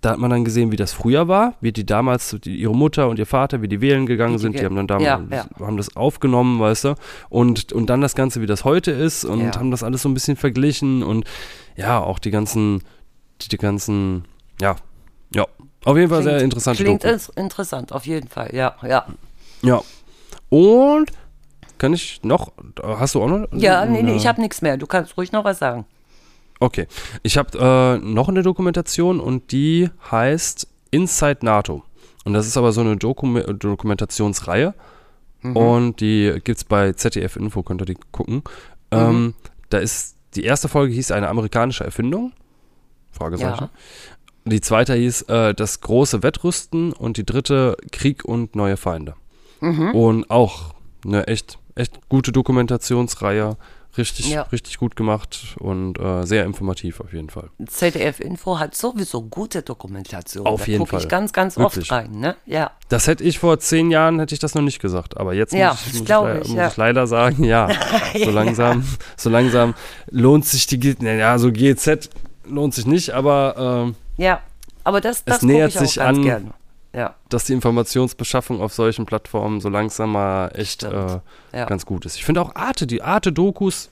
da hat man dann gesehen, wie das früher war, wie die damals, die, ihre Mutter und ihr Vater, wie die wählen gegangen die sind. Die haben dann damals, Ja, ja. haben das aufgenommen, weißt du. Und, und dann das Ganze, wie das heute ist und Ja. haben das alles so ein bisschen verglichen und ja, auch die ganzen, die, die ganzen, ja, ja. Auf jeden Fall sehr interessante Klingt Doku. interessant, auf jeden Fall. Ja, ja. Ja. Und kann ich noch, hast du auch noch? Ja, nee, nee, ich habe nichts mehr. Du kannst ruhig noch was sagen. Okay. Ich habe äh, noch eine Dokumentation und die heißt Inside NATO. Und das ist aber so eine Dokum Dokumentationsreihe. Und die gibt es bei ZDF Info, könnt ihr die gucken. Ähm, da ist, die erste Folge hieß eine amerikanische Erfindung. Fragezeichen. Die zweite hieß äh, das große Wettrüsten und die dritte Krieg und neue Feinde. Und auch eine echt, echt gute Dokumentationsreihe. Richtig, Ja. richtig gut gemacht und äh, sehr informativ auf jeden Fall. ZDF Info hat sowieso gute Dokumentation. Auf da jeden guck ich Fall. ganz, ganz Wirklich. oft rein, ne? Ja. Das hätte ich vor zehn Jahren, hätte ich das noch nicht gesagt. Aber jetzt Ja, muss, ich, muss, ich, ich, muss ja. ich leider sagen, ja, so langsam, so langsam lohnt sich die, ja, so GZ lohnt sich nicht, aber ähm, Ja. Aber das, das gucke nähert ich sich an- gerne. Ja. dass die Informationsbeschaffung auf solchen Plattformen so langsam mal echt äh, Ja. ganz gut ist. Ich finde auch Arte, die Arte-Dokus,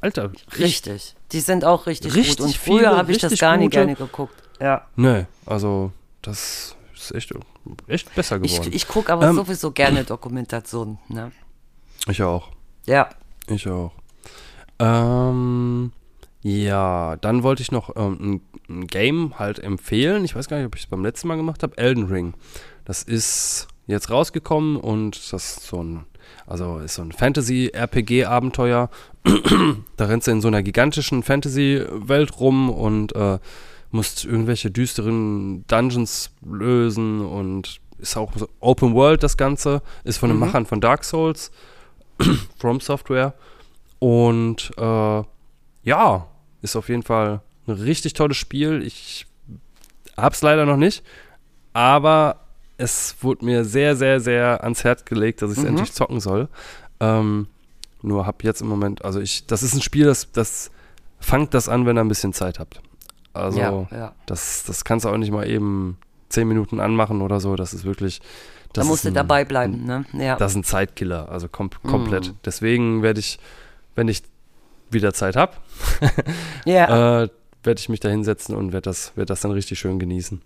Alter, richtig. Richtig. Die sind auch richtig, Richtig gut. Und früher habe ich das gar nicht gute. gerne geguckt. Ja. Nee, also das ist echt, echt besser Ich, geworden. ich gucke aber Ähm, sowieso gerne Dokumentationen. Ne? ich auch. Ja. Ich auch. Ähm, ja, dann wollte ich noch ähm, ein, ein Game halt empfehlen. Ich weiß gar nicht, ob ich es beim letzten Mal gemacht habe. Elden Ring. Das ist jetzt rausgekommen und das ist so ein, also ist so ein Fantasy-RPG-Abenteuer. da rennst du in so einer gigantischen Fantasy-Welt rum und äh, musst irgendwelche düsteren Dungeons lösen und ist auch so Open World das Ganze. Ist von den Machern von Dark Souls, From Software. Und äh, ja, ist auf jeden Fall ein richtig tolles Spiel. Ich hab's leider noch nicht, aber es wurde mir sehr, sehr, sehr ans Herz gelegt, dass ich es Mhm. endlich zocken soll. Ähm, nur hab jetzt im Moment, also ich, das ist ein Spiel, das, das fangt das an, wenn ihr ein bisschen Zeit habt. Also ja, ja. das, das kannst du auch nicht mal eben zehn Minuten anmachen oder so. Das ist wirklich. Da Das musst du dabei bleiben, ne? Ja. Das ist ein Zeitkiller, also kom komplett. Mm. Deswegen werde ich, wenn ich wieder Zeit habe, ja. äh, werde ich mich da hinsetzen und werde das, werd das dann richtig schön genießen.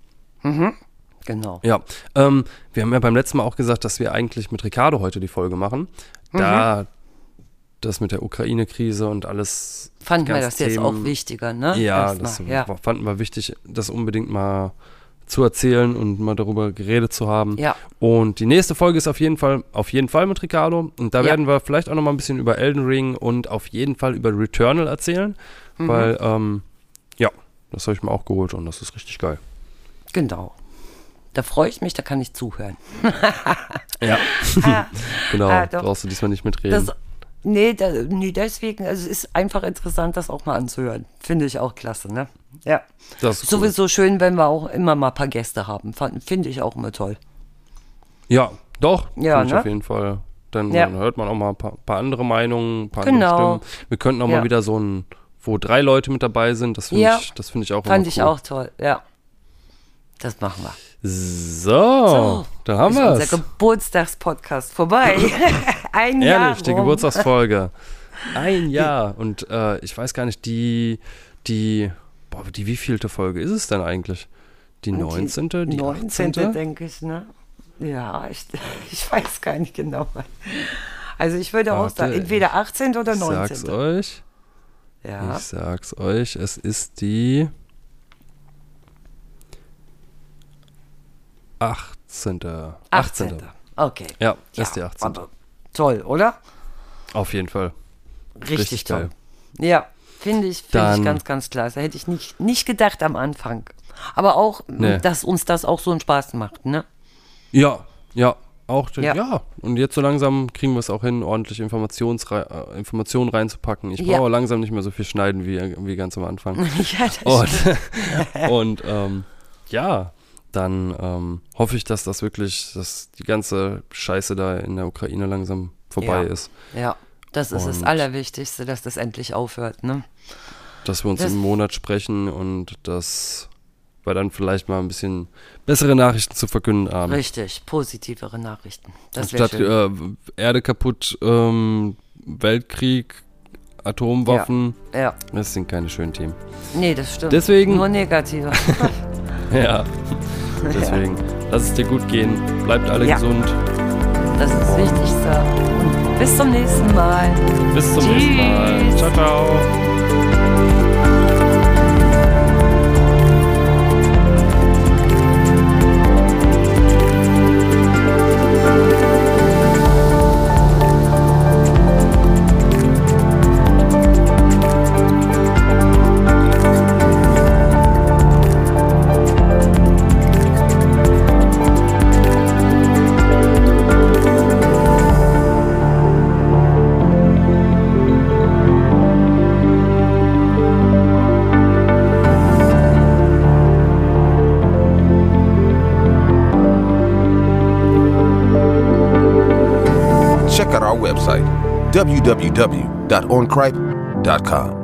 Genau. Ja, ähm, wir haben ja beim letzten Mal auch gesagt, dass wir eigentlich mit Ricardo heute die Folge machen. Da das mit der Ukraine-Krise und alles. Fanden wir das jetzt Themen- auch wichtiger, ne? Ja, Erstmal, das ja. fanden wir wichtig, das unbedingt mal zu erzählen und mal darüber geredet zu haben. Ja. Und die nächste Folge ist auf jeden Fall, auf jeden Fall mit Ricardo. Und da Ja. werden wir vielleicht auch noch mal ein bisschen über Elden Ring und auf jeden Fall über Returnal erzählen. Mhm. Weil, ähm, ja, das habe ich mir auch geholt und das ist richtig geil. Genau. Da freue ich mich, da kann ich zuhören. Ja. genau, ah, brauchst du diesmal nicht mitreden. Das, nee, da, nee, deswegen, also es ist einfach interessant, das auch mal anzuhören. Finde ich auch klasse, ne? Ja. Das ist cool. Sowieso schön, wenn wir auch immer mal ein paar Gäste haben. Finde ich auch immer toll. Ja, doch, Ja, finde ich ne? auf jeden Fall. Dann, Ja. dann hört man auch mal ein paar, paar andere Meinungen, ein paar Genau. andere Stimmen. Wir könnten auch Ja. mal wieder so ein, wo drei Leute mit dabei sind. Das finde Ja. ich, das finde ich auch Fand ich cool. auch toll, ja. Das machen wir. So, dann haben ist wir unser es. Geburtstagspodcast vorbei. Ein Jahr Ehrlich, die. Geburtstagsfolge. Ein Jahr. Und äh, ich weiß gar nicht, die, die, boah, die wievielte Folge ist es denn eigentlich? Die 19., die 19. 18.? denke ich, ne? Ja, ich, ich weiß gar nicht genau. Also ich würde auch sagen, entweder 18. oder Ich 19. sag's euch. Ja. Ich sag's euch. Es ist die 18. 18. Okay. Ja, ist die 18. aber Toll, oder? Auf jeden Fall. Richtig, Richtig toll. geil. Ja, finde ich, finde ich ganz, ganz klasse. Hätte ich nicht, nicht gedacht am Anfang. Aber auch, Nee. dass uns das auch so einen Spaß macht, ne? Ja, ja. Auch, ja. Ja. und jetzt so langsam kriegen wir es auch hin, ordentlich Informationsrei äh, Informationen reinzupacken. Ich Ja. brauche langsam nicht mehr so viel schneiden wie, wie ganz am Anfang. ja, das Und, und ähm, ja, dann ähm, hoffe ich, dass das wirklich, dass die ganze Scheiße da in der Ukraine langsam vorbei Ja. ist. Ja, das ist das Und- Allerwichtigste, dass das endlich aufhört, ne? Dass wir uns Das- im Monat sprechen und dass wir dann vielleicht mal ein bisschen bessere Nachrichten zu verkünden haben. Richtig, positivere Nachrichten. Das schön. äh, Erde kaputt, ähm, Weltkrieg, Atomwaffen, ja, das sind keine schönen Themen. nee, das stimmt. Deswegen- Nur negative. Ja, deswegen, lass es dir gut gehen, bleibt alle Ja. gesund. Das ist das Wichtigste. Und bis zum nächsten Mal. Bis zum nächsten Mal. Tschüss. Ciao, ciao. www.oncripe.com.